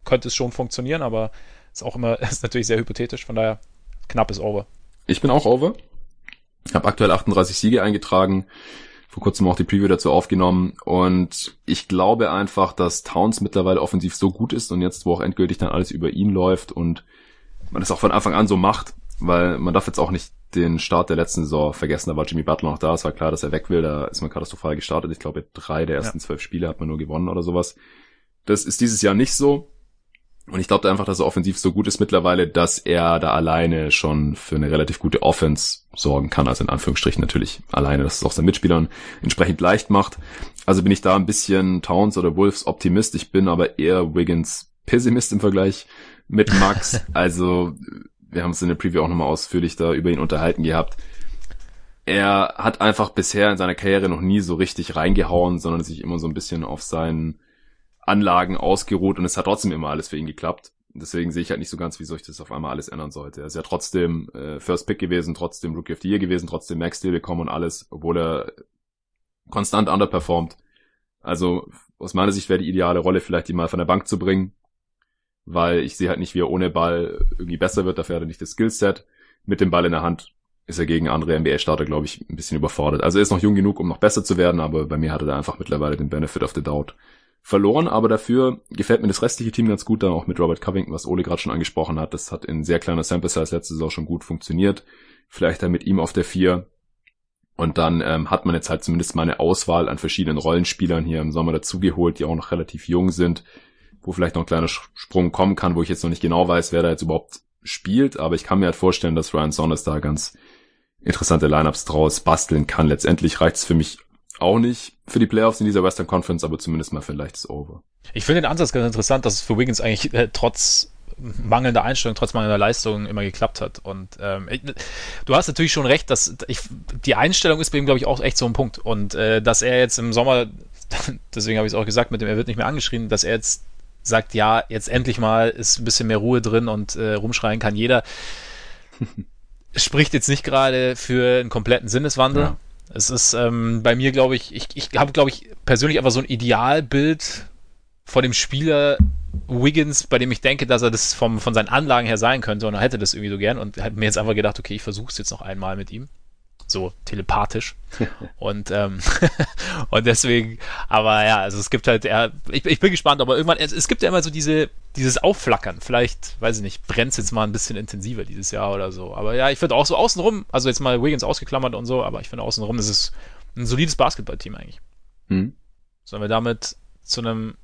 könnte es schon funktionieren, aber ist auch immer, <laughs> ist natürlich sehr hypothetisch, von daher knappes Over. Ich bin auch Over. Ich habe aktuell 38 Siege eingetragen vor kurzem auch die Preview dazu aufgenommen und ich glaube einfach, dass Towns mittlerweile offensiv so gut ist und jetzt, wo auch endgültig dann alles über ihn läuft und man das auch von Anfang an so macht, weil man darf jetzt auch nicht den Start der letzten Saison vergessen. Da war Jimmy Butler noch da. Es war klar, dass er weg will. Da ist man katastrophal gestartet. Ich glaube, drei der ersten ja. zwölf Spiele hat man nur gewonnen oder sowas. Das ist dieses Jahr nicht so. Und ich glaube einfach, dass er offensiv so gut ist mittlerweile, dass er da alleine schon für eine relativ gute Offense sorgen kann. Also in Anführungsstrichen natürlich alleine, dass es auch seinen Mitspielern entsprechend leicht macht. Also bin ich da ein bisschen Towns oder Wolves Optimist. Ich bin aber eher Wiggins Pessimist im Vergleich mit Max. Also wir haben es in der Preview auch nochmal ausführlich da über ihn unterhalten gehabt. Er hat einfach bisher in seiner Karriere noch nie so richtig reingehauen, sondern sich immer so ein bisschen auf seinen Anlagen ausgeruht und es hat trotzdem immer alles für ihn geklappt. Deswegen sehe ich halt nicht so ganz, wieso ich das auf einmal alles ändern sollte. Er ist ja trotzdem äh, First Pick gewesen, trotzdem Rookie of the Year gewesen, trotzdem Max Deal bekommen und alles, obwohl er konstant underperformt. Also aus meiner Sicht wäre die ideale Rolle vielleicht, ihn mal von der Bank zu bringen, weil ich sehe halt nicht, wie er ohne Ball irgendwie besser wird. Dafür hat er nicht das Skillset. Mit dem Ball in der Hand ist er gegen andere NBA-Starter, glaube ich, ein bisschen überfordert. Also er ist noch jung genug, um noch besser zu werden, aber bei mir hat er da einfach mittlerweile den Benefit of the Doubt verloren. Aber dafür gefällt mir das restliche Team ganz gut, dann auch mit Robert Covington, was Ole gerade schon angesprochen hat. Das hat in sehr kleiner Sample Size letzte Saison schon gut funktioniert. Vielleicht dann mit ihm auf der vier. Und dann ähm, hat man jetzt halt zumindest mal eine Auswahl an verschiedenen Rollenspielern hier im Sommer dazugeholt, die auch noch relativ jung sind wo vielleicht noch ein kleiner Sprung kommen kann, wo ich jetzt noch nicht genau weiß, wer da jetzt überhaupt spielt, aber ich kann mir halt vorstellen, dass Ryan Saunders da ganz interessante Lineups draus basteln kann. Letztendlich reicht es für mich auch nicht für die Playoffs in dieser Western Conference, aber zumindest mal für ein leichtes Over. Ich finde den Ansatz ganz interessant, dass es für Wiggins eigentlich äh, trotz mangelnder Einstellung, trotz mangelnder Leistung immer geklappt hat. Und ähm, du hast natürlich schon recht, dass ich, die Einstellung ist bei ihm, glaube ich, auch echt so ein Punkt. Und äh, dass er jetzt im Sommer, <laughs> deswegen habe ich es auch gesagt, mit dem er wird nicht mehr angeschrien, dass er jetzt sagt, ja, jetzt endlich mal ist ein bisschen mehr Ruhe drin und äh, rumschreien kann jeder. Spricht jetzt nicht gerade für einen kompletten Sinneswandel. Ja. Es ist ähm, bei mir, glaube ich, ich, ich habe, glaube ich, persönlich einfach so ein Idealbild von dem Spieler Wiggins, bei dem ich denke, dass er das vom, von seinen Anlagen her sein könnte und er hätte das irgendwie so gern und hat mir jetzt einfach gedacht, okay, ich versuche es jetzt noch einmal mit ihm so telepathisch. und, ähm, <laughs> und deswegen, aber ja, also es gibt halt, ja, ich, ich bin gespannt, aber irgendwann, es, es gibt ja immer so diese, dieses Aufflackern. Vielleicht, weiß ich nicht, brennt es jetzt mal ein bisschen intensiver dieses Jahr oder so. Aber ja, ich finde auch so außenrum, also jetzt mal Wiggins ausgeklammert und so, aber ich finde außenrum ist es ein solides Basketballteam eigentlich. Hm. Sollen wir damit zu einem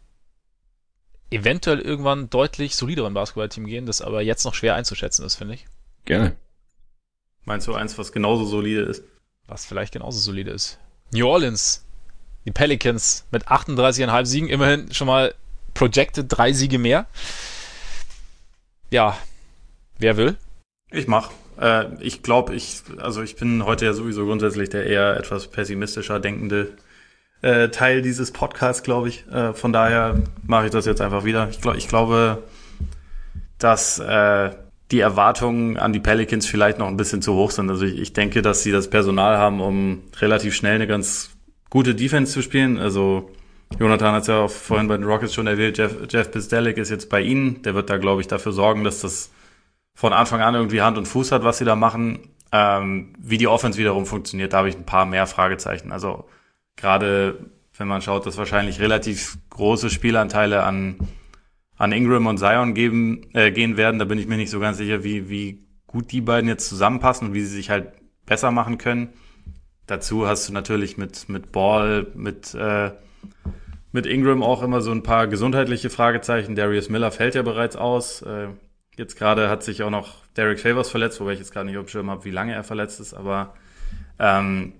eventuell irgendwann deutlich solideren Basketballteam gehen, das aber jetzt noch schwer einzuschätzen ist, finde ich. Gerne. Meinst du eins, was genauso solide ist? Was vielleicht genauso solide ist. New Orleans. Die Pelicans mit 38,5 Siegen. Immerhin schon mal projected drei Siege mehr. Ja. Wer will? Ich mach. Äh, ich glaube, ich, also ich bin heute ja sowieso grundsätzlich der eher etwas pessimistischer denkende äh, Teil dieses Podcasts, glaube ich. Äh, von daher mache ich das jetzt einfach wieder. Ich, glaub, ich glaube, dass äh, die Erwartungen an die Pelicans vielleicht noch ein bisschen zu hoch sind. Also ich, ich denke, dass sie das Personal haben, um relativ schnell eine ganz gute Defense zu spielen. Also Jonathan hat es ja auch vorhin bei den Rockets schon erwähnt, Jeff, Jeff Bisdelic ist jetzt bei ihnen. Der wird da, glaube ich, dafür sorgen, dass das von Anfang an irgendwie Hand und Fuß hat, was sie da machen. Ähm, wie die Offense wiederum funktioniert, da habe ich ein paar mehr Fragezeichen. Also gerade wenn man schaut, dass wahrscheinlich relativ große Spielanteile an an Ingram und Zion geben, äh, gehen werden. Da bin ich mir nicht so ganz sicher, wie, wie gut die beiden jetzt zusammenpassen und wie sie sich halt besser machen können. Dazu hast du natürlich mit, mit Ball, mit, äh, mit Ingram auch immer so ein paar gesundheitliche Fragezeichen. Darius Miller fällt ja bereits aus. Äh, jetzt gerade hat sich auch noch Derek Favors verletzt, wobei ich jetzt gerade nicht auf dem Schirm habe, wie lange er verletzt ist, aber ähm,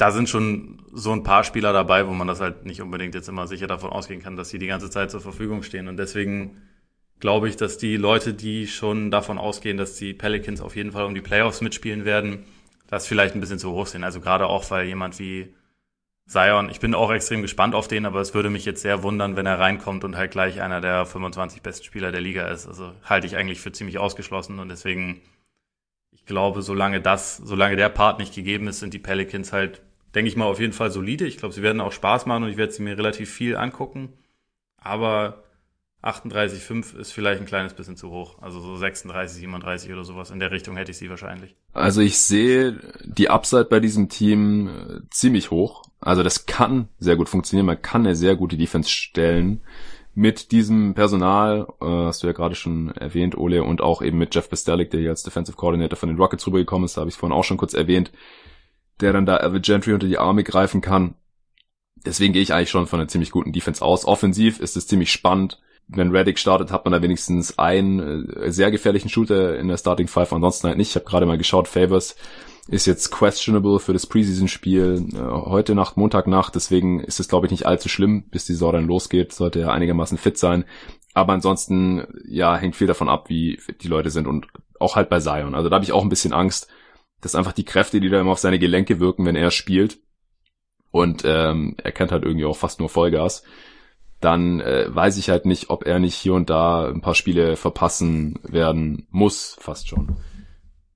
da sind schon so ein paar Spieler dabei, wo man das halt nicht unbedingt jetzt immer sicher davon ausgehen kann, dass sie die ganze Zeit zur Verfügung stehen. Und deswegen glaube ich, dass die Leute, die schon davon ausgehen, dass die Pelicans auf jeden Fall um die Playoffs mitspielen werden, das vielleicht ein bisschen zu hoch sehen. Also gerade auch, weil jemand wie Zion, ich bin auch extrem gespannt auf den, aber es würde mich jetzt sehr wundern, wenn er reinkommt und halt gleich einer der 25 besten Spieler der Liga ist. Also halte ich eigentlich für ziemlich ausgeschlossen und deswegen, ich glaube, solange das, solange der Part nicht gegeben ist, sind die Pelicans halt denke ich mal, auf jeden Fall solide. Ich glaube, sie werden auch Spaß machen und ich werde sie mir relativ viel angucken. Aber 38,5 ist vielleicht ein kleines bisschen zu hoch. Also so 36, 37 oder sowas. In der Richtung hätte ich sie wahrscheinlich. Also ich sehe die Upside bei diesem Team äh, ziemlich hoch. Also das kann sehr gut funktionieren. Man kann eine sehr gute Defense stellen mit diesem Personal, äh, hast du ja gerade schon erwähnt, Ole, und auch eben mit Jeff Bestelik, der hier als Defensive Coordinator von den Rockets rübergekommen ist, da habe ich vorhin auch schon kurz erwähnt, der dann da Alvin Gentry unter die Arme greifen kann. Deswegen gehe ich eigentlich schon von einer ziemlich guten Defense aus. Offensiv ist es ziemlich spannend. Wenn Reddick startet, hat man da wenigstens einen äh, sehr gefährlichen Shooter in der Starting Five, ansonsten halt nicht. Ich habe gerade mal geschaut, Favors ist jetzt questionable für das Preseason-Spiel äh, heute Nacht, Montagnacht. Deswegen ist es, glaube ich, nicht allzu schlimm, bis die Saison dann losgeht. Sollte er einigermaßen fit sein. Aber ansonsten, ja, hängt viel davon ab, wie die Leute sind und auch halt bei Zion. Also da habe ich auch ein bisschen Angst, dass einfach die Kräfte, die da immer auf seine Gelenke wirken, wenn er spielt, und ähm, er kennt halt irgendwie auch fast nur Vollgas, dann äh, weiß ich halt nicht, ob er nicht hier und da ein paar Spiele verpassen werden muss, fast schon.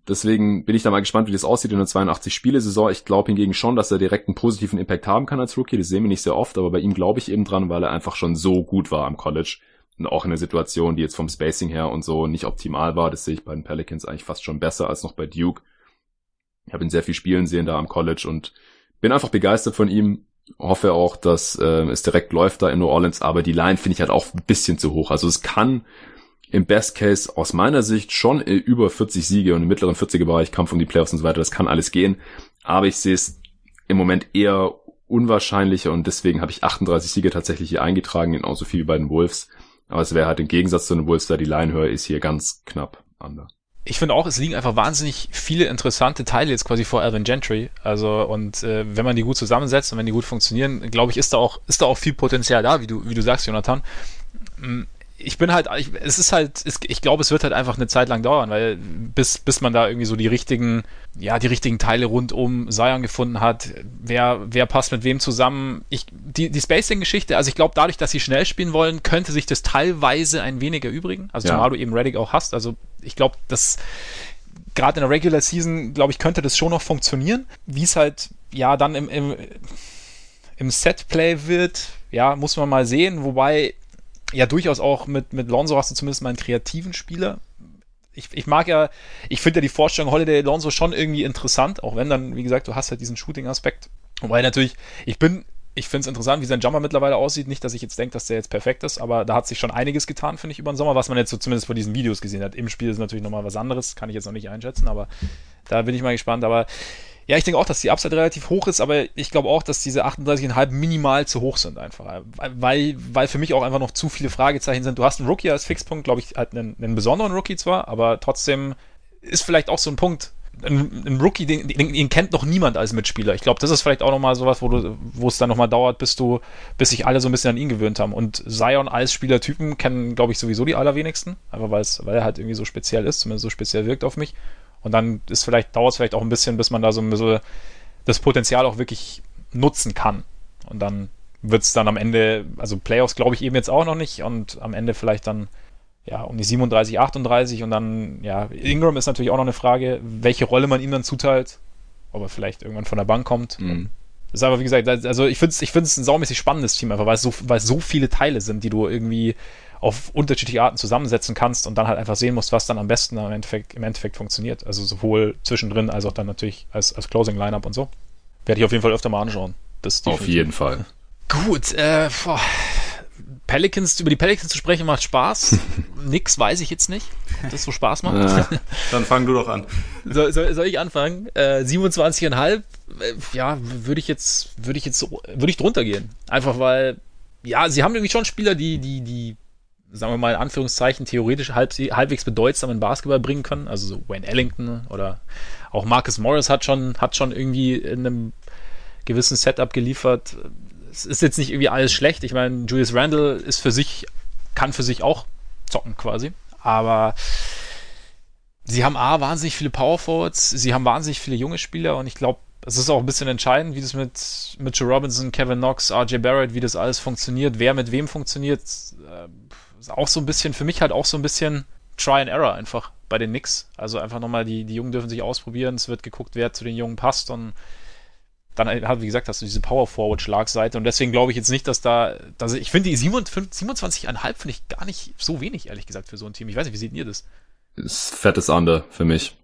Deswegen bin ich da mal gespannt, wie das aussieht in der 82-Spiele-Saison. Ich glaube hingegen schon, dass er direkt einen positiven Impact haben kann als Rookie. Das sehen wir nicht sehr oft, aber bei ihm glaube ich eben dran, weil er einfach schon so gut war am College. Und auch in einer Situation, die jetzt vom Spacing her und so nicht optimal war. Das sehe ich bei den Pelicans eigentlich fast schon besser als noch bei Duke. Ich habe ihn sehr viel spielen sehen da am College und bin einfach begeistert von ihm. Hoffe auch, dass äh, es direkt läuft da in New Orleans, aber die Line finde ich halt auch ein bisschen zu hoch. Also es kann im Best Case aus meiner Sicht schon über 40 Siege und im mittleren 40er Bereich Kampf um die Playoffs und so weiter. Das kann alles gehen. Aber ich sehe es im Moment eher unwahrscheinlicher und deswegen habe ich 38 Siege tatsächlich hier eingetragen, genauso viel wie bei den Wolves. Aber es wäre halt im Gegensatz zu den Wolves, da die Line höher ist, hier ganz knapp anders ich finde auch, es liegen einfach wahnsinnig viele interessante Teile jetzt quasi vor Alvin Gentry. Also, und äh, wenn man die gut zusammensetzt und wenn die gut funktionieren, glaube ich, ist da auch, ist da auch viel Potenzial da, wie du, wie du sagst, Jonathan. Mm, ich bin halt, ich, es ist halt, es, ich glaube, es wird halt einfach eine Zeit lang dauern, weil bis, bis man da irgendwie so die richtigen, ja, die richtigen Teile rund um Zion gefunden hat, wer, wer passt mit wem zusammen. Ich, die, die Spacing-Geschichte, also ich glaube, dadurch, dass sie schnell spielen wollen, könnte sich das teilweise ein wenig erübrigen. Also ja. zumal du eben Reddick auch hast. Also ich glaube, das gerade in der Regular Season, glaube ich, könnte das schon noch funktionieren. Wie es halt, ja, dann im, im, im Setplay wird, ja, muss man mal sehen. Wobei ja durchaus auch mit, mit Lonzo hast du zumindest mal einen kreativen Spieler. Ich, ich mag ja, ich finde ja die Vorstellung Holiday Lonzo schon irgendwie interessant, auch wenn dann, wie gesagt, du hast halt diesen Shooting-Aspekt. Wobei natürlich, ich bin, ich finde es interessant, wie sein Jumper mittlerweile aussieht. Nicht, dass ich jetzt denke, dass der jetzt perfekt ist, aber da hat sich schon einiges getan, finde ich, über den Sommer, was man jetzt so zumindest vor diesen Videos gesehen hat. Im Spiel ist natürlich nochmal was anderes, kann ich jetzt noch nicht einschätzen, aber da bin ich mal gespannt. Aber ja, ich denke auch, dass die Upside relativ hoch ist, aber ich glaube auch, dass diese 38,5 minimal zu hoch sind einfach. Weil, weil für mich auch einfach noch zu viele Fragezeichen sind. Du hast einen Rookie als Fixpunkt, glaube ich, halt einen, einen besonderen Rookie zwar, aber trotzdem ist vielleicht auch so ein Punkt, ein, ein Rookie, den, den, den, kennt noch niemand als Mitspieler. Ich glaube, das ist vielleicht auch nochmal sowas, wo du, wo es dann nochmal dauert, bis du, bis sich alle so ein bisschen an ihn gewöhnt haben. Und Zion als Spielertypen kennen, glaube ich, sowieso die allerwenigsten. Einfach weil es, weil er halt irgendwie so speziell ist, zumindest so speziell wirkt auf mich. Und dann ist vielleicht, dauert es vielleicht auch ein bisschen, bis man da so ein bisschen das Potenzial auch wirklich nutzen kann. Und dann wird es dann am Ende, also Playoffs glaube ich eben jetzt auch noch nicht und am Ende vielleicht dann ja um die 37, 38 und dann, ja, Ingram ist natürlich auch noch eine Frage, welche Rolle man ihm dann zuteilt, ob er vielleicht irgendwann von der Bank kommt. Mhm. Das ist aber, wie gesagt, also ich finde es ich find's ein saumäßig spannendes Team, einfach weil es, so, weil es so viele Teile sind, die du irgendwie auf unterschiedliche Arten zusammensetzen kannst und dann halt einfach sehen musst, was dann am besten im Endeffekt, im Endeffekt funktioniert. Also sowohl zwischendrin als auch dann natürlich als, als Closing Lineup und so. Werde ich auf jeden Fall öfter mal anschauen. Das auf jeden Fall. Gut, äh, boah. Pelicans, über die Pelicans zu sprechen macht Spaß. <laughs> Nix weiß ich jetzt nicht, ob das so Spaß macht. Ja, <laughs> dann fang du doch an. So, soll, soll ich anfangen? Äh, 27,5, äh, ja, würde ich jetzt, würde ich jetzt, würde ich drunter gehen. Einfach weil, ja, sie haben irgendwie schon Spieler, die, die, die sagen wir mal in Anführungszeichen, theoretisch halb, halbwegs bedeutsam in Basketball bringen können. Also so Wayne Ellington oder auch Marcus Morris hat schon, hat schon irgendwie in einem gewissen Setup geliefert. Es ist jetzt nicht irgendwie alles schlecht. Ich meine, Julius Randle ist für sich, kann für sich auch zocken quasi. Aber sie haben A, wahnsinnig viele Power Forwards, sie haben wahnsinnig viele junge Spieler und ich glaube, es ist auch ein bisschen entscheidend, wie das mit Mitchell Robinson, Kevin Knox, RJ Barrett, wie das alles funktioniert, wer mit wem funktioniert. Äh, auch so ein bisschen, für mich halt auch so ein bisschen Try and Error einfach bei den Knicks. Also einfach nochmal, die, die Jungen dürfen sich ausprobieren, es wird geguckt, wer zu den Jungen passt und dann halt, wie gesagt, hast du diese Power-Forward-Schlagseite und deswegen glaube ich jetzt nicht, dass da, dass ich finde die 27,5 finde ich gar nicht so wenig, ehrlich gesagt, für so ein Team. Ich weiß nicht, wie seht ihr das? Ist fettes Under für mich.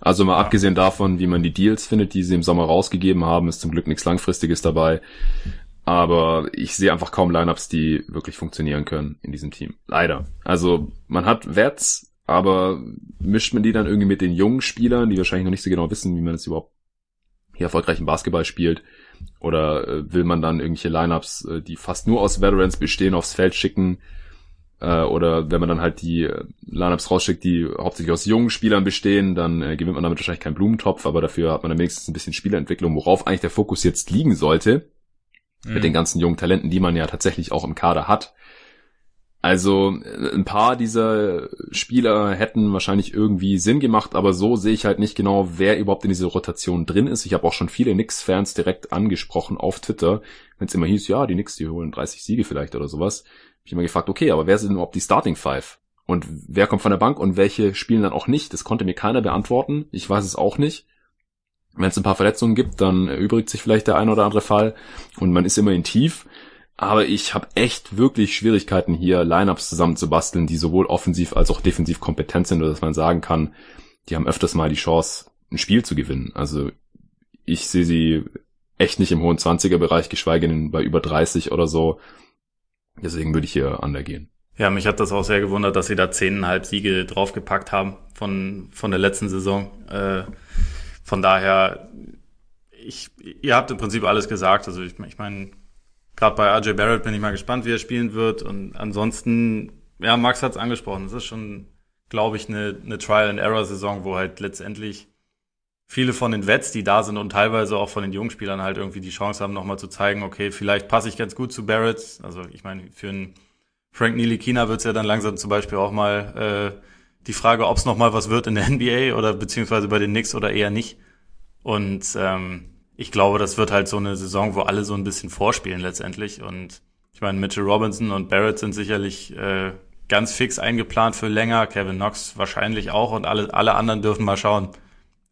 Also mal ja. abgesehen davon, wie man die Deals findet, die sie im Sommer rausgegeben haben, ist zum Glück nichts Langfristiges dabei. aber ich sehe einfach kaum Lineups, die wirklich funktionieren können in diesem Team. Leider. Also man hat Werts, aber mischt man die dann irgendwie mit den jungen Spielern, die wahrscheinlich noch nicht so genau wissen, wie man es überhaupt hier erfolgreich im Basketball spielt, oder äh, will man dann irgendwelche Lineups, äh, die fast nur aus Veterans bestehen, aufs Feld schicken? Äh, oder wenn man dann halt die äh, Lineups rausschickt, die hauptsächlich aus jungen Spielern bestehen, dann äh, gewinnt man damit wahrscheinlich keinen Blumentopf, aber dafür hat man dann wenigstens ein bisschen Spielerentwicklung, worauf eigentlich der Fokus jetzt liegen sollte. Mhm. Mit den ganzen jungen Talenten, die man ja tatsächlich auch im Kader hat. Also ein paar dieser Spieler hätten wahrscheinlich irgendwie Sinn gemacht, aber so sehe ich halt nicht genau, wer überhaupt in dieser Rotation drin ist. Ich habe auch schon viele Knicks-Fans direkt angesprochen auf Twitter, wenn es immer hieß, ja, die Knicks, die holen 30 Siege vielleicht oder sowas. Hab ich immer gefragt, okay, aber wer sind überhaupt die Starting Five? Und wer kommt von der Bank und welche spielen dann auch nicht? Das konnte mir keiner beantworten. Ich weiß es auch nicht. Wenn es ein paar Verletzungen gibt, dann erübrigt sich vielleicht der ein oder andere Fall und man ist immerhin tief. Aber ich habe echt wirklich Schwierigkeiten hier Lineups zusammenzubasteln, die sowohl offensiv als auch defensiv kompetent sind, oder dass man sagen kann, die haben öfters mal die Chance, ein Spiel zu gewinnen. Also ich sehe sie echt nicht im hohen 20er Bereich, geschweige denn bei über 30 oder so. Deswegen würde ich hier undergehen. Ja, mich hat das auch sehr gewundert, dass sie da zehneinhalb Siege draufgepackt haben von, von der letzten Saison. Äh, von daher, ich, ihr habt im Prinzip alles gesagt. Also ich, ich meine, gerade bei RJ Barrett bin ich mal gespannt, wie er spielen wird. Und ansonsten, ja, Max hat es angesprochen, es ist schon, glaube ich, eine, eine Trial-and-Error-Saison, wo halt letztendlich viele von den Vets, die da sind und teilweise auch von den Jungspielern halt irgendwie die Chance haben, nochmal zu zeigen, okay, vielleicht passe ich ganz gut zu Barrett. Also ich meine, für einen Frank Nilikina wird es ja dann langsam zum Beispiel auch mal äh, die Frage, ob es nochmal was wird in der NBA oder beziehungsweise bei den Knicks oder eher nicht. Und ähm, ich glaube, das wird halt so eine Saison, wo alle so ein bisschen vorspielen letztendlich. Und ich meine, Mitchell Robinson und Barrett sind sicherlich äh, ganz fix eingeplant für länger, Kevin Knox wahrscheinlich auch und alle, alle anderen dürfen mal schauen,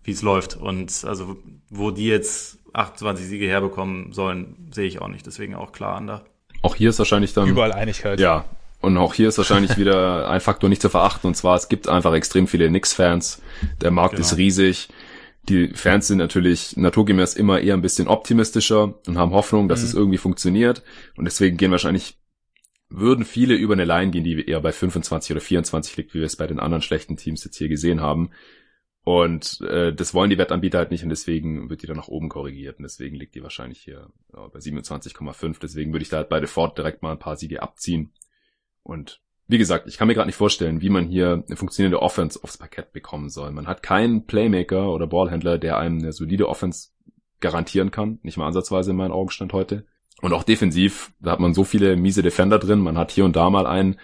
wie es läuft. Und also, wo die jetzt 28 Siege herbekommen sollen, sehe ich auch nicht. Deswegen auch klar an da. Auch hier ist wahrscheinlich dann. Überall Einigkeit. Ja. Und auch hier ist wahrscheinlich wieder ein Faktor nicht zu verachten. Und zwar, es gibt einfach extrem viele Knicks-Fans. Der Markt genau. ist riesig. Die Fans sind natürlich naturgemäß immer eher ein bisschen optimistischer und haben Hoffnung, dass mhm. es irgendwie funktioniert. Und deswegen gehen wahrscheinlich, würden viele über eine Line gehen, die eher bei 25 oder 24 liegt, wie wir es bei den anderen schlechten Teams jetzt hier gesehen haben. Und äh, das wollen die Wettanbieter halt nicht und deswegen wird die dann nach oben korrigiert und deswegen liegt die wahrscheinlich hier ja, bei 27,5. Deswegen würde ich da halt bei Default direkt mal ein paar Siege abziehen. Und wie gesagt, ich kann mir gerade nicht vorstellen, wie man hier eine funktionierende Offense aufs Parkett bekommen soll. Man hat keinen Playmaker oder Ballhändler, der einem eine solide Offense garantieren kann. Nicht mal ansatzweise in meinen Augenstand heute. Und auch defensiv, da hat man so viele miese Defender drin. Man hat hier und da mal einen,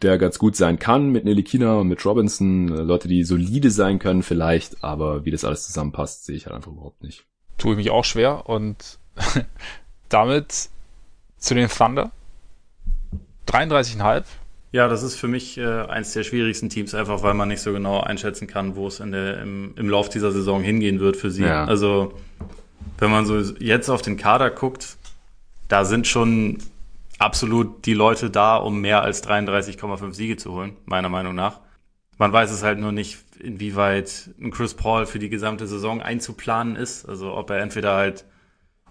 der ganz gut sein kann mit Nelikina und mit Robinson. Leute, die solide sein können vielleicht, aber wie das alles zusammenpasst, sehe ich halt einfach überhaupt nicht. Tue ich mich auch schwer und <laughs> damit zu den Thunder. 33,5 ja, das ist für mich äh, eins der schwierigsten Teams, einfach weil man nicht so genau einschätzen kann, wo es in der, im, im Lauf dieser Saison hingehen wird für sie. Ja. Also, wenn man so jetzt auf den Kader guckt, da sind schon absolut die Leute da, um mehr als 33,5 Siege zu holen, meiner Meinung nach. Man weiß es halt nur nicht, inwieweit ein Chris Paul für die gesamte Saison einzuplanen ist. Also ob er entweder halt,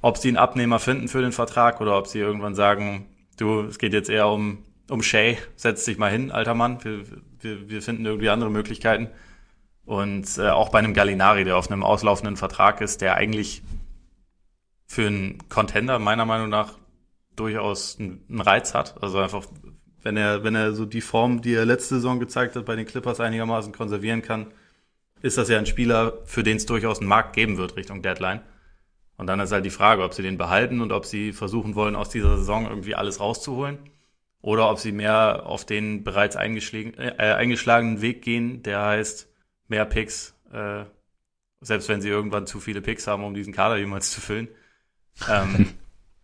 ob sie einen Abnehmer finden für den Vertrag oder ob sie irgendwann sagen, du, es geht jetzt eher um um Shay, setz dich mal hin, alter Mann, wir, wir, wir finden irgendwie andere Möglichkeiten. Und äh, auch bei einem Gallinari, der auf einem auslaufenden Vertrag ist, der eigentlich für einen Contender meiner Meinung nach durchaus einen Reiz hat. Also einfach, wenn er, wenn er so die Form, die er letzte Saison gezeigt hat, bei den Clippers einigermaßen konservieren kann, ist das ja ein Spieler, für den es durchaus einen Markt geben wird Richtung Deadline. Und dann ist halt die Frage, ob sie den behalten und ob sie versuchen wollen, aus dieser Saison irgendwie alles rauszuholen oder ob sie mehr auf den bereits eingeschlagen, äh, eingeschlagenen Weg gehen, der heißt mehr Picks, äh, selbst wenn sie irgendwann zu viele Picks haben, um diesen Kader jemals zu füllen. Ähm,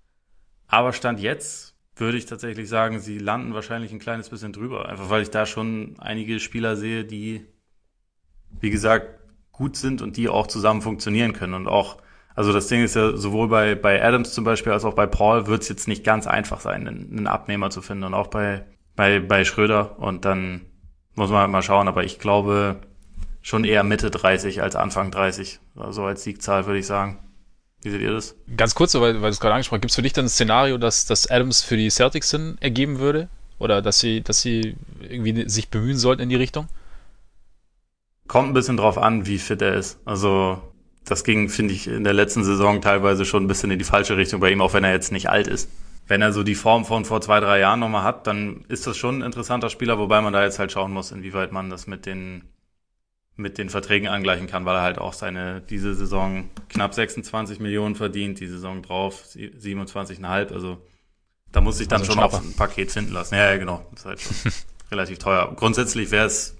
<laughs> aber Stand jetzt würde ich tatsächlich sagen, sie landen wahrscheinlich ein kleines bisschen drüber, einfach weil ich da schon einige Spieler sehe, die, wie gesagt, gut sind und die auch zusammen funktionieren können und auch also das Ding ist ja, sowohl bei, bei Adams zum Beispiel als auch bei Paul wird es jetzt nicht ganz einfach sein, einen, einen Abnehmer zu finden. Und auch bei, bei, bei Schröder. Und dann muss man halt mal schauen. Aber ich glaube schon eher Mitte 30 als Anfang 30. Also als Siegzahl würde ich sagen. Wie seht ihr das? Ganz kurz, weil, weil du es gerade angesprochen hast, gibt es für dich dann ein Szenario, dass, dass Adams für die Celtics Sinn ergeben würde? Oder dass sie, dass sie irgendwie sich bemühen sollten in die Richtung? Kommt ein bisschen drauf an, wie fit er ist. Also, das ging, finde ich, in der letzten Saison teilweise schon ein bisschen in die falsche Richtung bei ihm, auch wenn er jetzt nicht alt ist. Wenn er so die Form von vor zwei, drei Jahren nochmal hat, dann ist das schon ein interessanter Spieler, wobei man da jetzt halt schauen muss, inwieweit man das mit den, mit den Verträgen angleichen kann, weil er halt auch seine, diese Saison knapp 26 Millionen verdient, die Saison drauf 27,5, also da muss ich dann also schon auf ein Paket finden lassen. Ja, ja genau. Das ist halt schon <laughs> relativ teuer. Grundsätzlich wäre es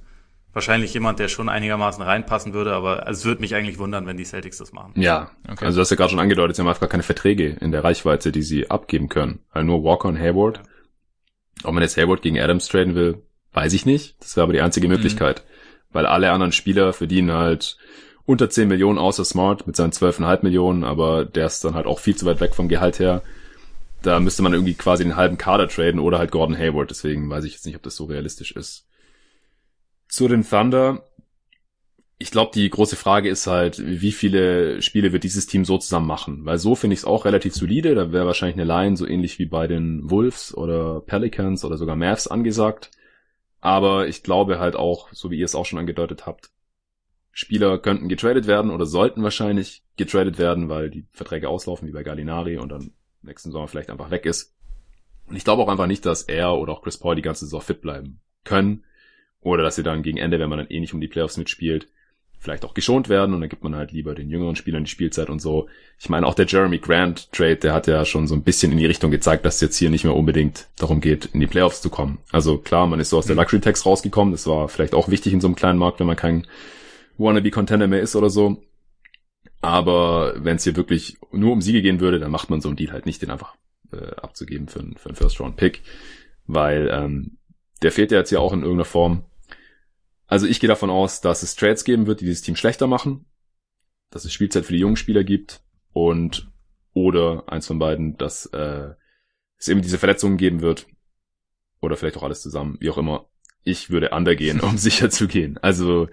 wahrscheinlich jemand, der schon einigermaßen reinpassen würde, aber es würde mich eigentlich wundern, wenn die Celtics das machen. Ja, okay. also du hast ja gerade schon angedeutet, sie haben einfach gar keine Verträge in der Reichweite, die sie abgeben können. Also nur Walker und Hayward. Ja. Ob man jetzt Hayward gegen Adams traden will, weiß ich nicht. Das wäre aber die einzige mhm. Möglichkeit. Mhm. Weil alle anderen Spieler verdienen halt unter 10 Millionen außer Smart mit seinen 12,5 Millionen, aber der ist dann halt auch viel zu weit weg vom Gehalt her da müsste man irgendwie quasi den halben Kader traden oder halt Gordon Hayward. Deswegen weiß ich jetzt nicht, ob das so realistisch ist. Zu den Thunder. Ich glaube, die große Frage ist halt, wie viele Spiele wird dieses Team so zusammen machen? Weil so finde ich es auch relativ solide. Da wäre wahrscheinlich eine Line so ähnlich wie bei den Wolves oder Pelicans oder sogar Mavs angesagt. Aber ich glaube halt auch, so wie ihr es auch schon angedeutet habt, Spieler könnten getradet werden oder sollten wahrscheinlich getradet werden, weil die Verträge auslaufen, wie bei Gallinari und dann nächsten Sommer vielleicht einfach weg ist. Und ich glaube auch einfach nicht, dass er oder auch Chris Paul die ganze Saison fit bleiben können. Oder dass sie dann gegen Ende, wenn man dann eh nicht um die Playoffs mitspielt, vielleicht auch geschont werden und dann gibt man halt lieber den jüngeren Spielern die Spielzeit und so. Ich meine, auch der Jeremy Grant Trade, der hat ja schon so ein bisschen in die Richtung gezeigt, dass es jetzt hier nicht mehr unbedingt darum geht, in die Playoffs zu kommen. Also klar, man ist so aus der mhm. Luxury Tax rausgekommen. Das war vielleicht auch wichtig in so einem kleinen Markt, wenn man kein wannabe Contender mehr ist oder so. Aber wenn es hier wirklich nur um Siege gehen würde, dann macht man so einen Deal halt nicht, den einfach äh, abzugeben für, für einen First-Round-Pick. Weil ähm, der fehlt ja jetzt ja auch in irgendeiner Form. Also ich gehe davon aus, dass es Trades geben wird, die dieses Team schlechter machen, dass es Spielzeit für die jungen Spieler gibt und oder eins von beiden, dass äh, es eben diese Verletzungen geben wird oder vielleicht auch alles zusammen, wie auch immer. Ich würde undergehen, <laughs> um sicher zu gehen. Also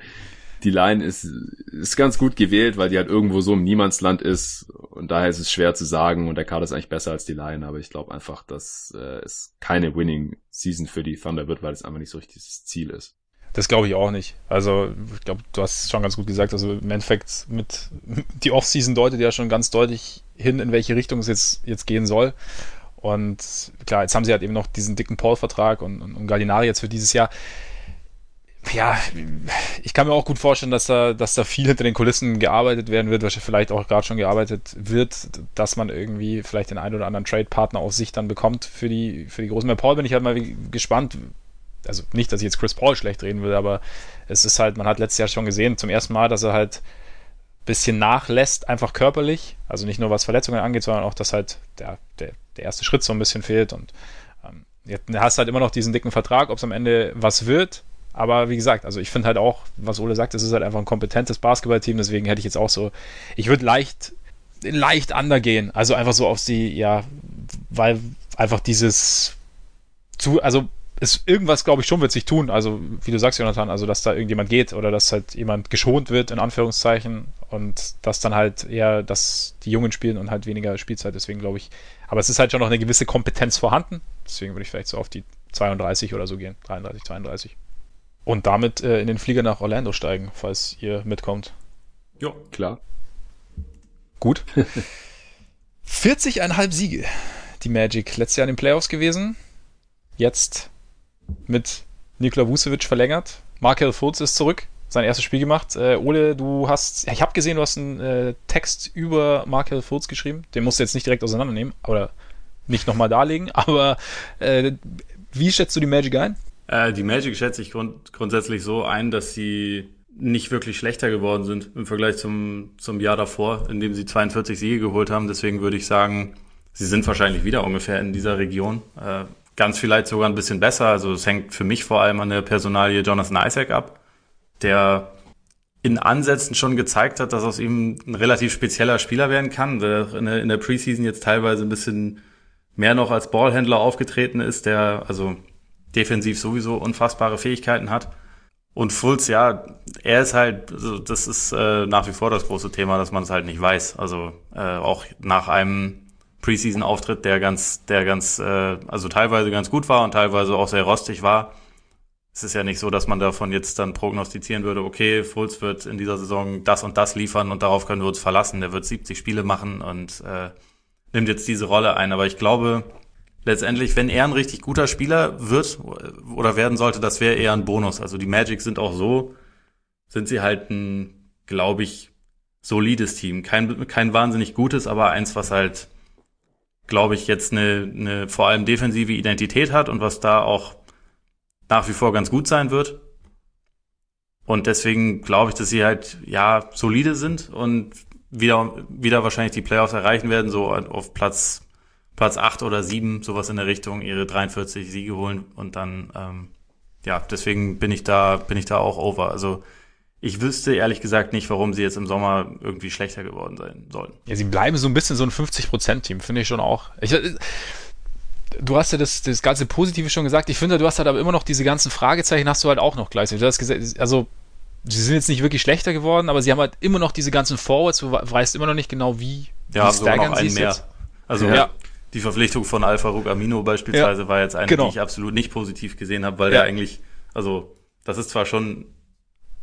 die Line ist, ist ganz gut gewählt, weil die halt irgendwo so im Niemandsland ist und daher ist es schwer zu sagen und der Kader ist eigentlich besser als die Line, aber ich glaube einfach, dass äh, es keine Winning Season für die Thunder wird, weil es einfach nicht so richtig das Ziel ist. Das glaube ich auch nicht. Also, ich glaube, du hast es schon ganz gut gesagt. Also im Endeffekt mit <laughs> die Offseason deutet ja schon ganz deutlich hin, in welche Richtung es jetzt, jetzt gehen soll. Und klar, jetzt haben sie halt eben noch diesen dicken Paul-Vertrag und, und, und Gallinari jetzt für dieses Jahr ja, ich kann mir auch gut vorstellen, dass da, dass da viel hinter den Kulissen gearbeitet werden wird, was vielleicht auch gerade schon gearbeitet wird, dass man irgendwie vielleicht den einen oder anderen Trade-Partner aus sich dann bekommt für die, für die Großen. Bei Paul bin ich halt mal gespannt. Also nicht, dass ich jetzt Chris Paul schlecht reden will, aber es ist halt, man hat letztes Jahr schon gesehen, zum ersten Mal, dass er halt ein bisschen nachlässt, einfach körperlich. Also nicht nur was Verletzungen angeht, sondern auch, dass halt der, der, der erste Schritt so ein bisschen fehlt und ähm, jetzt hast halt immer noch diesen dicken Vertrag, ob es am Ende was wird, aber wie gesagt, also ich finde halt auch, was Ole sagt, es ist halt einfach ein kompetentes Basketballteam, deswegen hätte ich jetzt auch so, ich würde leicht, leicht undergehen. Also einfach so auf die, ja, weil einfach dieses zu, also es, irgendwas, glaube ich, schon wird sich tun. Also, wie du sagst, Jonathan, also, dass da irgendjemand geht oder dass halt jemand geschont wird, in Anführungszeichen, und dass dann halt eher, dass die Jungen spielen und halt weniger Spielzeit. Deswegen glaube ich, aber es ist halt schon noch eine gewisse Kompetenz vorhanden. Deswegen würde ich vielleicht so auf die 32 oder so gehen. 33, 32. Und damit äh, in den Flieger nach Orlando steigen, falls ihr mitkommt. Ja, klar. Gut. <laughs> 40,5 Siege. Die Magic letztes Jahr in den Playoffs gewesen. Jetzt mit Nikola Vucevic verlängert. Markel Fultz ist zurück. Sein erstes Spiel gemacht. Äh, Ole, du hast, ich habe gesehen, du hast einen äh, Text über Markel Fultz geschrieben. Den musst du jetzt nicht direkt auseinandernehmen oder nicht nochmal darlegen. <laughs> Aber äh, wie schätzt du die Magic ein? Äh, die Magic schätze ich grund grundsätzlich so ein, dass sie nicht wirklich schlechter geworden sind im Vergleich zum, zum Jahr davor, in dem sie 42 Siege geholt haben. Deswegen würde ich sagen, sie sind wahrscheinlich wieder ungefähr in dieser Region. Ganz vielleicht sogar ein bisschen besser. Also es hängt für mich vor allem an der Personalie Jonathan Isaac ab, der in Ansätzen schon gezeigt hat, dass aus ihm ein relativ spezieller Spieler werden kann, der in der, in der Preseason jetzt teilweise ein bisschen mehr noch als Ballhändler aufgetreten ist, der also defensiv sowieso unfassbare Fähigkeiten hat. Und Fulz, ja, er ist halt, also das ist äh, nach wie vor das große Thema, dass man es halt nicht weiß. Also Äh, auch nach einem Preseason-Auftritt, der ganz, der ganz, äh, also teilweise ganz gut war und teilweise auch sehr rostig war. Es ist ja nicht so, dass man davon jetzt dann prognostizieren würde, okay, Fulz wird in dieser Saison das und das liefern und darauf können wir uns verlassen. Der wird 70 Spiele machen und äh, nimmt jetzt diese Rolle ein. Aber ich glaube, letztendlich, wenn er ein richtig guter Spieler wird oder werden sollte, das wäre eher ein Bonus. Also die Magic sind auch so, sind sie halt ein, glaube ich, solides Team. Kein, kein wahnsinnig gutes, aber eins, was halt, glaube ich, jetzt eine, eine vor allem defensive Identität hat und was da auch nach wie vor ganz gut sein wird. Und deswegen glaube ich, dass sie halt, ja, solide sind und wieder, wieder wahrscheinlich die Playoffs erreichen werden, so auf Platz, Platz acht oder sieben sowas in der Richtung, ihre 43 Siege holen und dann, ähm, ja, deswegen bin ich da, bin ich da auch over. Also, ich wüsste ehrlich gesagt nicht, warum sie jetzt im Sommer irgendwie schlechter geworden sein sollen. Ja, sie bleiben so ein bisschen so ein 50%-Team, finde ich schon auch. Ich, du hast ja das, das ganze Positive schon gesagt. Ich finde, du hast halt aber immer noch diese ganzen Fragezeichen, hast du halt auch noch gleichzeitig. Du hast gesagt, also sie sind jetzt nicht wirklich schlechter geworden, aber sie haben halt immer noch diese ganzen Forwards. Du weißt immer noch nicht genau, wie. Ja, wie sogar noch einen mehr. Jetzt. Also ja. die Verpflichtung von Alpha Rug Amino beispielsweise ja. war jetzt eine, genau. die ich absolut nicht positiv gesehen habe, weil ja. der eigentlich, also das ist zwar schon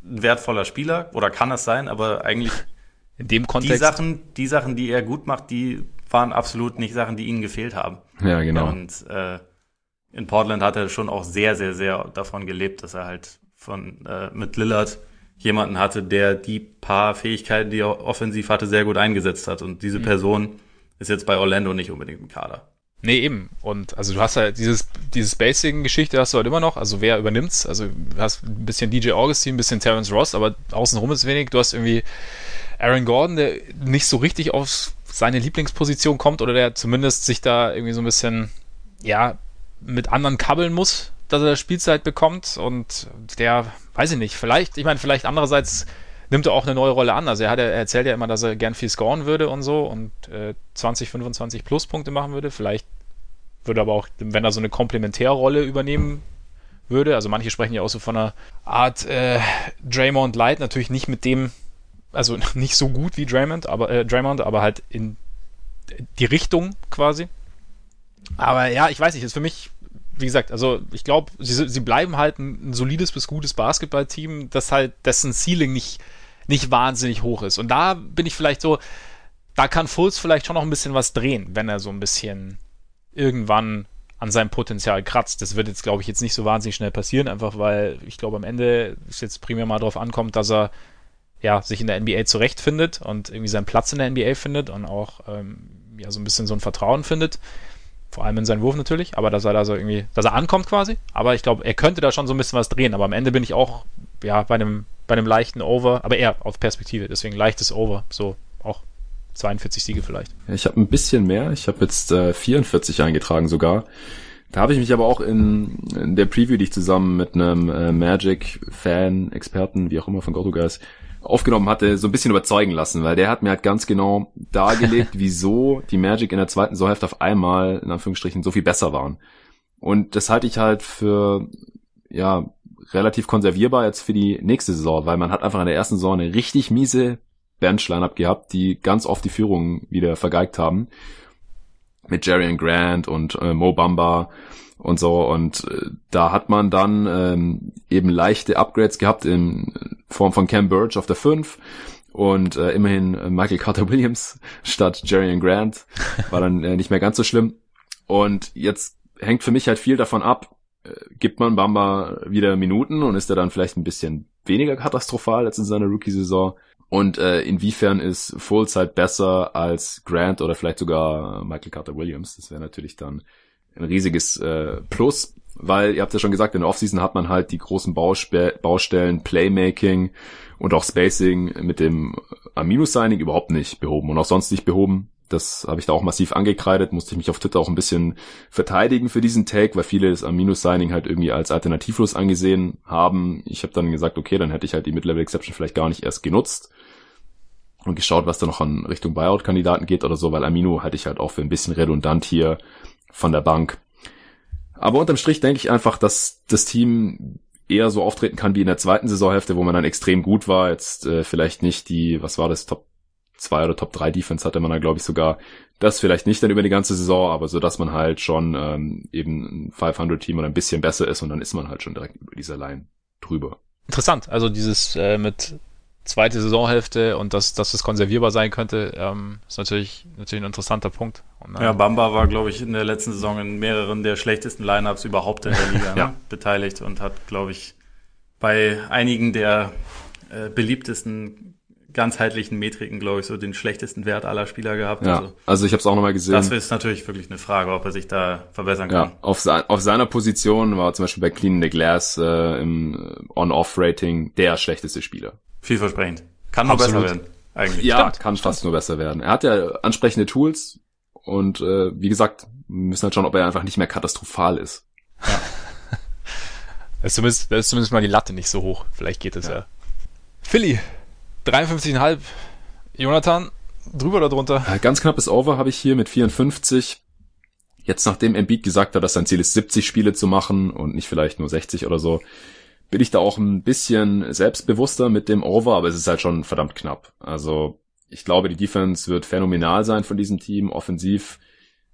ein wertvoller Spieler oder kann es sein, aber eigentlich <laughs> in dem Kontext die Sachen, die Sachen, die er gut macht, die waren absolut nicht Sachen, die ihnen gefehlt haben. Ja, genau. Und äh, in Portland hat er schon auch sehr, sehr, sehr davon gelebt, dass er halt von äh, mit Lillard jemanden hatte, der die paar Fähigkeiten, die er offensiv hatte, sehr gut eingesetzt hat. Und diese mhm. Person ist jetzt bei Orlando nicht unbedingt im Kader. Nee, eben. Und also du hast halt dieses, dieses Basic-Geschichte hast du halt immer noch. Also wer übernimmt's? Also du hast ein bisschen DJ Augustine, ein bisschen Terence Ross, aber außenrum ist wenig. Du hast irgendwie Aaron Gordon, der nicht so richtig auf seine Lieblingsposition kommt oder der zumindest sich da irgendwie so ein bisschen, ja, mit anderen kabbeln muss, dass er Spielzeit bekommt und der, weiß ich nicht, vielleicht, ich meine, vielleicht andererseits nimmt er auch eine neue Rolle an. Also er, hat, er erzählt ja immer, dass er gern viel scoren würde und so und äh, 20, 25 Pluspunkte machen würde. Vielleicht würde aber auch, wenn er so eine Komplementärrolle übernehmen würde, also manche sprechen ja auch so von einer Art äh, Draymond Light, natürlich nicht mit dem also <laughs> nicht so gut wie Draymond, aber äh, Draymond, aber halt in die Richtung quasi. Aber ja, ich weiß nicht, ist für mich, wie gesagt, also ich glaube, sie, sie bleiben halt ein, ein solides bis gutes Basketballteam, das halt dessen Ceiling nicht, nicht wahnsinnig hoch ist. Und da bin ich vielleicht so, da kann Fultz vielleicht schon noch ein bisschen was drehen, wenn er so ein bisschen irgendwann an seinem Potenzial kratzt. Das wird jetzt, glaube ich, jetzt nicht so wahnsinnig schnell passieren, einfach weil ich glaube, am Ende es jetzt primär mal darauf ankommt, dass er ja, sich in der NBA zurechtfindet und irgendwie seinen Platz in der NBA findet und auch ähm, ja, so ein bisschen so ein Vertrauen findet. Vor allem in seinen Wurf natürlich, aber dass er da so irgendwie, dass er ankommt quasi. Aber ich glaube, er könnte da schon so ein bisschen was drehen. Aber am Ende bin ich auch, ja, bei einem, bei einem leichten Over, aber eher auf Perspektive, deswegen leichtes Over, so auch 42 Siege vielleicht. Ich habe ein bisschen mehr, ich habe jetzt äh, 44 eingetragen sogar. Da habe ich mich aber auch in, in der Preview, die ich zusammen mit einem äh, Magic-Fan, Experten, wie auch immer von Gotogas, aufgenommen hatte, so ein bisschen überzeugen lassen, weil der hat mir halt ganz genau dargelegt, <laughs> wieso die Magic in der zweiten Saisonhälfte auf einmal, in Anführungsstrichen, so viel besser waren. Und das halte ich halt für, ja, relativ konservierbar jetzt für die nächste Saison, weil man hat einfach in der ersten Saison eine richtig miese Bench-Line-Up gehabt, die ganz oft die Führung wieder vergeigt haben. Mit Jerry Grant und äh, Mo Bamba und so. Und äh, da hat man dann ähm, eben leichte Upgrades gehabt in Form von Cam Burge auf der 5 und äh, immerhin Michael Carter <laughs> Williams statt Jerry Grant. War dann äh, nicht mehr ganz so schlimm. Und jetzt hängt für mich halt viel davon ab, gibt man Bamba wieder Minuten und ist er dann vielleicht ein bisschen weniger katastrophal als in seiner Rookie-Saison? Und äh, inwiefern ist Fullzeit besser als Grant oder vielleicht sogar Michael Carter Williams? Das wäre natürlich dann ein riesiges äh, Plus, weil ihr habt ja schon gesagt, in der Offseason hat man halt die großen Bauspe Baustellen, Playmaking und auch Spacing mit dem Amino-Signing überhaupt nicht behoben und auch sonst nicht behoben. Das habe ich da auch massiv angekreidet, musste ich mich auf Twitter auch ein bisschen verteidigen für diesen Take, weil viele das Amino-Signing halt irgendwie als alternativlos angesehen haben. Ich habe dann gesagt, okay, dann hätte ich halt die Mid-Level-Exception vielleicht gar nicht erst genutzt und geschaut, was da noch an Richtung Buyout-Kandidaten geht oder so, weil Amino hatte ich halt auch für ein bisschen redundant hier von der Bank. Aber unterm Strich denke ich einfach, dass das Team eher so auftreten kann wie in der zweiten Saisonhälfte, wo man dann extrem gut war. Jetzt äh, vielleicht nicht die, was war das, Top 2 oder Top 3 Defense hatte man da, glaube ich, sogar. Das vielleicht nicht dann über die ganze Saison, aber so, dass man halt schon ähm, eben ein 500-Team oder ein bisschen besser ist und dann ist man halt schon direkt über dieser Line drüber. Interessant, also dieses äh, mit zweite Saisonhälfte und dass, dass es konservierbar sein könnte, ähm, ist natürlich, natürlich ein interessanter Punkt. Und, äh, ja, Bamba war, glaube ich, in der letzten Saison in mehreren der schlechtesten Lineups überhaupt in der Liga <laughs> ja. ne, beteiligt und hat, glaube ich, bei einigen der äh, beliebtesten ganzheitlichen Metriken, glaube ich, so den schlechtesten Wert aller Spieler gehabt. Ja, also, also ich habe es auch nochmal gesehen. Das ist natürlich wirklich eine Frage, ob er sich da verbessern kann. Ja, auf, auf seiner Position war zum Beispiel bei Clean the Glass äh, im On-Off-Rating der schlechteste Spieler. Vielversprechend. Kann nur besser werden. Eigentlich. Ja, Stimmt. kann fast nur besser werden. Er hat ja ansprechende Tools und äh, wie gesagt, müssen halt schauen, ob er einfach nicht mehr katastrophal ist. Ja. da, <laughs> ist zumindest, da ist zumindest mal die Latte nicht so hoch. Vielleicht geht es ja. ja. Philly, 53,5. Jonathan, drüber oder drunter? Äh, ganz knappes Over habe ich hier mit 54. Jetzt nachdem Embiid gesagt hat, dass sein Ziel ist, 70 Spiele zu machen und nicht vielleicht nur 60 oder so, bin ich da auch ein bisschen selbstbewusster mit dem Over, aber es ist halt schon verdammt knapp. Also ich glaube, die Defense wird phänomenal sein von diesem Team. Offensiv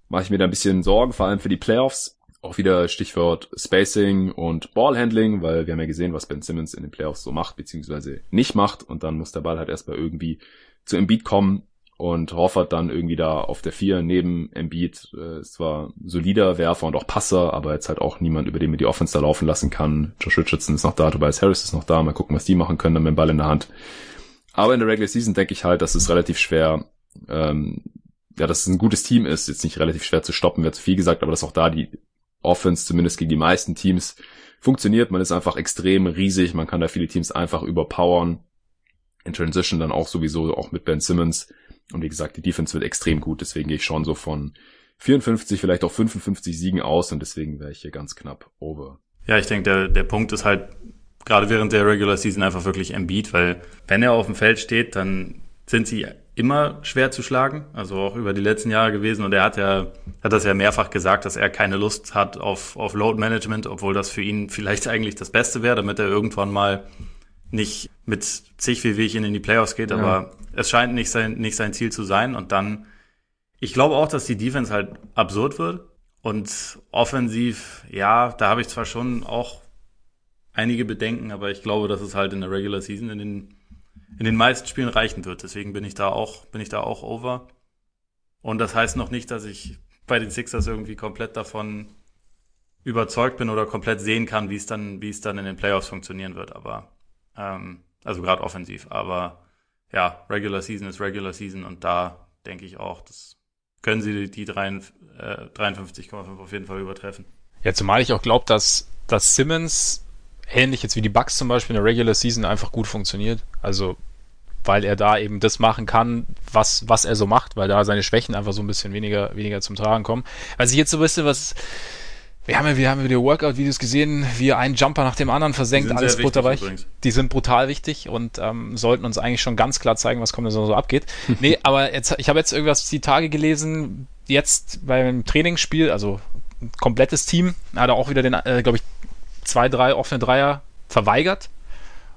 mache ich mir da ein bisschen Sorgen, vor allem für die Playoffs. Auch wieder Stichwort Spacing und Ballhandling, weil wir haben ja gesehen, was Ben Simmons in den Playoffs so macht, beziehungsweise nicht macht. Und dann muss der Ball halt erstmal irgendwie zu Embiid kommen und Horford dann irgendwie da auf der Vier neben Embiid. Äh, ist zwar solider Werfer und auch Passer, aber jetzt halt auch niemand, über den wir die Offense da laufen lassen kann. Josh Richardson ist noch da, Tobias Harris ist noch da. Mal gucken, was die machen können dann mit dem Ball in der Hand. Aber in der Regular Season denke ich halt, dass es relativ schwer, ähm, ja, dass es ein gutes Team ist. Jetzt nicht relativ schwer zu stoppen, wäre zu viel gesagt, aber dass auch da die Offense zumindest gegen die meisten Teams funktioniert. Man ist einfach extrem riesig, man kann da viele Teams einfach überpowern. In Transition dann auch sowieso, auch mit Ben Simmons. Und wie gesagt, die Defense wird extrem gut, deswegen gehe ich schon so von 54, vielleicht auch 55 Siegen aus und deswegen wäre ich hier ganz knapp over. Ja, ich denke, der, der Punkt ist halt gerade während der Regular Season einfach wirklich Embiid, weil wenn er auf dem Feld steht, dann sind sie immer schwer zu schlagen, also auch über die letzten Jahre gewesen. Und er hat ja, hat das ja mehrfach gesagt, dass er keine Lust hat auf, auf Load Management, obwohl das für ihn vielleicht eigentlich das Beste wäre, damit er irgendwann mal nicht mit zig wie Wehwehchen in die Playoffs geht, ja. aber es scheint nicht sein, nicht sein Ziel zu sein. Und dann, ich glaube auch, dass die Defense halt absurd wird. Und offensiv, ja, da habe ich zwar schon auch einige Bedenken, aber ich glaube, dass es halt in der Regular Season in den in den meisten Spielen reichen wird. Deswegen bin ich da auch, bin ich da auch over. Und das heißt noch nicht, dass ich bei den Sixers irgendwie komplett davon überzeugt bin oder komplett sehen kann, wie es dann, wie es dann in den Playoffs funktionieren wird. Aber ähm, also gerade offensiv. Aber ja, Regular Season ist Regular Season und da denke ich auch, das können sie die 53,5 äh, auf jeden Fall übertreffen. Ja, zumal ich auch glaube, dass, dass Simmons ähnlich jetzt wie die Bucks zum Beispiel in der Regular Season einfach gut funktioniert. Also weil er da eben das machen kann, was, was er so macht, weil da seine Schwächen einfach so ein bisschen weniger, weniger zum Tragen kommen. Also jetzt so ein bisschen was, wir haben ja, wir haben ja die Workout-Videos gesehen, wie er einen Jumper nach dem anderen versenkt, alles butterweich. Die sind brutal wichtig und ähm, sollten uns eigentlich schon ganz klar zeigen, was kommt da so abgeht. <laughs> nee, aber jetzt, ich habe jetzt irgendwas die Tage gelesen, jetzt beim Trainingsspiel, also komplettes Team, hat er auch wieder den, äh, glaube ich, zwei, drei offene Dreier verweigert.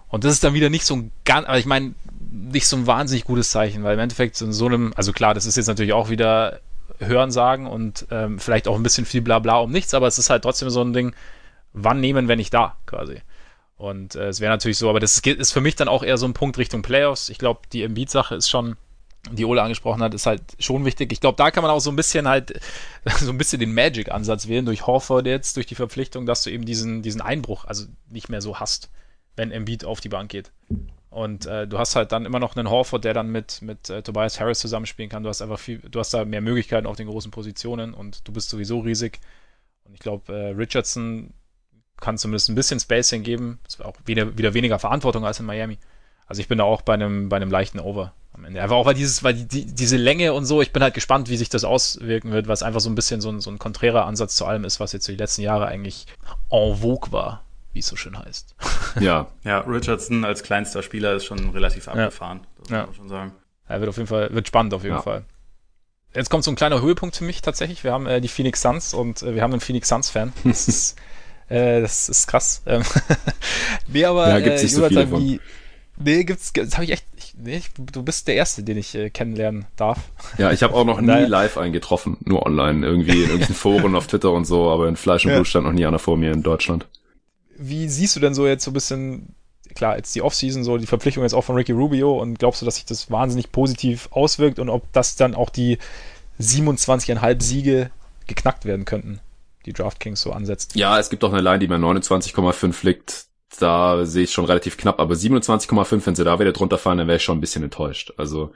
Und das ist dann wieder nicht so ein ganz, aber ich meine, nicht so ein wahnsinnig gutes Zeichen, weil im Endeffekt in so einem, also klar, das ist jetzt natürlich auch wieder Hören sagen und ähm, vielleicht auch ein bisschen viel Blabla um nichts, aber es ist halt trotzdem so ein Ding, wann nehmen, wenn nicht da, quasi. Und äh, es wäre natürlich so, aber das ist für mich dann auch eher so ein Punkt Richtung Playoffs. Ich glaube, die Embiid-Sache ist schon, die Ole angesprochen hat, ist halt schon wichtig. Ich glaube, da kann man auch so ein bisschen halt, <laughs> so ein bisschen den Magic-Ansatz wählen durch Horford jetzt, durch die Verpflichtung, dass du eben diesen, diesen Einbruch also nicht mehr so hast, wenn Embiid auf die Bank geht. Und äh, du hast halt dann immer noch einen Horford, der dann mit, mit äh, Tobias Harris zusammenspielen kann. Du hast einfach viel, du hast da mehr Möglichkeiten auf den großen Positionen und du bist sowieso riesig. Und ich glaube, äh, Richardson kann zumindest ein bisschen Spacing geben. War auch wieder, wieder weniger Verantwortung als in Miami. Also ich bin da auch bei einem, bei einem leichten Over am Ende. Einfach auch weil dieses, weil die, die, diese Länge und so, ich bin halt gespannt, wie sich das auswirken wird, was einfach so ein bisschen so ein, so ein konträrer Ansatz zu allem ist, was jetzt die letzten Jahre eigentlich en vogue war wie es so schön heißt. Ja. <laughs> ja, Richardson als kleinster Spieler ist schon relativ abgefahren, ja. das muss man schon sagen. Er wird auf jeden Fall, wird spannend auf jeden ja. Fall. Jetzt kommt so ein kleiner Höhepunkt für mich tatsächlich. Wir haben äh, die Phoenix Suns und äh, wir haben einen Phoenix Suns-Fan. <laughs> Das ist, äh, das ist krass. Ähm <laughs> nee, aber ja, gibt's äh, nicht so viele wie, Nee, gibt's, das habe ich echt, nee, du bist der Erste, den ich äh, kennenlernen darf. Ja, ich habe auch noch nie live eingetroffen, nur online, irgendwie in irgendwelchen <laughs> Foren auf Twitter und so, aber in Fleisch und Blut stand noch nie einer vor mir in Deutschland. Wie siehst du denn so jetzt so ein bisschen, klar, jetzt die Offseason, so die Verpflichtung jetzt auch von Ricky Rubio und glaubst du, dass sich das wahnsinnig positiv auswirkt und ob das dann auch die 27,5 Siege geknackt werden könnten, die DraftKings so ansetzt? Ja, es gibt auch eine Line, die mir 29,5 liegt da sehe ich schon relativ knapp, aber 27,5, wenn sie da wieder drunter fallen, dann wäre ich schon ein bisschen enttäuscht. Also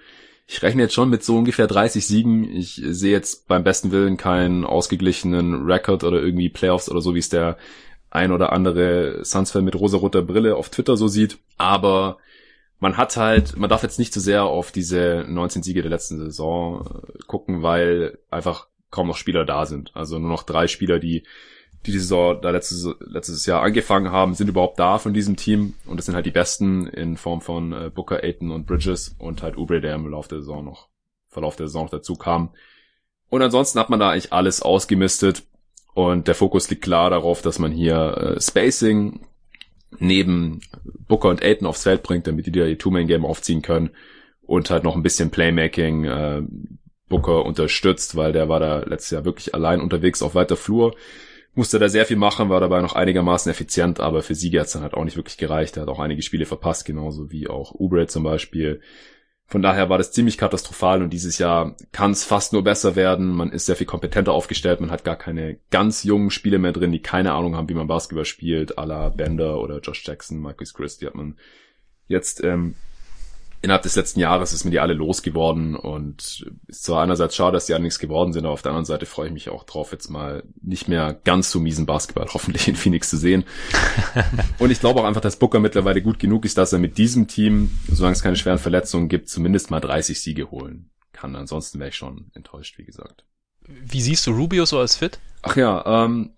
ich rechne jetzt schon mit so ungefähr 30 Siegen. Ich sehe jetzt beim besten Willen keinen ausgeglichenen Rekord oder irgendwie Playoffs oder so, wie es der ein oder andere Suns-Fan mit rosa-roter Brille auf Twitter so sieht. Aber man hat halt, man darf jetzt nicht zu sehr auf diese 19 Siege der letzten Saison äh, gucken, weil einfach kaum noch Spieler da sind. Also nur noch drei Spieler, die die die Saison da letztes, letztes Jahr angefangen haben, sind überhaupt da von diesem Team. Und das sind halt die Besten in Form von äh, Booker, Aiton und Bridges und halt Ubre, der im Laufe der Saison noch, Verlauf der Saison noch dazu kam. Und ansonsten hat man da eigentlich alles ausgemistet. Und der Fokus liegt klar darauf, dass man hier äh, Spacing neben Booker und Aiton aufs Feld bringt, damit die da ihr Two-Man-Game aufziehen können. Und halt noch ein bisschen Playmaking äh, Booker unterstützt, weil der war da letztes Jahr wirklich allein unterwegs auf weiter Flur musste da sehr viel machen, war dabei noch einigermaßen effizient, aber für Siege hat es dann halt auch nicht wirklich gereicht. Er hat auch einige Spiele verpasst, genauso wie auch Ubre zum Beispiel. Von daher war das ziemlich katastrophal und dieses Jahr kann es fast nur besser werden. Man ist sehr viel kompetenter aufgestellt, man hat gar keine ganz jungen Spiele mehr drin, die keine Ahnung haben, wie man Basketball spielt, à la Bender oder Josh Jackson, Marcus Christie hat man jetzt ähm, innerhalb des letzten Jahres ist mir die alle losgeworden und ist zwar einerseits schade, dass die alle nichts geworden sind, aber auf der anderen Seite freue ich mich auch drauf, jetzt mal nicht mehr ganz so miesen Basketball <laughs> hoffentlich in Phoenix zu sehen. <laughs> und ich glaube auch einfach, dass Booker mittlerweile gut genug ist, dass er mit diesem Team, solange es keine schweren Verletzungen gibt, zumindest mal 30 Siege holen kann. Ansonsten wäre ich schon enttäuscht, wie gesagt. Wie siehst du Rubio so als fit? Ach ja, ähm,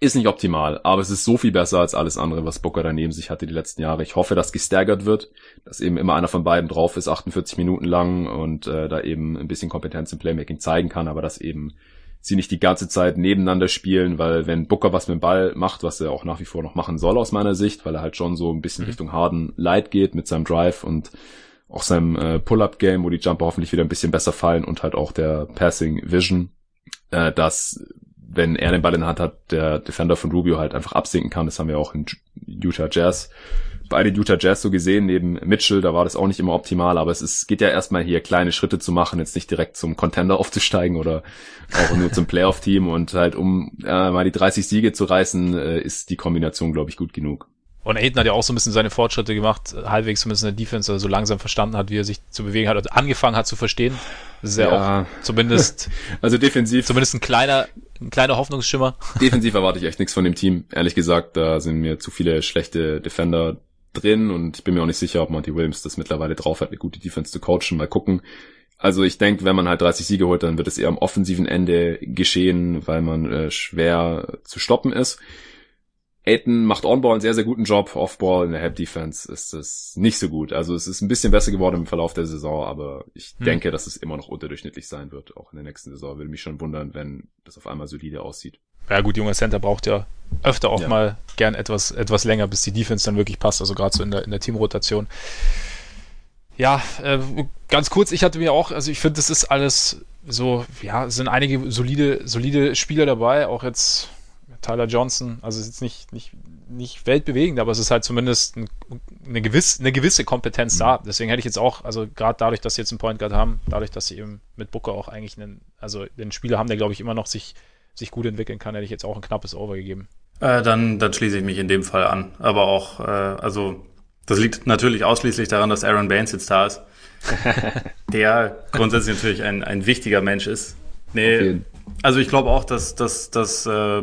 ist nicht optimal, aber es ist so viel besser als alles andere, was Booker daneben sich hatte die letzten Jahre. Ich hoffe, dass gestaggert wird, dass eben immer einer von beiden drauf ist, 48 Minuten lang und äh, da eben ein bisschen Kompetenz im Playmaking zeigen kann, aber dass eben sie nicht die ganze Zeit nebeneinander spielen, weil wenn Booker was mit dem Ball macht, was er auch nach wie vor noch machen soll aus meiner Sicht, weil er halt schon so ein bisschen mhm. Richtung Harden Light geht mit seinem Drive und auch seinem äh, Pull-Up-Game, wo die Jumper hoffentlich wieder ein bisschen besser fallen und halt auch der Passing Vision, äh, dass wenn er den Ball in der Hand hat, der Defender von Rubio halt einfach absinken kann. Das haben wir auch in Utah Jazz bei den Utah Jazz so gesehen, neben Mitchell, da war das auch nicht immer optimal, aber es ist, geht ja erstmal hier kleine Schritte zu machen, jetzt nicht direkt zum Contender <laughs> aufzusteigen oder auch nur zum Playoff-Team und halt um äh, mal die 30 Siege zu reißen, äh, ist die Kombination, glaube ich, gut genug. Und Aiden hat ja auch so ein bisschen seine Fortschritte gemacht, halbwegs zumindest in der Defense, also so langsam verstanden hat, wie er sich zu bewegen hat und angefangen hat zu verstehen. Das ist ja, ja auch zumindest, <laughs> also defensiv, zumindest ein kleiner, ein kleiner Hoffnungsschimmer. <laughs> Defensiv erwarte ich echt nichts von dem Team. Ehrlich gesagt, da sind mir zu viele schlechte Defender drin und ich bin mir auch nicht sicher, ob Monty Williams das mittlerweile drauf hat, eine gute Defense zu coachen. Mal gucken. Also ich denke, wenn man halt 30 Siege holt, dann wird es eher am offensiven Ende geschehen, weil man äh, schwer zu stoppen ist. Aiton macht On-Ball einen sehr, sehr guten Job. Off-Ball in der Help-Defense ist es nicht so gut. Also es ist ein bisschen besser geworden im Verlauf der Saison, aber ich hm. denke, dass es immer noch unterdurchschnittlich sein wird. Auch in der nächsten Saison würde mich schon wundern, wenn das auf einmal solide aussieht. Ja gut, junger Center braucht ja öfter auch ja. mal gern etwas, etwas länger, bis die Defense dann wirklich passt. Also gerade so in der, in der Teamrotation. Ja, äh, ganz kurz, ich hatte mir auch, also ich finde, das ist alles so, ja, es sind einige solide, solide Spieler dabei, auch jetzt Tyler Johnson, also es ist jetzt nicht, nicht, nicht weltbewegend, aber es ist halt zumindest ein, eine, gewisse, eine gewisse Kompetenz mhm. da. Deswegen hätte ich jetzt auch, also gerade dadurch, dass sie jetzt einen Point Guard haben, dadurch, dass sie eben mit Booker auch eigentlich einen, also den Spieler haben, der glaube ich immer noch sich, sich gut entwickeln kann, hätte ich jetzt auch ein knappes Over gegeben. Äh, dann, dann schließe ich mich in dem Fall an. Aber auch, äh, also das liegt natürlich ausschließlich daran, dass Aaron Baines jetzt da ist. <laughs> der grundsätzlich natürlich ein, ein wichtiger Mensch ist. Nee, also ich glaube auch, dass, dass, dass äh,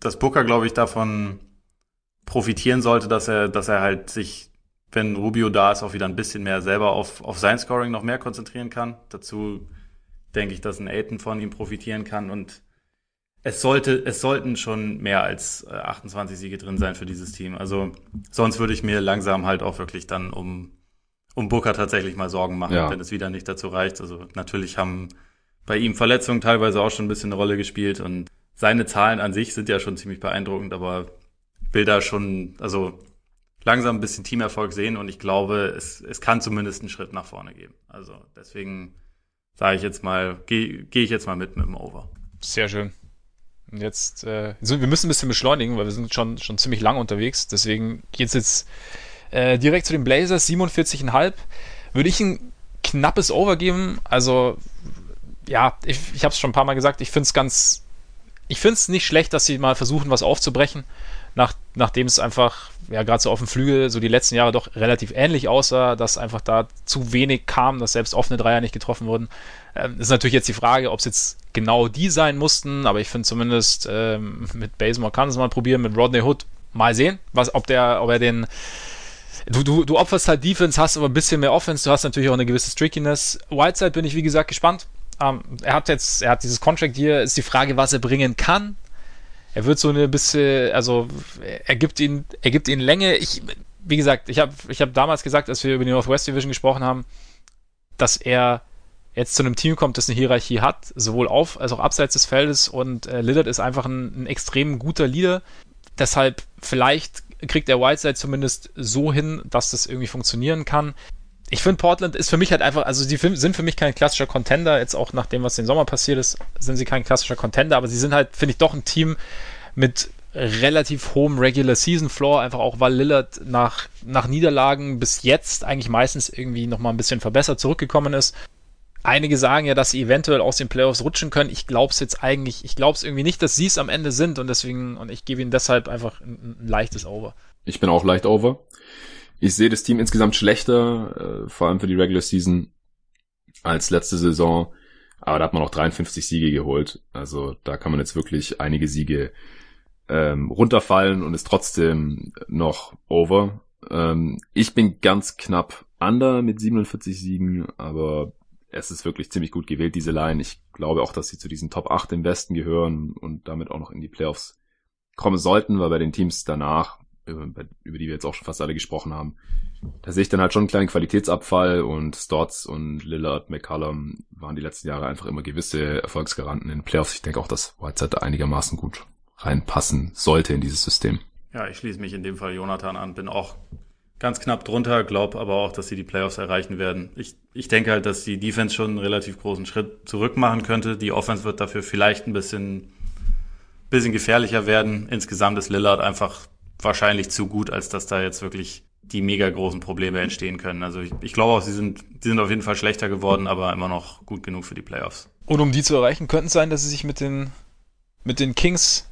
dass Booker, glaube ich, davon profitieren sollte, dass er, dass er halt sich, wenn Rubio da ist, auch wieder ein bisschen mehr selber auf, auf sein Scoring noch mehr konzentrieren kann. Dazu denke ich, dass ein Aiton von ihm profitieren kann und es sollte, es sollten schon mehr als 28 äh, Siege drin sein für dieses Team. Also sonst würde ich mir langsam halt auch wirklich dann um, um Booker tatsächlich mal Sorgen machen, ja. wenn es wieder nicht dazu reicht. Also natürlich haben bei ihm Verletzungen teilweise auch schon ein bisschen eine Rolle gespielt und seine Zahlen an sich sind ja schon ziemlich beeindruckend, aber will da schon, also langsam ein bisschen Teamerfolg sehen und ich glaube, es, es kann zumindest einen Schritt nach vorne geben. Also deswegen sage ich jetzt mal, gehe geh ich jetzt mal mit mit dem Over. Sehr schön. Und jetzt, äh, wir müssen ein bisschen beschleunigen, weil wir sind schon, schon ziemlich lang unterwegs. Deswegen geht's jetzt äh, direkt zu den Blazers, 47,5. Würde ich ein knappes Over geben. Also, ja, ich, ich habe es schon ein paar Mal gesagt, ich finde es ganz, ich finde es nicht schlecht, dass sie mal versuchen, was aufzubrechen, nach, nachdem es einfach, ja, gerade so auf dem Flügel so die letzten Jahre doch relativ ähnlich aussah, dass einfach da zu wenig kam, dass selbst offene Dreier nicht getroffen wurden. Ähm, ist natürlich jetzt die Frage, ob es jetzt genau die sein mussten, aber ich finde zumindest ähm, mit Basemore kann es mal probieren, mit Rodney Hood mal sehen, was, ob der, ob er den Du, du, du opferst halt Defense, hast aber ein bisschen mehr Offense, du hast natürlich auch eine gewisse Trickiness. Whiteside bin ich, wie gesagt, gespannt. Ähm, er hat jetzt, er hat dieses Contract hier, ist die Frage, was er bringen kann. Er wird so eine bisschen, also er gibt ihn, er gibt ihn Länge. Ich, wie gesagt, ich habe ich hab damals gesagt, als wir über die Northwest Division gesprochen haben, dass er jetzt zu einem Team kommt, das eine Hierarchie hat, sowohl auf als auch abseits des Feldes und äh, Lillard ist einfach ein, ein extrem guter Leader. Deshalb vielleicht kriegt der Whiteside zumindest so hin, dass das irgendwie funktionieren kann. Ich finde, Portland ist für mich halt einfach, also sie sind für mich kein klassischer Contender, jetzt auch nach dem, was den Sommer passiert ist, sind sie kein klassischer Contender, aber sie sind halt, finde ich, doch ein Team mit relativ hohem Regular Season Floor, einfach auch weil Lillard nach, nach Niederlagen bis jetzt eigentlich meistens irgendwie nochmal ein bisschen verbessert zurückgekommen ist Einige sagen ja, dass sie eventuell aus den Playoffs rutschen können. Ich glaube es jetzt eigentlich, ich glaube es irgendwie nicht, dass sie es am Ende sind und deswegen, und ich gebe ihnen deshalb einfach ein, ein, leichtes Over. Ich bin auch leicht over. Ich sehe das Team insgesamt schlechter, äh, vor allem für die Regular Season, als letzte Saison. Aber da hat man auch 53 Siege geholt. Also da kann man jetzt wirklich einige Siege ähm, runterfallen und ist trotzdem noch over. Ähm, ich bin ganz knapp under mit 47 Siegen, aber es ist wirklich ziemlich gut gewählt, diese Line. Ich glaube auch, dass sie zu diesen Top 8 im Westen gehören und damit auch noch in die Playoffs kommen sollten, weil bei den Teams danach, über die wir jetzt auch schon fast alle gesprochen haben, da sehe ich dann halt schon einen kleinen Qualitätsabfall und Stotts und Lillard, McCallum waren die letzten Jahre einfach immer gewisse Erfolgsgaranten in den Playoffs. Ich denke auch, dass Whiteside da einigermaßen gut reinpassen sollte in dieses System. Ja, ich schließe mich in dem Fall Jonathan an, bin auch ganz knapp drunter, glaube aber auch, dass sie die Playoffs erreichen werden. Ich, ich denke halt, dass die Defense schon einen relativ großen Schritt zurück machen könnte. Die Offense wird dafür vielleicht ein bisschen, bisschen gefährlicher werden. Insgesamt ist Lillard einfach wahrscheinlich zu gut, als dass da jetzt wirklich die mega großen Probleme entstehen können. Also ich, ich glaube auch, sie sind, sie sind auf jeden Fall schlechter geworden, aber immer noch gut genug für die Playoffs. Und um die zu erreichen, könnte es sein, dass sie sich mit den, mit den Kings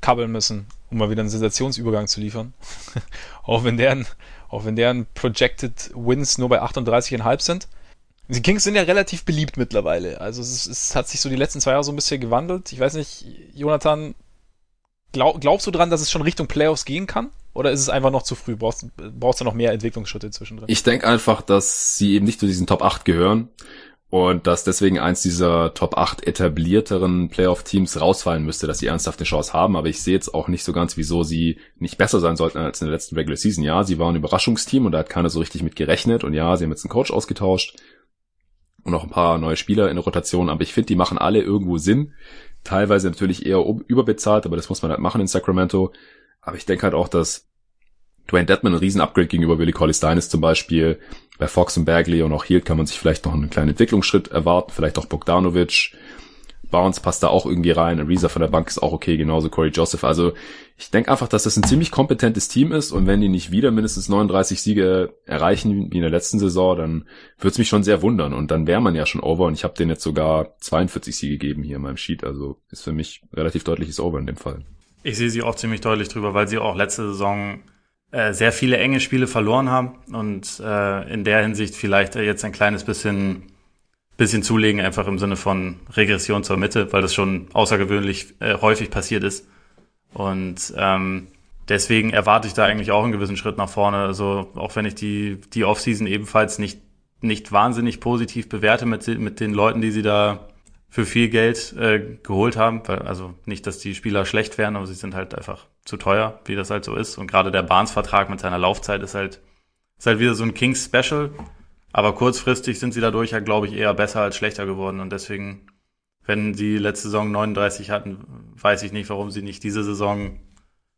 kabbeln müssen, um mal wieder einen Sensationsübergang zu liefern. <laughs> auch wenn deren auch wenn deren Projected Wins nur bei 38,5 sind. Die Kings sind ja relativ beliebt mittlerweile. Also es, es, hat sich so die letzten zwei Jahre so ein bisschen gewandelt. Ich weiß nicht, Jonathan, glaub, glaubst du dran, dass es schon Richtung Playoffs gehen kann? Oder ist es einfach noch zu früh? Brauchst, brauchst du noch mehr Entwicklungsschritte zwischendrin? Ich denke einfach, dass sie eben nicht zu diesen Top 8 gehören und dass deswegen eins dieser Top 8 etablierteren Playoff-Teams rausfallen müsste, dass sie ernsthaft eine Chance haben. Aber ich sehe jetzt auch nicht so ganz, wieso sie nicht besser sein sollten als in der letzten Regular Season. Ja, sie waren ein Überraschungsteam und da hat keiner so richtig mit gerechnet. Und ja, sie haben jetzt einen Coach ausgetauscht und noch ein paar neue Spieler in der Rotation. Aber ich finde, die machen alle irgendwo Sinn. Teilweise natürlich eher überbezahlt, aber das muss man halt machen in Sacramento. Aber ich denke halt auch, dass Dwayne Dedman ein Riesen-Upgrade gegenüber Willie Colley ist zum Beispiel. Bei Fox und Bagley und auch Hield kann man sich vielleicht noch einen kleinen Entwicklungsschritt erwarten. Vielleicht auch Bogdanovic. Barnes passt da auch irgendwie rein. Ariza von der Bank ist auch okay, genauso Corey Joseph. Also ich denke einfach, dass das ein ziemlich kompetentes Team ist und wenn die nicht wieder mindestens 39 Siege erreichen wie in der letzten Saison, dann würde es mich schon sehr wundern und dann wäre man ja schon over und ich habe denen jetzt sogar 42 Siege gegeben hier in meinem Sheet. Also ist für mich relativ deutliches Over in dem Fall. Ich sehe sie auch ziemlich deutlich drüber, weil sie auch letzte Saison äh, sehr viele enge Spiele verloren haben und äh, in der Hinsicht vielleicht jetzt ein kleines bisschen bisschen zulegen, einfach im Sinne von Regression zur Mitte, weil das schon außergewöhnlich äh, häufig passiert ist. Und ähm, deswegen erwarte ich da eigentlich auch einen gewissen Schritt nach vorne. Also auch wenn ich die, die Offseason ebenfalls nicht, nicht wahnsinnig positiv bewerte mit, mit den Leuten, die sie da für viel Geld äh, geholt haben. Weil, also nicht, dass die Spieler schlecht wären, aber sie sind halt einfach zu teuer, wie das halt so ist. Und gerade der Barnes-Vertrag mit seiner Laufzeit ist halt, ist halt wieder so ein Kings-Special. Aber kurzfristig sind sie dadurch ja, glaube ich, eher besser als schlechter geworden. Und deswegen, wenn sie letzte Saison 39 hatten, weiß ich nicht, warum sie nicht diese Saison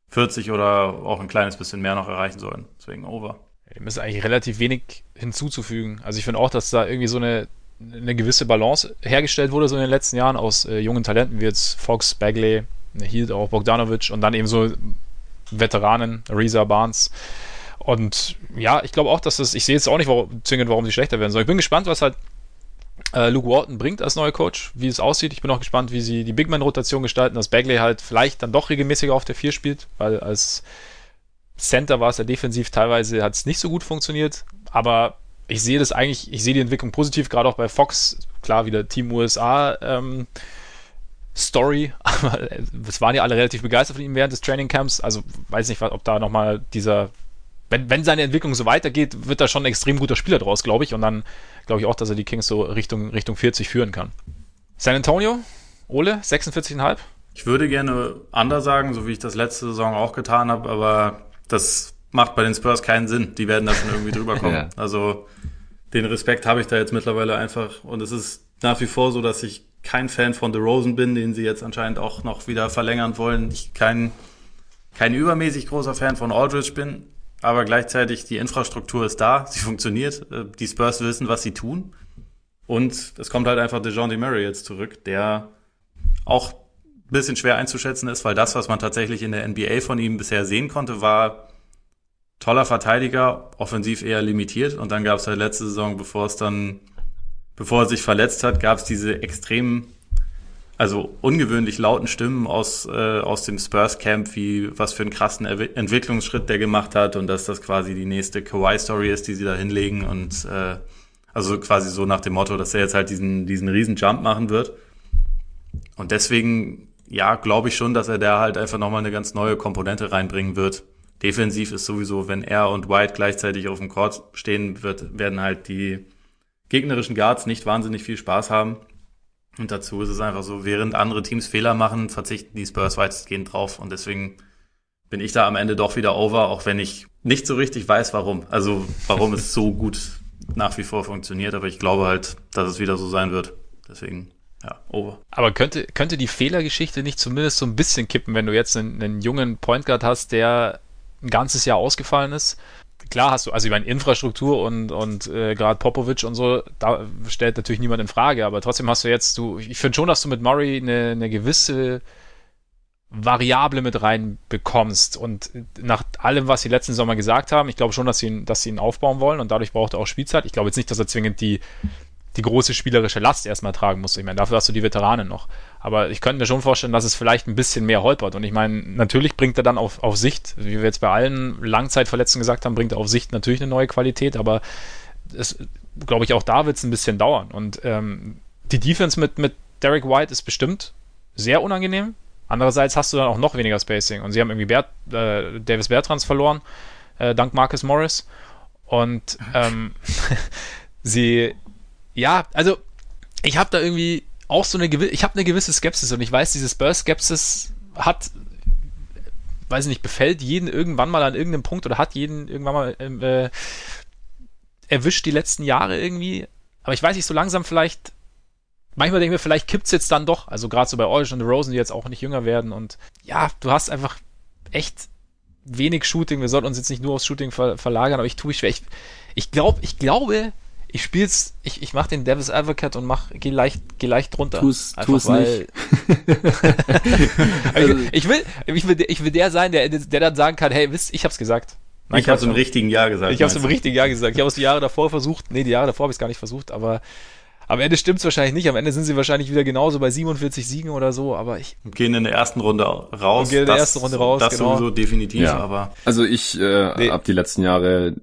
40 oder auch ein kleines bisschen mehr noch erreichen sollen. Deswegen over. Dem ist eigentlich relativ wenig hinzuzufügen. Also ich finde auch, dass da irgendwie so eine, eine gewisse Balance hergestellt wurde so in den letzten Jahren aus äh, jungen Talenten wie jetzt Fox, Bagley, Hield auch Bogdanovic und dann eben so Veteranen, Reza Barnes. Und ja, ich glaube auch, dass das, ich sehe jetzt auch nicht warum, zwingend, warum sie schlechter werden sollen. Ich bin gespannt, was halt äh, Luke Walton bringt als neuer Coach, wie es aussieht. Ich bin auch gespannt, wie sie die Big Man-Rotation gestalten, dass Bagley halt vielleicht dann doch regelmäßiger auf der 4 spielt, weil als Center war es ja defensiv teilweise, hat es nicht so gut funktioniert, aber ich sehe das eigentlich, ich sehe die Entwicklung positiv, gerade auch bei Fox, klar wieder Team USA ähm, Story, <laughs> aber es waren ja alle relativ begeistert von ihm während des Trainingcamps, also weiß nicht, ob da nochmal dieser wenn, wenn seine Entwicklung so weitergeht, wird er schon ein extrem guter Spieler draus, glaube ich. Und dann glaube ich auch, dass er die Kings so Richtung, Richtung 40 führen kann. San Antonio, Ole, 46,5? Ich würde gerne anders sagen, so wie ich das letzte Saison auch getan habe, aber das macht bei den Spurs keinen Sinn. Die werden da schon irgendwie drüber <laughs> kommen. ja. Also den Respekt habe ich da jetzt mittlerweile einfach. Und es ist nach wie vor so, dass ich kein Fan von The Rosen bin, den sie jetzt anscheinend auch noch wieder verlängern wollen. Ich kein, kein übermäßig großer Fan von Aldridge bin aber gleichzeitig die Infrastruktur ist da, sie <laughs> funktioniert, äh, die Spurs wissen, was sie tun. Und es kommt halt einfach DeJounte Murray jetzt zurück, der auch ein bisschen schwer einzuschätzen ist, weil das, was man tatsächlich in der NBA von ihm bisher sehen konnte, war toller Verteidiger, offensiv eher limitiert. Und dann gab es halt letzte Saison, bevor es dann, bevor er sich verletzt hat, gab es diese extremen also ungewöhnlich lauten Stimmen aus, äh, aus dem Spurs-Camp, wie was für einen krassen er Entwicklungsschritt der gemacht hat und dass das quasi die nächste Kawhi-Story ist, die sie da hinlegen und äh, also quasi so nach dem Motto, dass er jetzt halt diesen, diesen riesen Jump machen wird. Und deswegen, ja, glaube ich schon, dass er da halt einfach nochmal eine ganz neue Komponente reinbringen wird. Defensiv ist sowieso, wenn er und White gleichzeitig auf dem Court stehen wird, werden halt die gegnerischen Guards nicht wahnsinnig viel Spaß haben. Und dazu ist es einfach so, während andere Teams Fehler machen, verzichten die Spurs weitestgehend drauf. Und deswegen bin ich da am Ende doch wieder over, auch wenn ich nicht so richtig weiß, warum. Also warum es so gut nach wie vor funktioniert. Aber ich glaube halt, dass es wieder so sein wird. Deswegen ja, over. Aber könnte, könnte die Fehlergeschichte nicht zumindest so ein bisschen kippen, wenn du jetzt einen, einen jungen Point Guard hast, der ein ganzes Jahr ausgefallen ist klar hast du, also ich meine, Infrastruktur und, und äh, gerade Popovic und so, da stellt natürlich niemand in Frage, aber trotzdem hast du jetzt, du, ich finde schon, dass du mit Murray eine, eine gewisse Variable mit reinbekommst und nach allem, was sie letzten Sommer gesagt haben, ich glaube schon, dass sie, ihn, dass sie ihn aufbauen wollen und dadurch braucht er auch Spielzeit. Ich glaube jetzt nicht, dass er zwingend die die große spielerische Last erstmal tragen muss. Ich meine, dafür hast du die Veteranen noch. Aber ich könnte mir schon vorstellen, dass es vielleicht ein bisschen mehr holpert. Und ich meine, natürlich bringt er dann auf, auf Sicht, wie wir jetzt bei allen Langzeitverletzten gesagt haben, bringt er auf Sicht natürlich eine neue Qualität, aber es, glaube ich, auch da wird es ein bisschen dauern. Und ähm, die Defense mit, mit Derek White ist bestimmt sehr unangenehm. Andererseits hast du dann auch noch weniger Spacing. Und sie haben irgendwie Bert, äh, Davis Bertrands verloren, äh, dank Marcus Morris. Und ähm, <laughs> sie ja, also ich habe da irgendwie auch so eine gewisse, ich habe eine gewisse Skepsis und ich weiß, diese Spurs-Skepsis hat, weiß ich nicht, befällt jeden irgendwann mal an irgendeinem Punkt oder hat jeden irgendwann mal ähm, äh, erwischt die letzten Jahre irgendwie. Aber ich weiß nicht, so langsam vielleicht, manchmal denke ich mir, vielleicht kippt's jetzt dann doch. Also gerade so bei Origin und Rosen, die jetzt auch nicht jünger werden und ja, du hast einfach echt wenig Shooting. Wir sollten uns jetzt nicht nur aufs Shooting ver verlagern, aber ich tue mich schwer. Ich, ich glaube, ich glaube, ich spiel's, ich, ich mach den Devil's Advocate und mach, geh leicht, geh leicht drunter. Tu's, Einfach tu's weil, nicht. <laughs> <laughs> also, ich, will, ich will, ich will der sein, der, der dann sagen kann, hey, wisst, ich hab's gesagt. Nein, ich hab's im richtigen Jahr gesagt. Ich hab's im richtigen Jahr gesagt. Ich habe es die Jahre davor versucht. Nee, die Jahre davor habe ich gar nicht versucht, aber am Ende stimmt's wahrscheinlich nicht. Am Ende sind sie wahrscheinlich wieder genauso bei 47 Siegen oder so, aber ich. Gehen in der ersten Runde raus. Gehen in der ersten Runde raus. Das genau. sowieso definitiv, ja. aber. Also ich äh, nee. habe die letzten Jahre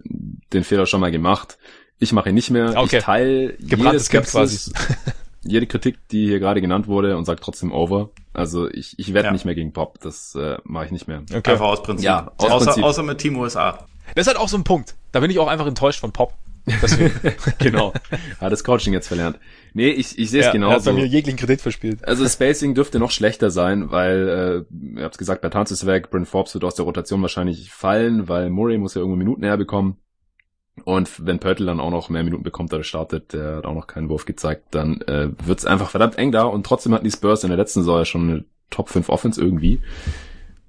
den Fehler schon mal gemacht. Ich mache ihn nicht mehr. Okay. Ich teile jede Skepsis, <laughs> jede Kritik, die hier gerade genannt wurde und sage trotzdem over. Also ich, ich werde ja. nicht mehr gegen Pop. Das äh, mache ich nicht mehr. Okay. Einfach aus Prinzip. Ja, aus außer, Prinzip. außer mit Team USA. Das ist halt auch so ein Punkt. Da bin ich auch einfach enttäuscht von Pop. <laughs> genau. Hat das Coaching jetzt verlernt. Nee, ich, ich sehe es ja, genau. Er hat bei mir jeglichen Kredit verspielt. Also Spacing dürfte noch schlechter sein, weil, äh, ihr habt gesagt, Bertans ist weg, Brent Forbes wird aus der Rotation wahrscheinlich fallen, weil Murray muss ja irgendwo Minuten herbekommen. Und wenn Pörtl dann auch noch mehr Minuten bekommt oder startet, der hat auch noch keinen Wurf gezeigt, dann äh, wird einfach verdammt eng da. Und trotzdem hatten die Spurs in der letzten Saison schon eine Top 5 Offense irgendwie.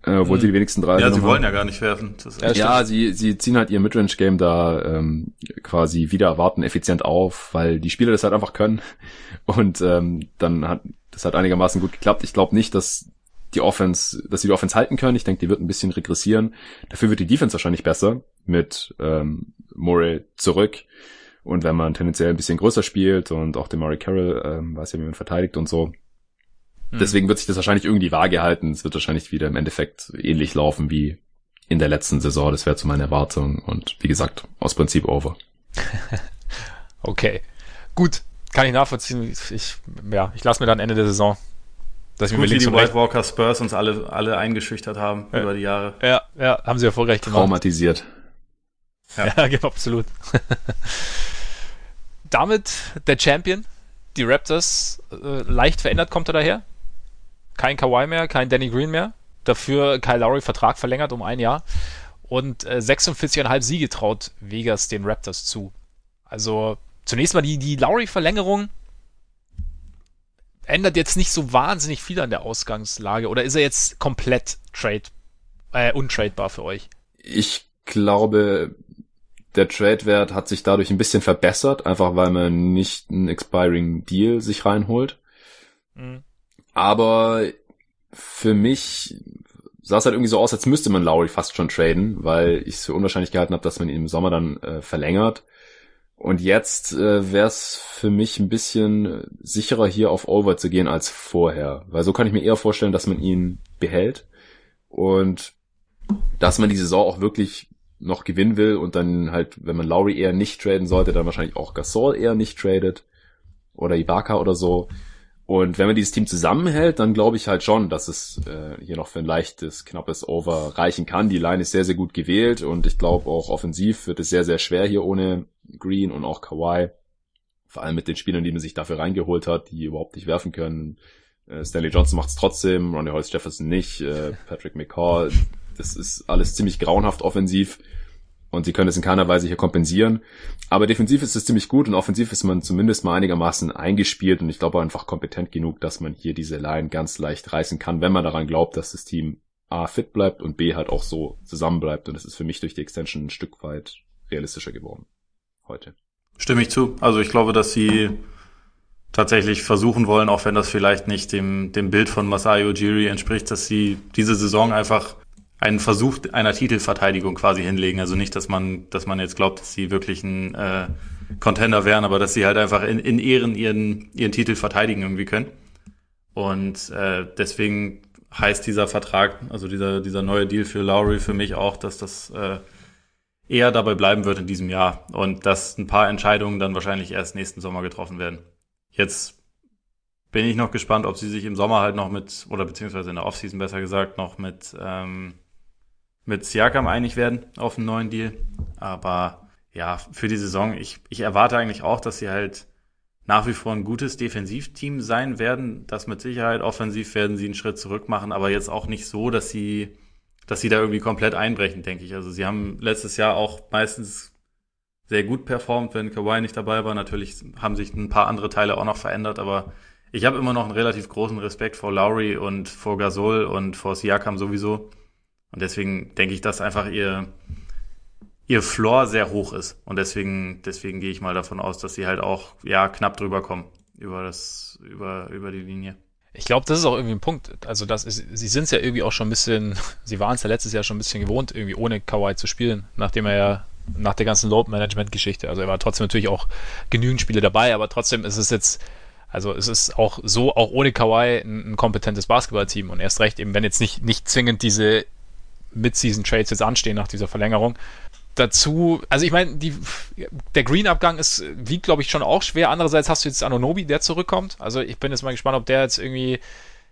äh, obwohl hm. sie die wenigsten drei Ja, sie wollen haben. ja gar nicht werfen. ja, ja sie, sie ziehen halt ihr Midrange-Game da ähm, quasi wieder erwarten effizient auf, weil die Spieler das halt einfach können. <laughs> Und ähm, dann hat das hat einigermaßen gut geklappt. Ich glaube nicht, dass die Offense, dass sie die Offense halten können. Ich denke, die wird ein bisschen regressieren. Dafür wird die Defense wahrscheinlich besser mit ähm, Murray zurück. Und wenn man tendenziell ein bisschen größer spielt und auch den Murray Carroll ähm, weiß ja, wie man verteidigt und so, hm. Deswegen wird sich das wahrscheinlich irgendwie vage halten. Es wird wahrscheinlich wieder im Endeffekt ähnlich laufen wie in der letzten Saison. Das wäre zu meiner Erwartung. Und wie gesagt, aus Prinzip over. <laughs> okay. Gut. Kann ich nachvollziehen. Ich, ja, ich lasse mir dann Ende der Saison dass wir wie die White Walker Spurs uns alle, alle eingeschüchtert haben ja. über die Jahre. Ja, ja, haben sie erfolgreich gemacht. Traumatisiert. Ja, ja <laughs> genau, absolut. Damit der Champion, die Raptors, äh, leicht verändert kommt er daher. Kein Kawhi mehr, kein Danny Green mehr. Dafür Kyle Lowry Vertrag verlängert um ein Jahr. Und äh, 46,5 Siege traut Vegas den Raptors zu. Also zunächst mal die, die Lowry-Verlängerung ändert jetzt nicht so wahnsinnig viel an der Ausgangslage. Oder ist er jetzt komplett trade, äh, untradebar für euch? Ich glaube, der Trade-Wert hat sich dadurch ein bisschen verbessert, einfach weil man nicht einen expiring Deal sich reinholt. Mhm. Aber für mich sah es halt irgendwie so aus, als müsste man Lowry fast schon traden, weil ich es für unwahrscheinlich gehalten habe, dass man ihn im Sommer dann äh, verlängert. Und jetzt äh, wäre es für mich ein bisschen sicherer, hier auf Over zu gehen als vorher. Weil so kann ich mir eher vorstellen, dass man ihn behält und dass man die Saison auch wirklich noch gewinnen will und dann halt, wenn man Lowry eher nicht traden sollte, dann wahrscheinlich auch Gasol eher nicht tradet oder Ibaka oder so. Und wenn man dieses Team zusammenhält, dann glaube ich halt schon, dass es äh, hier noch für ein leichtes, knappes Over reichen kann. Die Line ist sehr, sehr gut gewählt und ich glaube auch offensiv wird es sehr, sehr schwer hier ohne Green und auch Kawhi. Vor allem mit den Spielern, die man sich dafür reingeholt hat, die überhaupt nicht werfen können. Äh, Stanley Johnson macht es trotzdem, Ronnie Holz Jefferson nicht, äh, Patrick McCall. Das ist alles ziemlich grauenhaft offensiv und sie können es in keiner Weise hier kompensieren. Aber defensiv ist es ziemlich gut und offensiv ist man zumindest mal einigermaßen eingespielt und ich glaube einfach kompetent genug, dass man hier diese Line ganz leicht reißen kann, wenn man daran glaubt, dass das Team A fit bleibt und B halt auch so zusammen bleibt und es ist für mich durch die Extension ein Stück weit realistischer geworden heute. Stimme ich zu. Also ich glaube, dass sie tatsächlich versuchen wollen, auch wenn das vielleicht nicht dem, dem Bild von Masayo Ujiri entspricht, dass sie diese Saison einfach einen Versuch einer Titelverteidigung quasi hinlegen. Also nicht, dass man, dass man jetzt glaubt, dass sie wirklich ein äh, Contender wären, aber dass sie halt einfach in, in Ehren ihren, ihren Titel verteidigen irgendwie können. Und äh, deswegen heißt dieser Vertrag, also dieser, dieser neue Deal für Lowry für mich auch, dass das äh, eher dabei bleiben wird in diesem Jahr und dass ein paar Entscheidungen dann wahrscheinlich erst nächsten Sommer getroffen werden. Jetzt bin ich noch gespannt, ob sie sich im Sommer halt noch mit, oder beziehungsweise in der Offseason besser gesagt, noch mit ähm, mit Siakam einig werden auf einen neuen Deal. Aber ja, für die Saison, ich, ich erwarte eigentlich auch, dass sie halt nach wie vor ein gutes Defensivteam sein werden. Das mit Sicherheit. Offensiv werden sie einen Schritt zurück machen, aber jetzt auch nicht so, dass sie, dass sie da irgendwie komplett einbrechen, denke ich. Also sie haben letztes Jahr auch meistens sehr gut performt, wenn Kawhi nicht dabei war. Natürlich haben sich ein paar andere Teile auch noch verändert, aber ich habe immer noch einen relativ großen Respekt vor Lowry und vor Gasol und vor Siakam sowieso. Und deswegen denke ich, dass einfach ihr, ihr Floor sehr hoch ist. Und deswegen, deswegen gehe ich mal davon aus, dass sie halt auch, ja, knapp drüber kommen. Über das, über, über die Linie. Ich glaube, das ist auch irgendwie ein Punkt. Also, das ist, sie sind es ja irgendwie auch schon ein bisschen, <laughs> sie waren es ja letztes Jahr schon ein bisschen gewohnt, irgendwie ohne Kawhi zu spielen, nachdem er ja nach der ganzen Load-Management-Geschichte, also er war trotzdem natürlich auch genügend Spiele dabei, aber trotzdem ist es jetzt, also es ist auch so, auch ohne Kawhi ein, ein kompetentes Basketballteam und erst recht eben, wenn jetzt nicht, nicht zwingend diese Mid-Season-Trades jetzt anstehen nach dieser Verlängerung. Dazu, also ich meine, der Green-Abgang ist, wiegt, glaube ich, schon auch schwer. Andererseits hast du jetzt Anonobi, der zurückkommt. Also ich bin jetzt mal gespannt, ob der jetzt irgendwie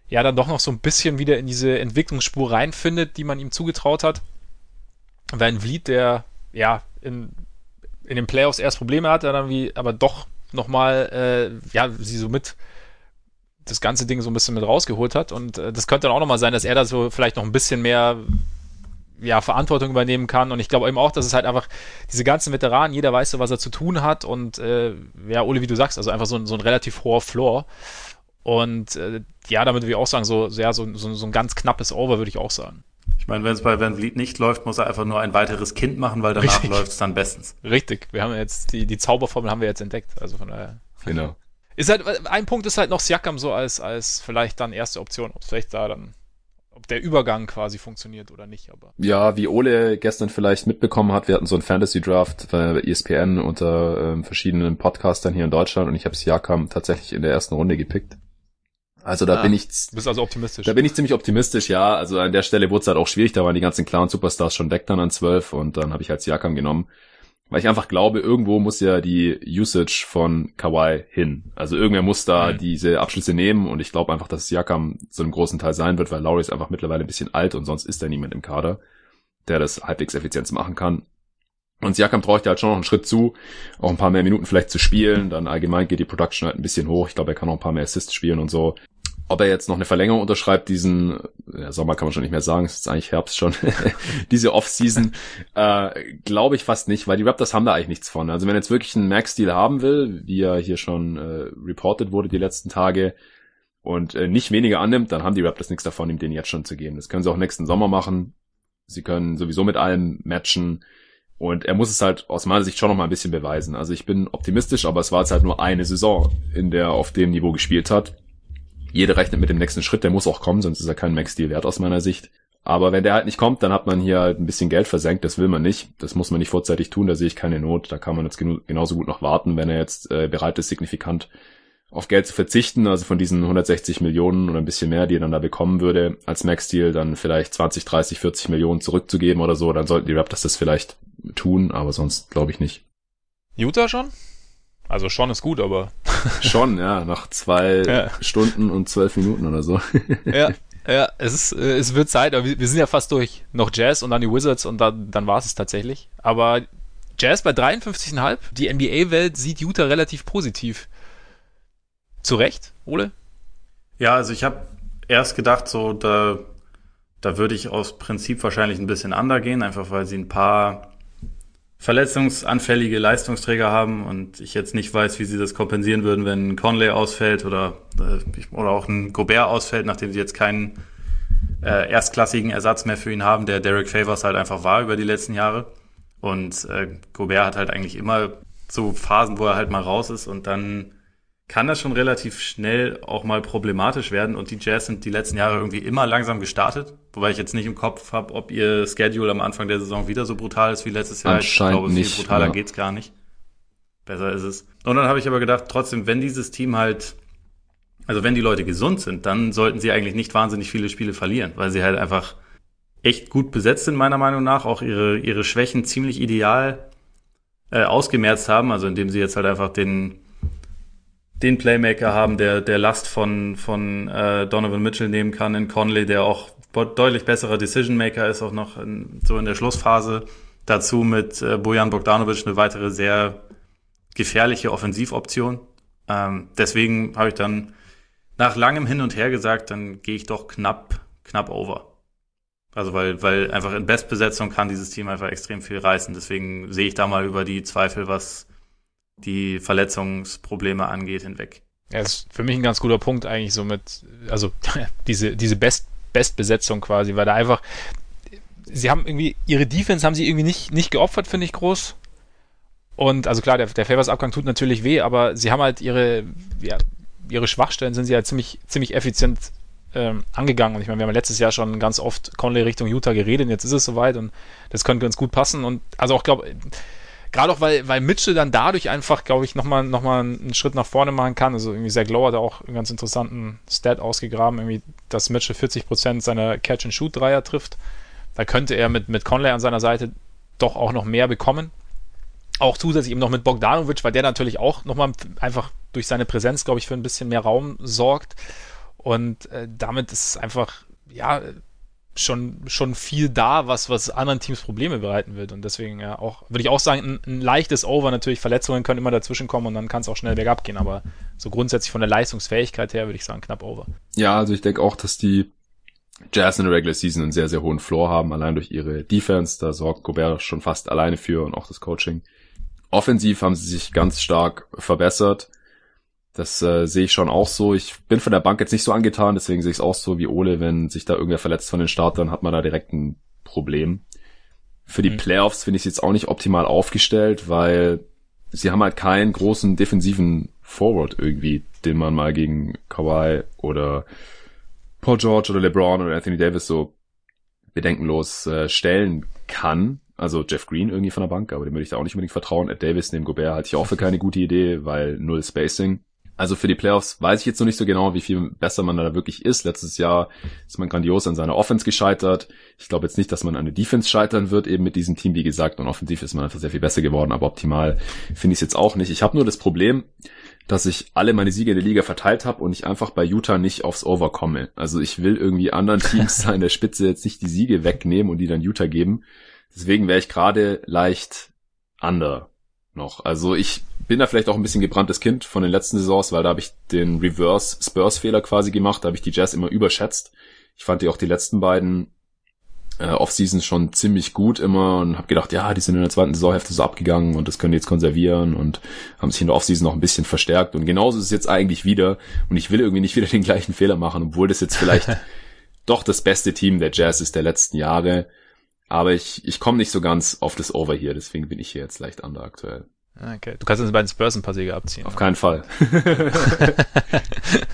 ja dann doch noch so ein bisschen wieder in diese Entwicklungsspur reinfindet, die man ihm zugetraut hat. Van Vliet, der ja in, in den Playoffs erst Probleme hatte, dann wie, aber doch nochmal, äh, ja, sie so mit das ganze Ding so ein bisschen mit rausgeholt hat. Und äh, das könnte dann auch nochmal sein, dass er da so vielleicht noch ein bisschen mehr ja, Verantwortung übernehmen kann. Und ich glaube eben auch, dass es halt einfach diese ganzen Veteranen, jeder weiß so, was er zu tun hat. Und äh, ja, Ole, wie du sagst, also einfach so, so ein relativ hoher Floor. Und äh, ja, damit würde ich auch sagen, so, ja, so, so, so ein ganz knappes Over würde ich auch sagen. Ich meine, wenn es bei Van Vliet nicht läuft, muss er einfach nur ein weiteres Kind machen, weil danach läuft es dann bestens. Richtig. Wir haben jetzt die, die Zauberformel haben wir jetzt entdeckt. Also von daher. Genau. Ist halt, ein Punkt ist halt noch Siakam so als, als vielleicht dann erste Option. Ob vielleicht da dann, ob der Übergang quasi funktioniert oder nicht, aber. Ja, wie Ole gestern vielleicht mitbekommen hat, wir hatten so einen Fantasy Draft bei ESPN unter ähm, verschiedenen Podcastern hier in Deutschland und ich habe Siakam tatsächlich in der ersten Runde gepickt. Also da ah, bin ich. Du bist also optimistisch. Da bin ich ziemlich optimistisch, ja. Also an der Stelle wurde es halt auch schwierig, da waren die ganzen Clown-Superstars schon weg dann an zwölf und dann habe ich halt Siakam genommen. Weil ich einfach glaube, irgendwo muss ja die Usage von Kawhi hin. Also irgendwer muss da mhm. diese Abschlüsse nehmen und ich glaube einfach, dass Siakam so einem großen Teil sein wird, weil Lowry ist einfach mittlerweile ein bisschen alt und sonst ist da niemand im Kader, der das halbwegs effizient machen kann. Und Siakam traue ich dir halt schon noch einen Schritt zu, auch ein paar mehr Minuten vielleicht zu spielen. Dann allgemein geht die Production halt ein bisschen hoch. Ich glaube, er kann noch ein paar mehr Assists spielen und so. Ob er jetzt noch eine Verlängerung unterschreibt, diesen ja, Sommer kann man schon nicht mehr sagen, es ist eigentlich Herbst schon, <laughs> diese Off-Season, <laughs> äh, glaube ich fast nicht, weil die Raptors haben da eigentlich nichts von. Also wenn er jetzt wirklich einen Max-Deal haben will, wie er hier schon äh, reported wurde die letzten Tage, und äh, nicht weniger annimmt, dann haben die Raptors nichts davon, ihm den jetzt schon zu geben. Das können sie auch nächsten Sommer machen. Sie können sowieso mit allem matchen. Und er muss es halt aus meiner Sicht schon noch mal ein bisschen beweisen. Also ich bin optimistisch, aber es war jetzt halt nur eine Saison, in der er auf dem Niveau gespielt hat. Jeder rechnet mit dem nächsten Schritt, der muss auch kommen, sonst ist er kein Max-Deal wert aus meiner Sicht. Aber wenn der halt nicht kommt, dann hat man hier halt ein bisschen Geld versenkt. Das will man nicht. Das muss man nicht vorzeitig tun. Da sehe ich keine Not. Da kann man jetzt genauso gut noch warten, wenn er jetzt äh, bereit ist, signifikant auf Geld zu verzichten. Also von diesen 160 Millionen oder ein bisschen mehr, die er dann da bekommen würde als Max-Deal, dann vielleicht 20, 30, 40 Millionen zurückzugeben oder so. Dann sollten die Raptors das vielleicht tun, aber sonst glaube ich nicht. Utah schon? Also schon ist gut, aber. <laughs> schon, ja, nach zwei <laughs> ja. Stunden und zwölf Minuten oder so. <laughs> ja, ja, es ist, äh, es wird Zeit, aber wir, wir sind ja fast durch. Noch Jazz und dann die Wizards und dann, dann war es tatsächlich. Aber Jazz bei 53,5. Die NBA-Welt sieht Utah relativ positiv. Zu Recht, Ole? Ja, also ich habe erst gedacht, so da, da würde ich aus Prinzip wahrscheinlich ein bisschen under gehen, einfach weil sie ein paar verletzungsanfällige Leistungsträger haben und ich jetzt nicht weiß, wie sie das kompensieren würden, wenn Conley ausfällt oder, äh, oder auch ein Gobert ausfällt, nachdem sie jetzt keinen äh, erstklassigen Ersatz mehr für ihn haben, der Derek Favors halt einfach war über die letzten Jahre. Und äh, Gobert hat halt eigentlich immer so Phasen, wo er halt mal raus ist und dann kann das schon relativ schnell auch mal problematisch werden. Und die Jazz sind die letzten Jahre irgendwie immer langsam gestartet. Wobei ich jetzt nicht im Kopf habe, ob ihr Schedule am Anfang der Saison wieder so brutal ist wie letztes Jahr. Ich glaube, viel nicht, brutaler ja. geht's gar nicht. Besser ist es. Und dann habe ich aber gedacht, trotzdem, wenn dieses Team halt, also wenn die Leute gesund sind, dann sollten sie eigentlich nicht wahnsinnig viele Spiele verlieren, weil sie halt einfach echt gut besetzt sind, meiner Meinung nach, auch ihre, ihre Schwächen ziemlich ideal äh, ausgemerzt haben, also indem sie jetzt halt einfach den den Playmaker haben, der der Last von von äh, Donovan Mitchell nehmen kann in Conley, der auch deutlich besserer Decision Maker ist, auch noch in, so in der Schlussphase. Dazu mit äh, Bojan Bogdanovic eine weitere sehr gefährliche Offensivoption. Ähm, deswegen habe ich dann nach langem Hin und Her gesagt, dann gehe ich doch knapp knapp over. Also weil, weil einfach in Bestbesetzung kann dieses Team einfach extrem viel reißen. Deswegen sehe ich da mal über die Zweifel, was die Verletzungsprobleme angeht, hinweg. Ja, ist für mich ein ganz guter Punkt eigentlich so mit, also <laughs> diese, diese Best, Bestbesetzung quasi, weil da einfach, sie haben irgendwie, ihre Defense haben sie irgendwie nicht, nicht geopfert, finde ich groß. Und also klar, der, der Favors-Abgang tut natürlich weh, aber sie haben halt ihre, ja, ihre Schwachstellen sind sie halt ziemlich, ziemlich effizient ähm, angegangen. Und ich meine, wir haben letztes Jahr schon ganz oft Conley Richtung Utah geredet, und jetzt ist es soweit und das könnte ganz gut passen. Und also auch, glaube gerade auch, weil, weil Mitchell dann dadurch einfach, glaube ich, nochmal noch mal einen Schritt nach vorne machen kann. Also irgendwie Zach Lowe hat auch einen ganz interessanten Stat ausgegraben, irgendwie, dass Mitchell 40% seiner Catch-and-Shoot-Dreier trifft. Da könnte er mit, mit Conley an seiner Seite doch auch noch mehr bekommen. Auch zusätzlich eben noch mit Bogdanovic, weil der natürlich auch nochmal einfach durch seine Präsenz, glaube ich, für ein bisschen mehr Raum sorgt. Und äh, damit ist es einfach, ja, schon, schon viel da, was, was anderen Teams Probleme bereiten wird. Und deswegen ja auch, würde ich auch sagen, ein, ein, leichtes Over. Natürlich, Verletzungen können immer dazwischen kommen und dann kann es auch schnell bergab gehen. Aber so grundsätzlich von der Leistungsfähigkeit her würde ich sagen, knapp Over. Ja, also ich denke auch, dass die Jazz in der Regular Season einen sehr, sehr hohen Floor haben, allein durch ihre Defense. Da sorgt Gobert schon fast alleine für und auch das Coaching. Offensiv haben sie sich ganz stark verbessert. Das äh, sehe ich schon auch so. Ich bin von der Bank jetzt nicht so angetan, deswegen sehe ich es auch so wie Ole, wenn sich da irgendwer verletzt von den Startern, hat man da direkt ein Problem. Für die mhm. Playoffs finde ich es jetzt auch nicht optimal aufgestellt, weil sie haben halt keinen großen defensiven Forward irgendwie, den man mal gegen Kawhi oder Paul George oder LeBron oder Anthony Davis so bedenkenlos äh, stellen kann. Also Jeff Green irgendwie von der Bank, aber dem würde ich da auch nicht unbedingt vertrauen. Ed Davis neben Gobert halte ich auch für keine gute Idee, weil null Spacing. Also für die Playoffs weiß ich jetzt noch nicht so genau, wie viel besser man da wirklich ist. Letztes Jahr ist man grandios an seiner Offense gescheitert. Ich glaube jetzt nicht, dass man an der Defense scheitern wird, eben mit diesem Team, wie gesagt. Und offensiv ist man einfach sehr viel besser geworden, aber optimal finde ich es jetzt auch nicht. Ich habe nur das Problem, dass ich alle meine Siege in der Liga verteilt habe und ich einfach bei Utah nicht aufs Over komme. Also ich will irgendwie anderen Teams <laughs> an der Spitze jetzt nicht die Siege wegnehmen und die dann Utah geben. Deswegen wäre ich gerade leicht under noch. Also ich bin da vielleicht auch ein bisschen gebranntes Kind von den letzten Saisons, weil da habe ich den Reverse Spurs Fehler quasi gemacht, da habe ich die Jazz immer überschätzt. Ich fand die auch die letzten beiden äh, Offseasons schon ziemlich gut immer und habe gedacht, ja, die sind in der zweiten Saisonhälfte so abgegangen und das können die jetzt konservieren und haben sich in der Offseason noch ein bisschen verstärkt und genauso ist es jetzt eigentlich wieder und ich will irgendwie nicht wieder den gleichen Fehler machen, obwohl das jetzt vielleicht <laughs> doch das beste Team der Jazz ist der letzten Jahre. Aber ich, ich komme nicht so ganz auf das Over hier, deswegen bin ich hier jetzt leicht under aktuell. Okay. Du kannst uns bei den Spurs ein paar Siege abziehen. Auf keinen Fall. <laughs>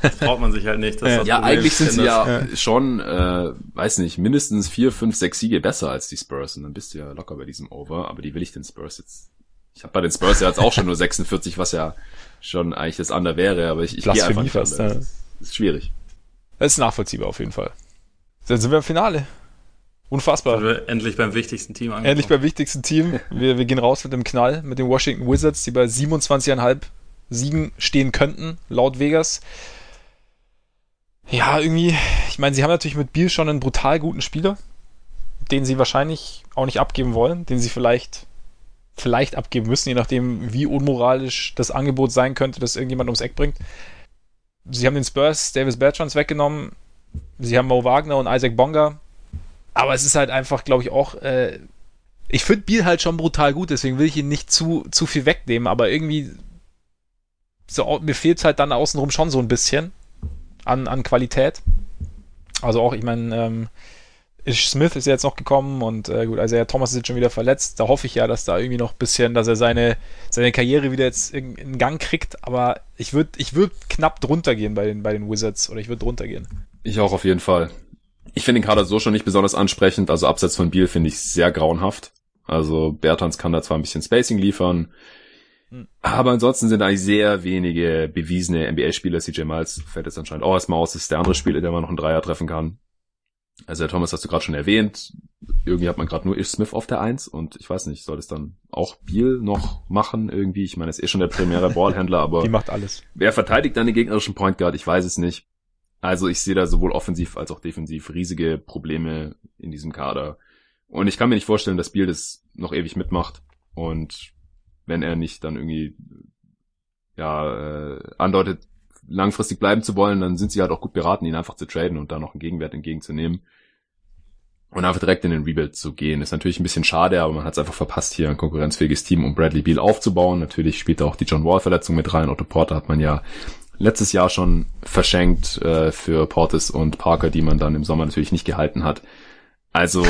das traut man sich halt nicht. ja, ja eigentlich sind sie ja, ja, schon, äh, weiß nicht, mindestens vier, fünf, sechs Siege besser als die Spurs. Und dann bist du ja locker bei diesem Over. Aber die will ich den Spurs jetzt. Ich habe bei den Spurs ja jetzt auch schon nur 46, was ja schon eigentlich das andere wäre. Aber ich, ich gehe einfach nicht fast, ja. Das ist schwierig. Das ist nachvollziehbar auf jeden Fall. Dann sind wir im Finale. Unfassbar. Wir endlich beim wichtigsten Team angekommen. Endlich beim wichtigsten Team. Wir, wir gehen raus mit dem Knall, mit den Washington Wizards, die bei 27,5 Siegen stehen könnten, laut Vegas. Ja, irgendwie, ich meine, sie haben natürlich mit Biel schon einen brutal guten Spieler, den sie wahrscheinlich auch nicht abgeben wollen, den sie vielleicht, vielleicht abgeben müssen, je nachdem, wie unmoralisch das Angebot sein könnte, das irgendjemand ums Eck bringt. Sie haben den Spurs Davis Bertrands weggenommen. Sie haben Mo Wagner und Isaac Bonga aber es ist halt einfach, glaube ich, auch. Äh, ich finde Biel halt schon brutal gut, deswegen will ich ihn nicht zu, zu viel wegnehmen, aber irgendwie. So, mir fehlt es halt dann außenrum schon so ein bisschen an, an Qualität. Also auch, ich meine, ähm, Ish Smith ist ja jetzt noch gekommen und äh, gut, also ja, Thomas ist jetzt schon wieder verletzt. Da hoffe ich ja, dass da irgendwie noch ein bisschen, dass er seine, seine Karriere wieder jetzt in, in Gang kriegt. Aber ich würde ich würd knapp drunter gehen bei den, bei den Wizards oder ich würde drunter gehen. Ich auch auf jeden Fall. Ich finde den Kader so schon nicht besonders ansprechend. Also abseits von Biel finde ich sehr grauenhaft. Also Bertans kann da zwar ein bisschen Spacing liefern, hm. aber ansonsten sind eigentlich sehr wenige bewiesene NBA-Spieler. CJ Miles fällt jetzt anscheinend auch erstmal aus. Das ist der andere Spieler, der man noch einen Dreier treffen kann. Also der Thomas hast du gerade schon erwähnt. Irgendwie hat man gerade nur Ish Smith auf der Eins und ich weiß nicht, soll es dann auch Biel noch machen irgendwie? Ich meine, er ist eh schon der primäre <laughs> Ballhändler, aber die macht alles. Wer verteidigt dann den gegnerischen Point Guard? Ich weiß es nicht. Also ich sehe da sowohl offensiv als auch defensiv riesige Probleme in diesem Kader. Und ich kann mir nicht vorstellen, dass Biel das noch ewig mitmacht. Und wenn er nicht dann irgendwie ja äh, andeutet, langfristig bleiben zu wollen, dann sind sie halt auch gut beraten, ihn einfach zu traden und da noch einen Gegenwert entgegenzunehmen. Und einfach direkt in den Rebuild zu gehen. Ist natürlich ein bisschen schade, aber man hat es einfach verpasst, hier ein konkurrenzfähiges Team um Bradley Beal aufzubauen. Natürlich spielt da auch die John Wall-Verletzung mit rein. Otto Porter hat man ja letztes Jahr schon verschenkt äh, für Portis und Parker, die man dann im Sommer natürlich nicht gehalten hat. Also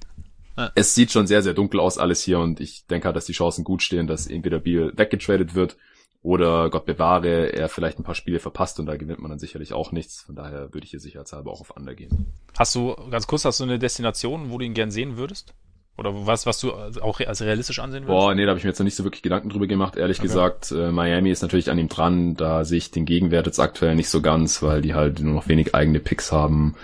<laughs> es sieht schon sehr, sehr dunkel aus alles hier und ich denke halt, dass die Chancen gut stehen, dass entweder Beal weggetradet wird oder Gott bewahre, er vielleicht ein paar Spiele verpasst und da gewinnt man dann sicherlich auch nichts. Von daher würde ich hier sicherheitshalber auch auf Under gehen. Hast du, ganz kurz, hast du eine Destination, wo du ihn gern sehen würdest? Oder was, was du auch als realistisch ansehen würdest? Boah, nee, da habe ich mir jetzt noch nicht so wirklich Gedanken drüber gemacht, ehrlich okay. gesagt. Äh, Miami ist natürlich an ihm dran, da sehe ich den Gegenwert jetzt aktuell nicht so ganz, weil die halt nur noch wenig eigene Picks haben.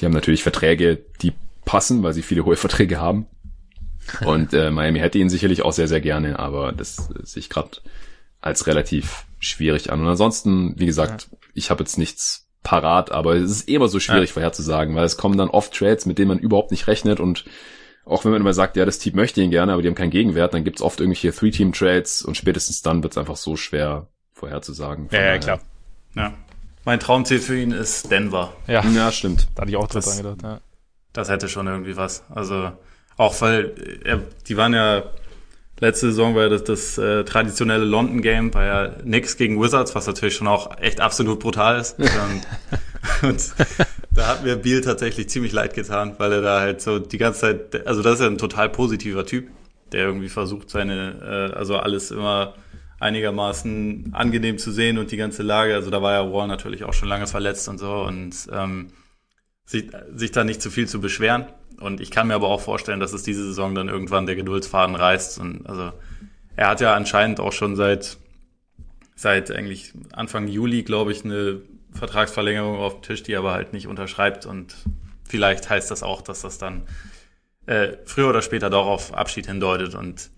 Die haben natürlich Verträge, die passen, weil sie viele hohe <laughs> Verträge haben. Und äh, Miami hätte ihn sicherlich auch sehr, sehr gerne, aber das äh, sehe ich gerade als relativ schwierig an. Und ansonsten, wie gesagt, ja. ich habe jetzt nichts parat, aber es ist immer so schwierig ja. vorherzusagen, weil es kommen dann oft Trades, mit denen man überhaupt nicht rechnet und auch wenn man immer sagt, ja, das Team möchte ihn gerne, aber die haben keinen Gegenwert, dann gibt's oft irgendwelche Three-Team-Trades und spätestens dann wird's einfach so schwer vorherzusagen. Ja, ja, klar. Ja. Mein Traumziel für ihn ist Denver. Ja, ja stimmt. Da hatte ich auch dran gedacht, ja. Das hätte schon irgendwie was. Also auch weil er, die waren ja letzte Saison war ja das, das äh, traditionelle London Game, war ja Knicks gegen Wizards, was natürlich schon auch echt absolut brutal ist. <laughs> und, <laughs> und da hat mir Beal tatsächlich ziemlich leid getan, weil er da halt so die ganze Zeit, also das ist ja ein total positiver Typ, der irgendwie versucht seine, äh, also alles immer einigermaßen angenehm zu sehen und die ganze Lage, also da war ja Wall natürlich auch schon lange verletzt und so und ähm, sich, sich da nicht zu viel zu beschweren. Und ich kann mir aber auch vorstellen, dass es diese Saison dann irgendwann der Geduldsfaden reißt. Und also er hat ja anscheinend auch schon seit seit eigentlich Anfang Juli, glaube ich, eine Vertragsverlängerung auf dem Tisch, die er aber halt nicht unterschreibt. Und vielleicht heißt das auch, dass das dann äh, früher oder später doch auf Abschied hindeutet. Und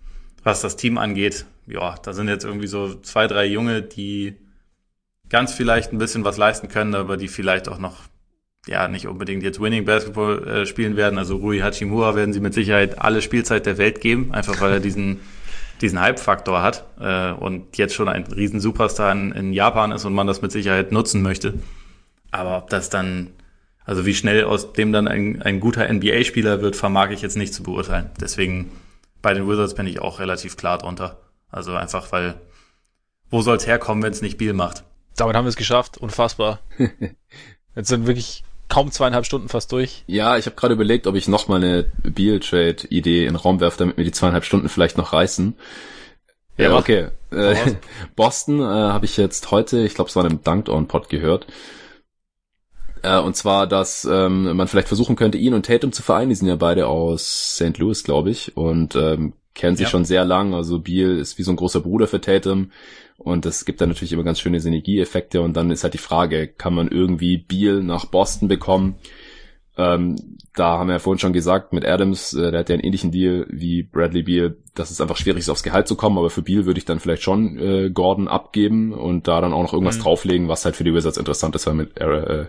was das Team angeht, ja, da sind jetzt irgendwie so zwei, drei Junge, die ganz vielleicht ein bisschen was leisten können, aber die vielleicht auch noch ja nicht unbedingt jetzt Winning Basketball äh, spielen werden. Also Rui Hachimura werden sie mit Sicherheit alle Spielzeit der Welt geben, einfach weil er diesen diesen Hype-Faktor hat äh, und jetzt schon ein riesen Superstar in, in Japan ist und man das mit Sicherheit nutzen möchte. Aber ob das dann, also wie schnell aus dem dann ein, ein guter NBA-Spieler wird, vermag ich jetzt nicht zu beurteilen. Deswegen bei den Wizards bin ich auch relativ klar drunter. Also einfach, weil wo soll's herkommen, wenn es nicht Biel macht? Damit haben wir es geschafft. Unfassbar. <laughs> Jetzt sind wirklich kaum zweieinhalb Stunden fast durch. Ja, ich habe gerade überlegt, ob ich noch mal eine Beal-Trade-Idee in den Raum werfe, damit mir die zweieinhalb Stunden vielleicht noch reißen. Ja, ja okay. Äh, <laughs> Boston äh, habe ich jetzt heute, ich glaube, es war in einem Dunked On Pod gehört. Äh, und zwar, dass ähm, man vielleicht versuchen könnte, ihn und Tatum zu vereinen. Die sind ja beide aus St. Louis, glaube ich, und ähm, kennen sich ja. schon sehr lang. Also Beal ist wie so ein großer Bruder für Tatum. Und das gibt dann natürlich immer ganz schöne Synergieeffekte. Und dann ist halt die Frage, kann man irgendwie Beal nach Boston bekommen? Ähm, da haben wir ja vorhin schon gesagt, mit Adams, äh, der hat ja einen ähnlichen Deal wie Bradley Beal, dass es einfach schwierig ist, aufs Gehalt zu kommen, aber für Beal würde ich dann vielleicht schon äh, Gordon abgeben und da dann auch noch irgendwas mhm. drauflegen, was halt für die Wizards interessant ist, weil mit äh, äh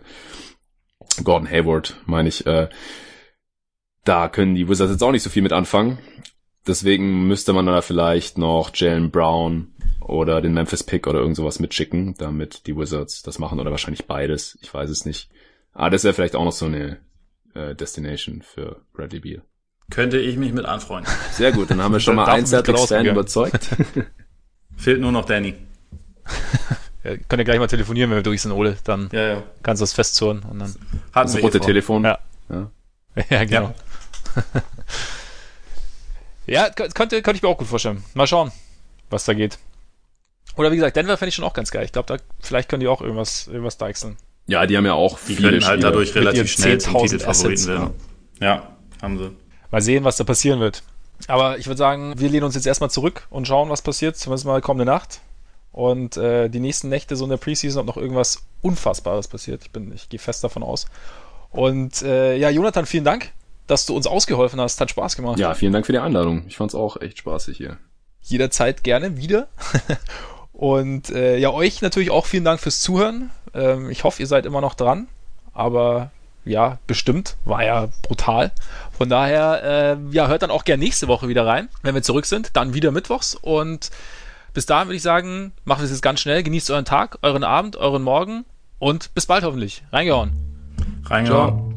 Gordon Hayward, meine ich, äh, da können die Wizards jetzt auch nicht so viel mit anfangen. Deswegen müsste man da vielleicht noch Jalen Brown oder den Memphis Pick oder irgend sowas mitschicken, damit die Wizards das machen oder wahrscheinlich beides. Ich weiß es nicht. Ah, das wäre vielleicht auch noch so eine äh, Destination für Bradley Beal. Könnte ich mich mit anfreunden. Sehr gut, dann haben wir <laughs> schon mal einen Celtics-Fan überzeugt. <laughs> Fehlt nur noch Danny. <laughs> ja, könnt ihr gleich mal telefonieren, wenn wir durch sind, Ole. Dann ja, ja. kannst du das festzurren und dann. Hat das rote Telefon. Ja. Ja, ja genau. Ja, könnte, könnte ich mir auch gut vorstellen. Mal schauen, was da geht. Oder wie gesagt, Denver fände ich schon auch ganz geil. Ich glaube, da vielleicht können die auch irgendwas, irgendwas deichseln. Ja, die haben ja auch die viele können halt dadurch relativ schnell zum Titelfavoriten werden. Ja. ja, haben sie. Mal sehen, was da passieren wird. Aber ich würde sagen, wir lehnen uns jetzt erstmal zurück und schauen, was passiert, zumindest mal kommende Nacht. Und äh, die nächsten Nächte so in der Preseason, ob noch irgendwas Unfassbares passiert. Ich bin, ich gehe fest davon aus. Und äh, ja, Jonathan, vielen Dank, dass du uns ausgeholfen hast. Hat Spaß gemacht. Ja, vielen Dank für die Einladung. Ich fand es auch echt spaßig hier. Jederzeit gerne wieder. <laughs> Und äh, ja, euch natürlich auch vielen Dank fürs Zuhören. Ähm, ich hoffe, ihr seid immer noch dran. Aber ja, bestimmt. War ja brutal. Von daher, äh, ja, hört dann auch gerne nächste Woche wieder rein, wenn wir zurück sind. Dann wieder mittwochs. Und bis dahin würde ich sagen, machen wir es jetzt ganz schnell. Genießt euren Tag, euren Abend, euren Morgen und bis bald hoffentlich. Reingehauen. Reingehauen. Ciao.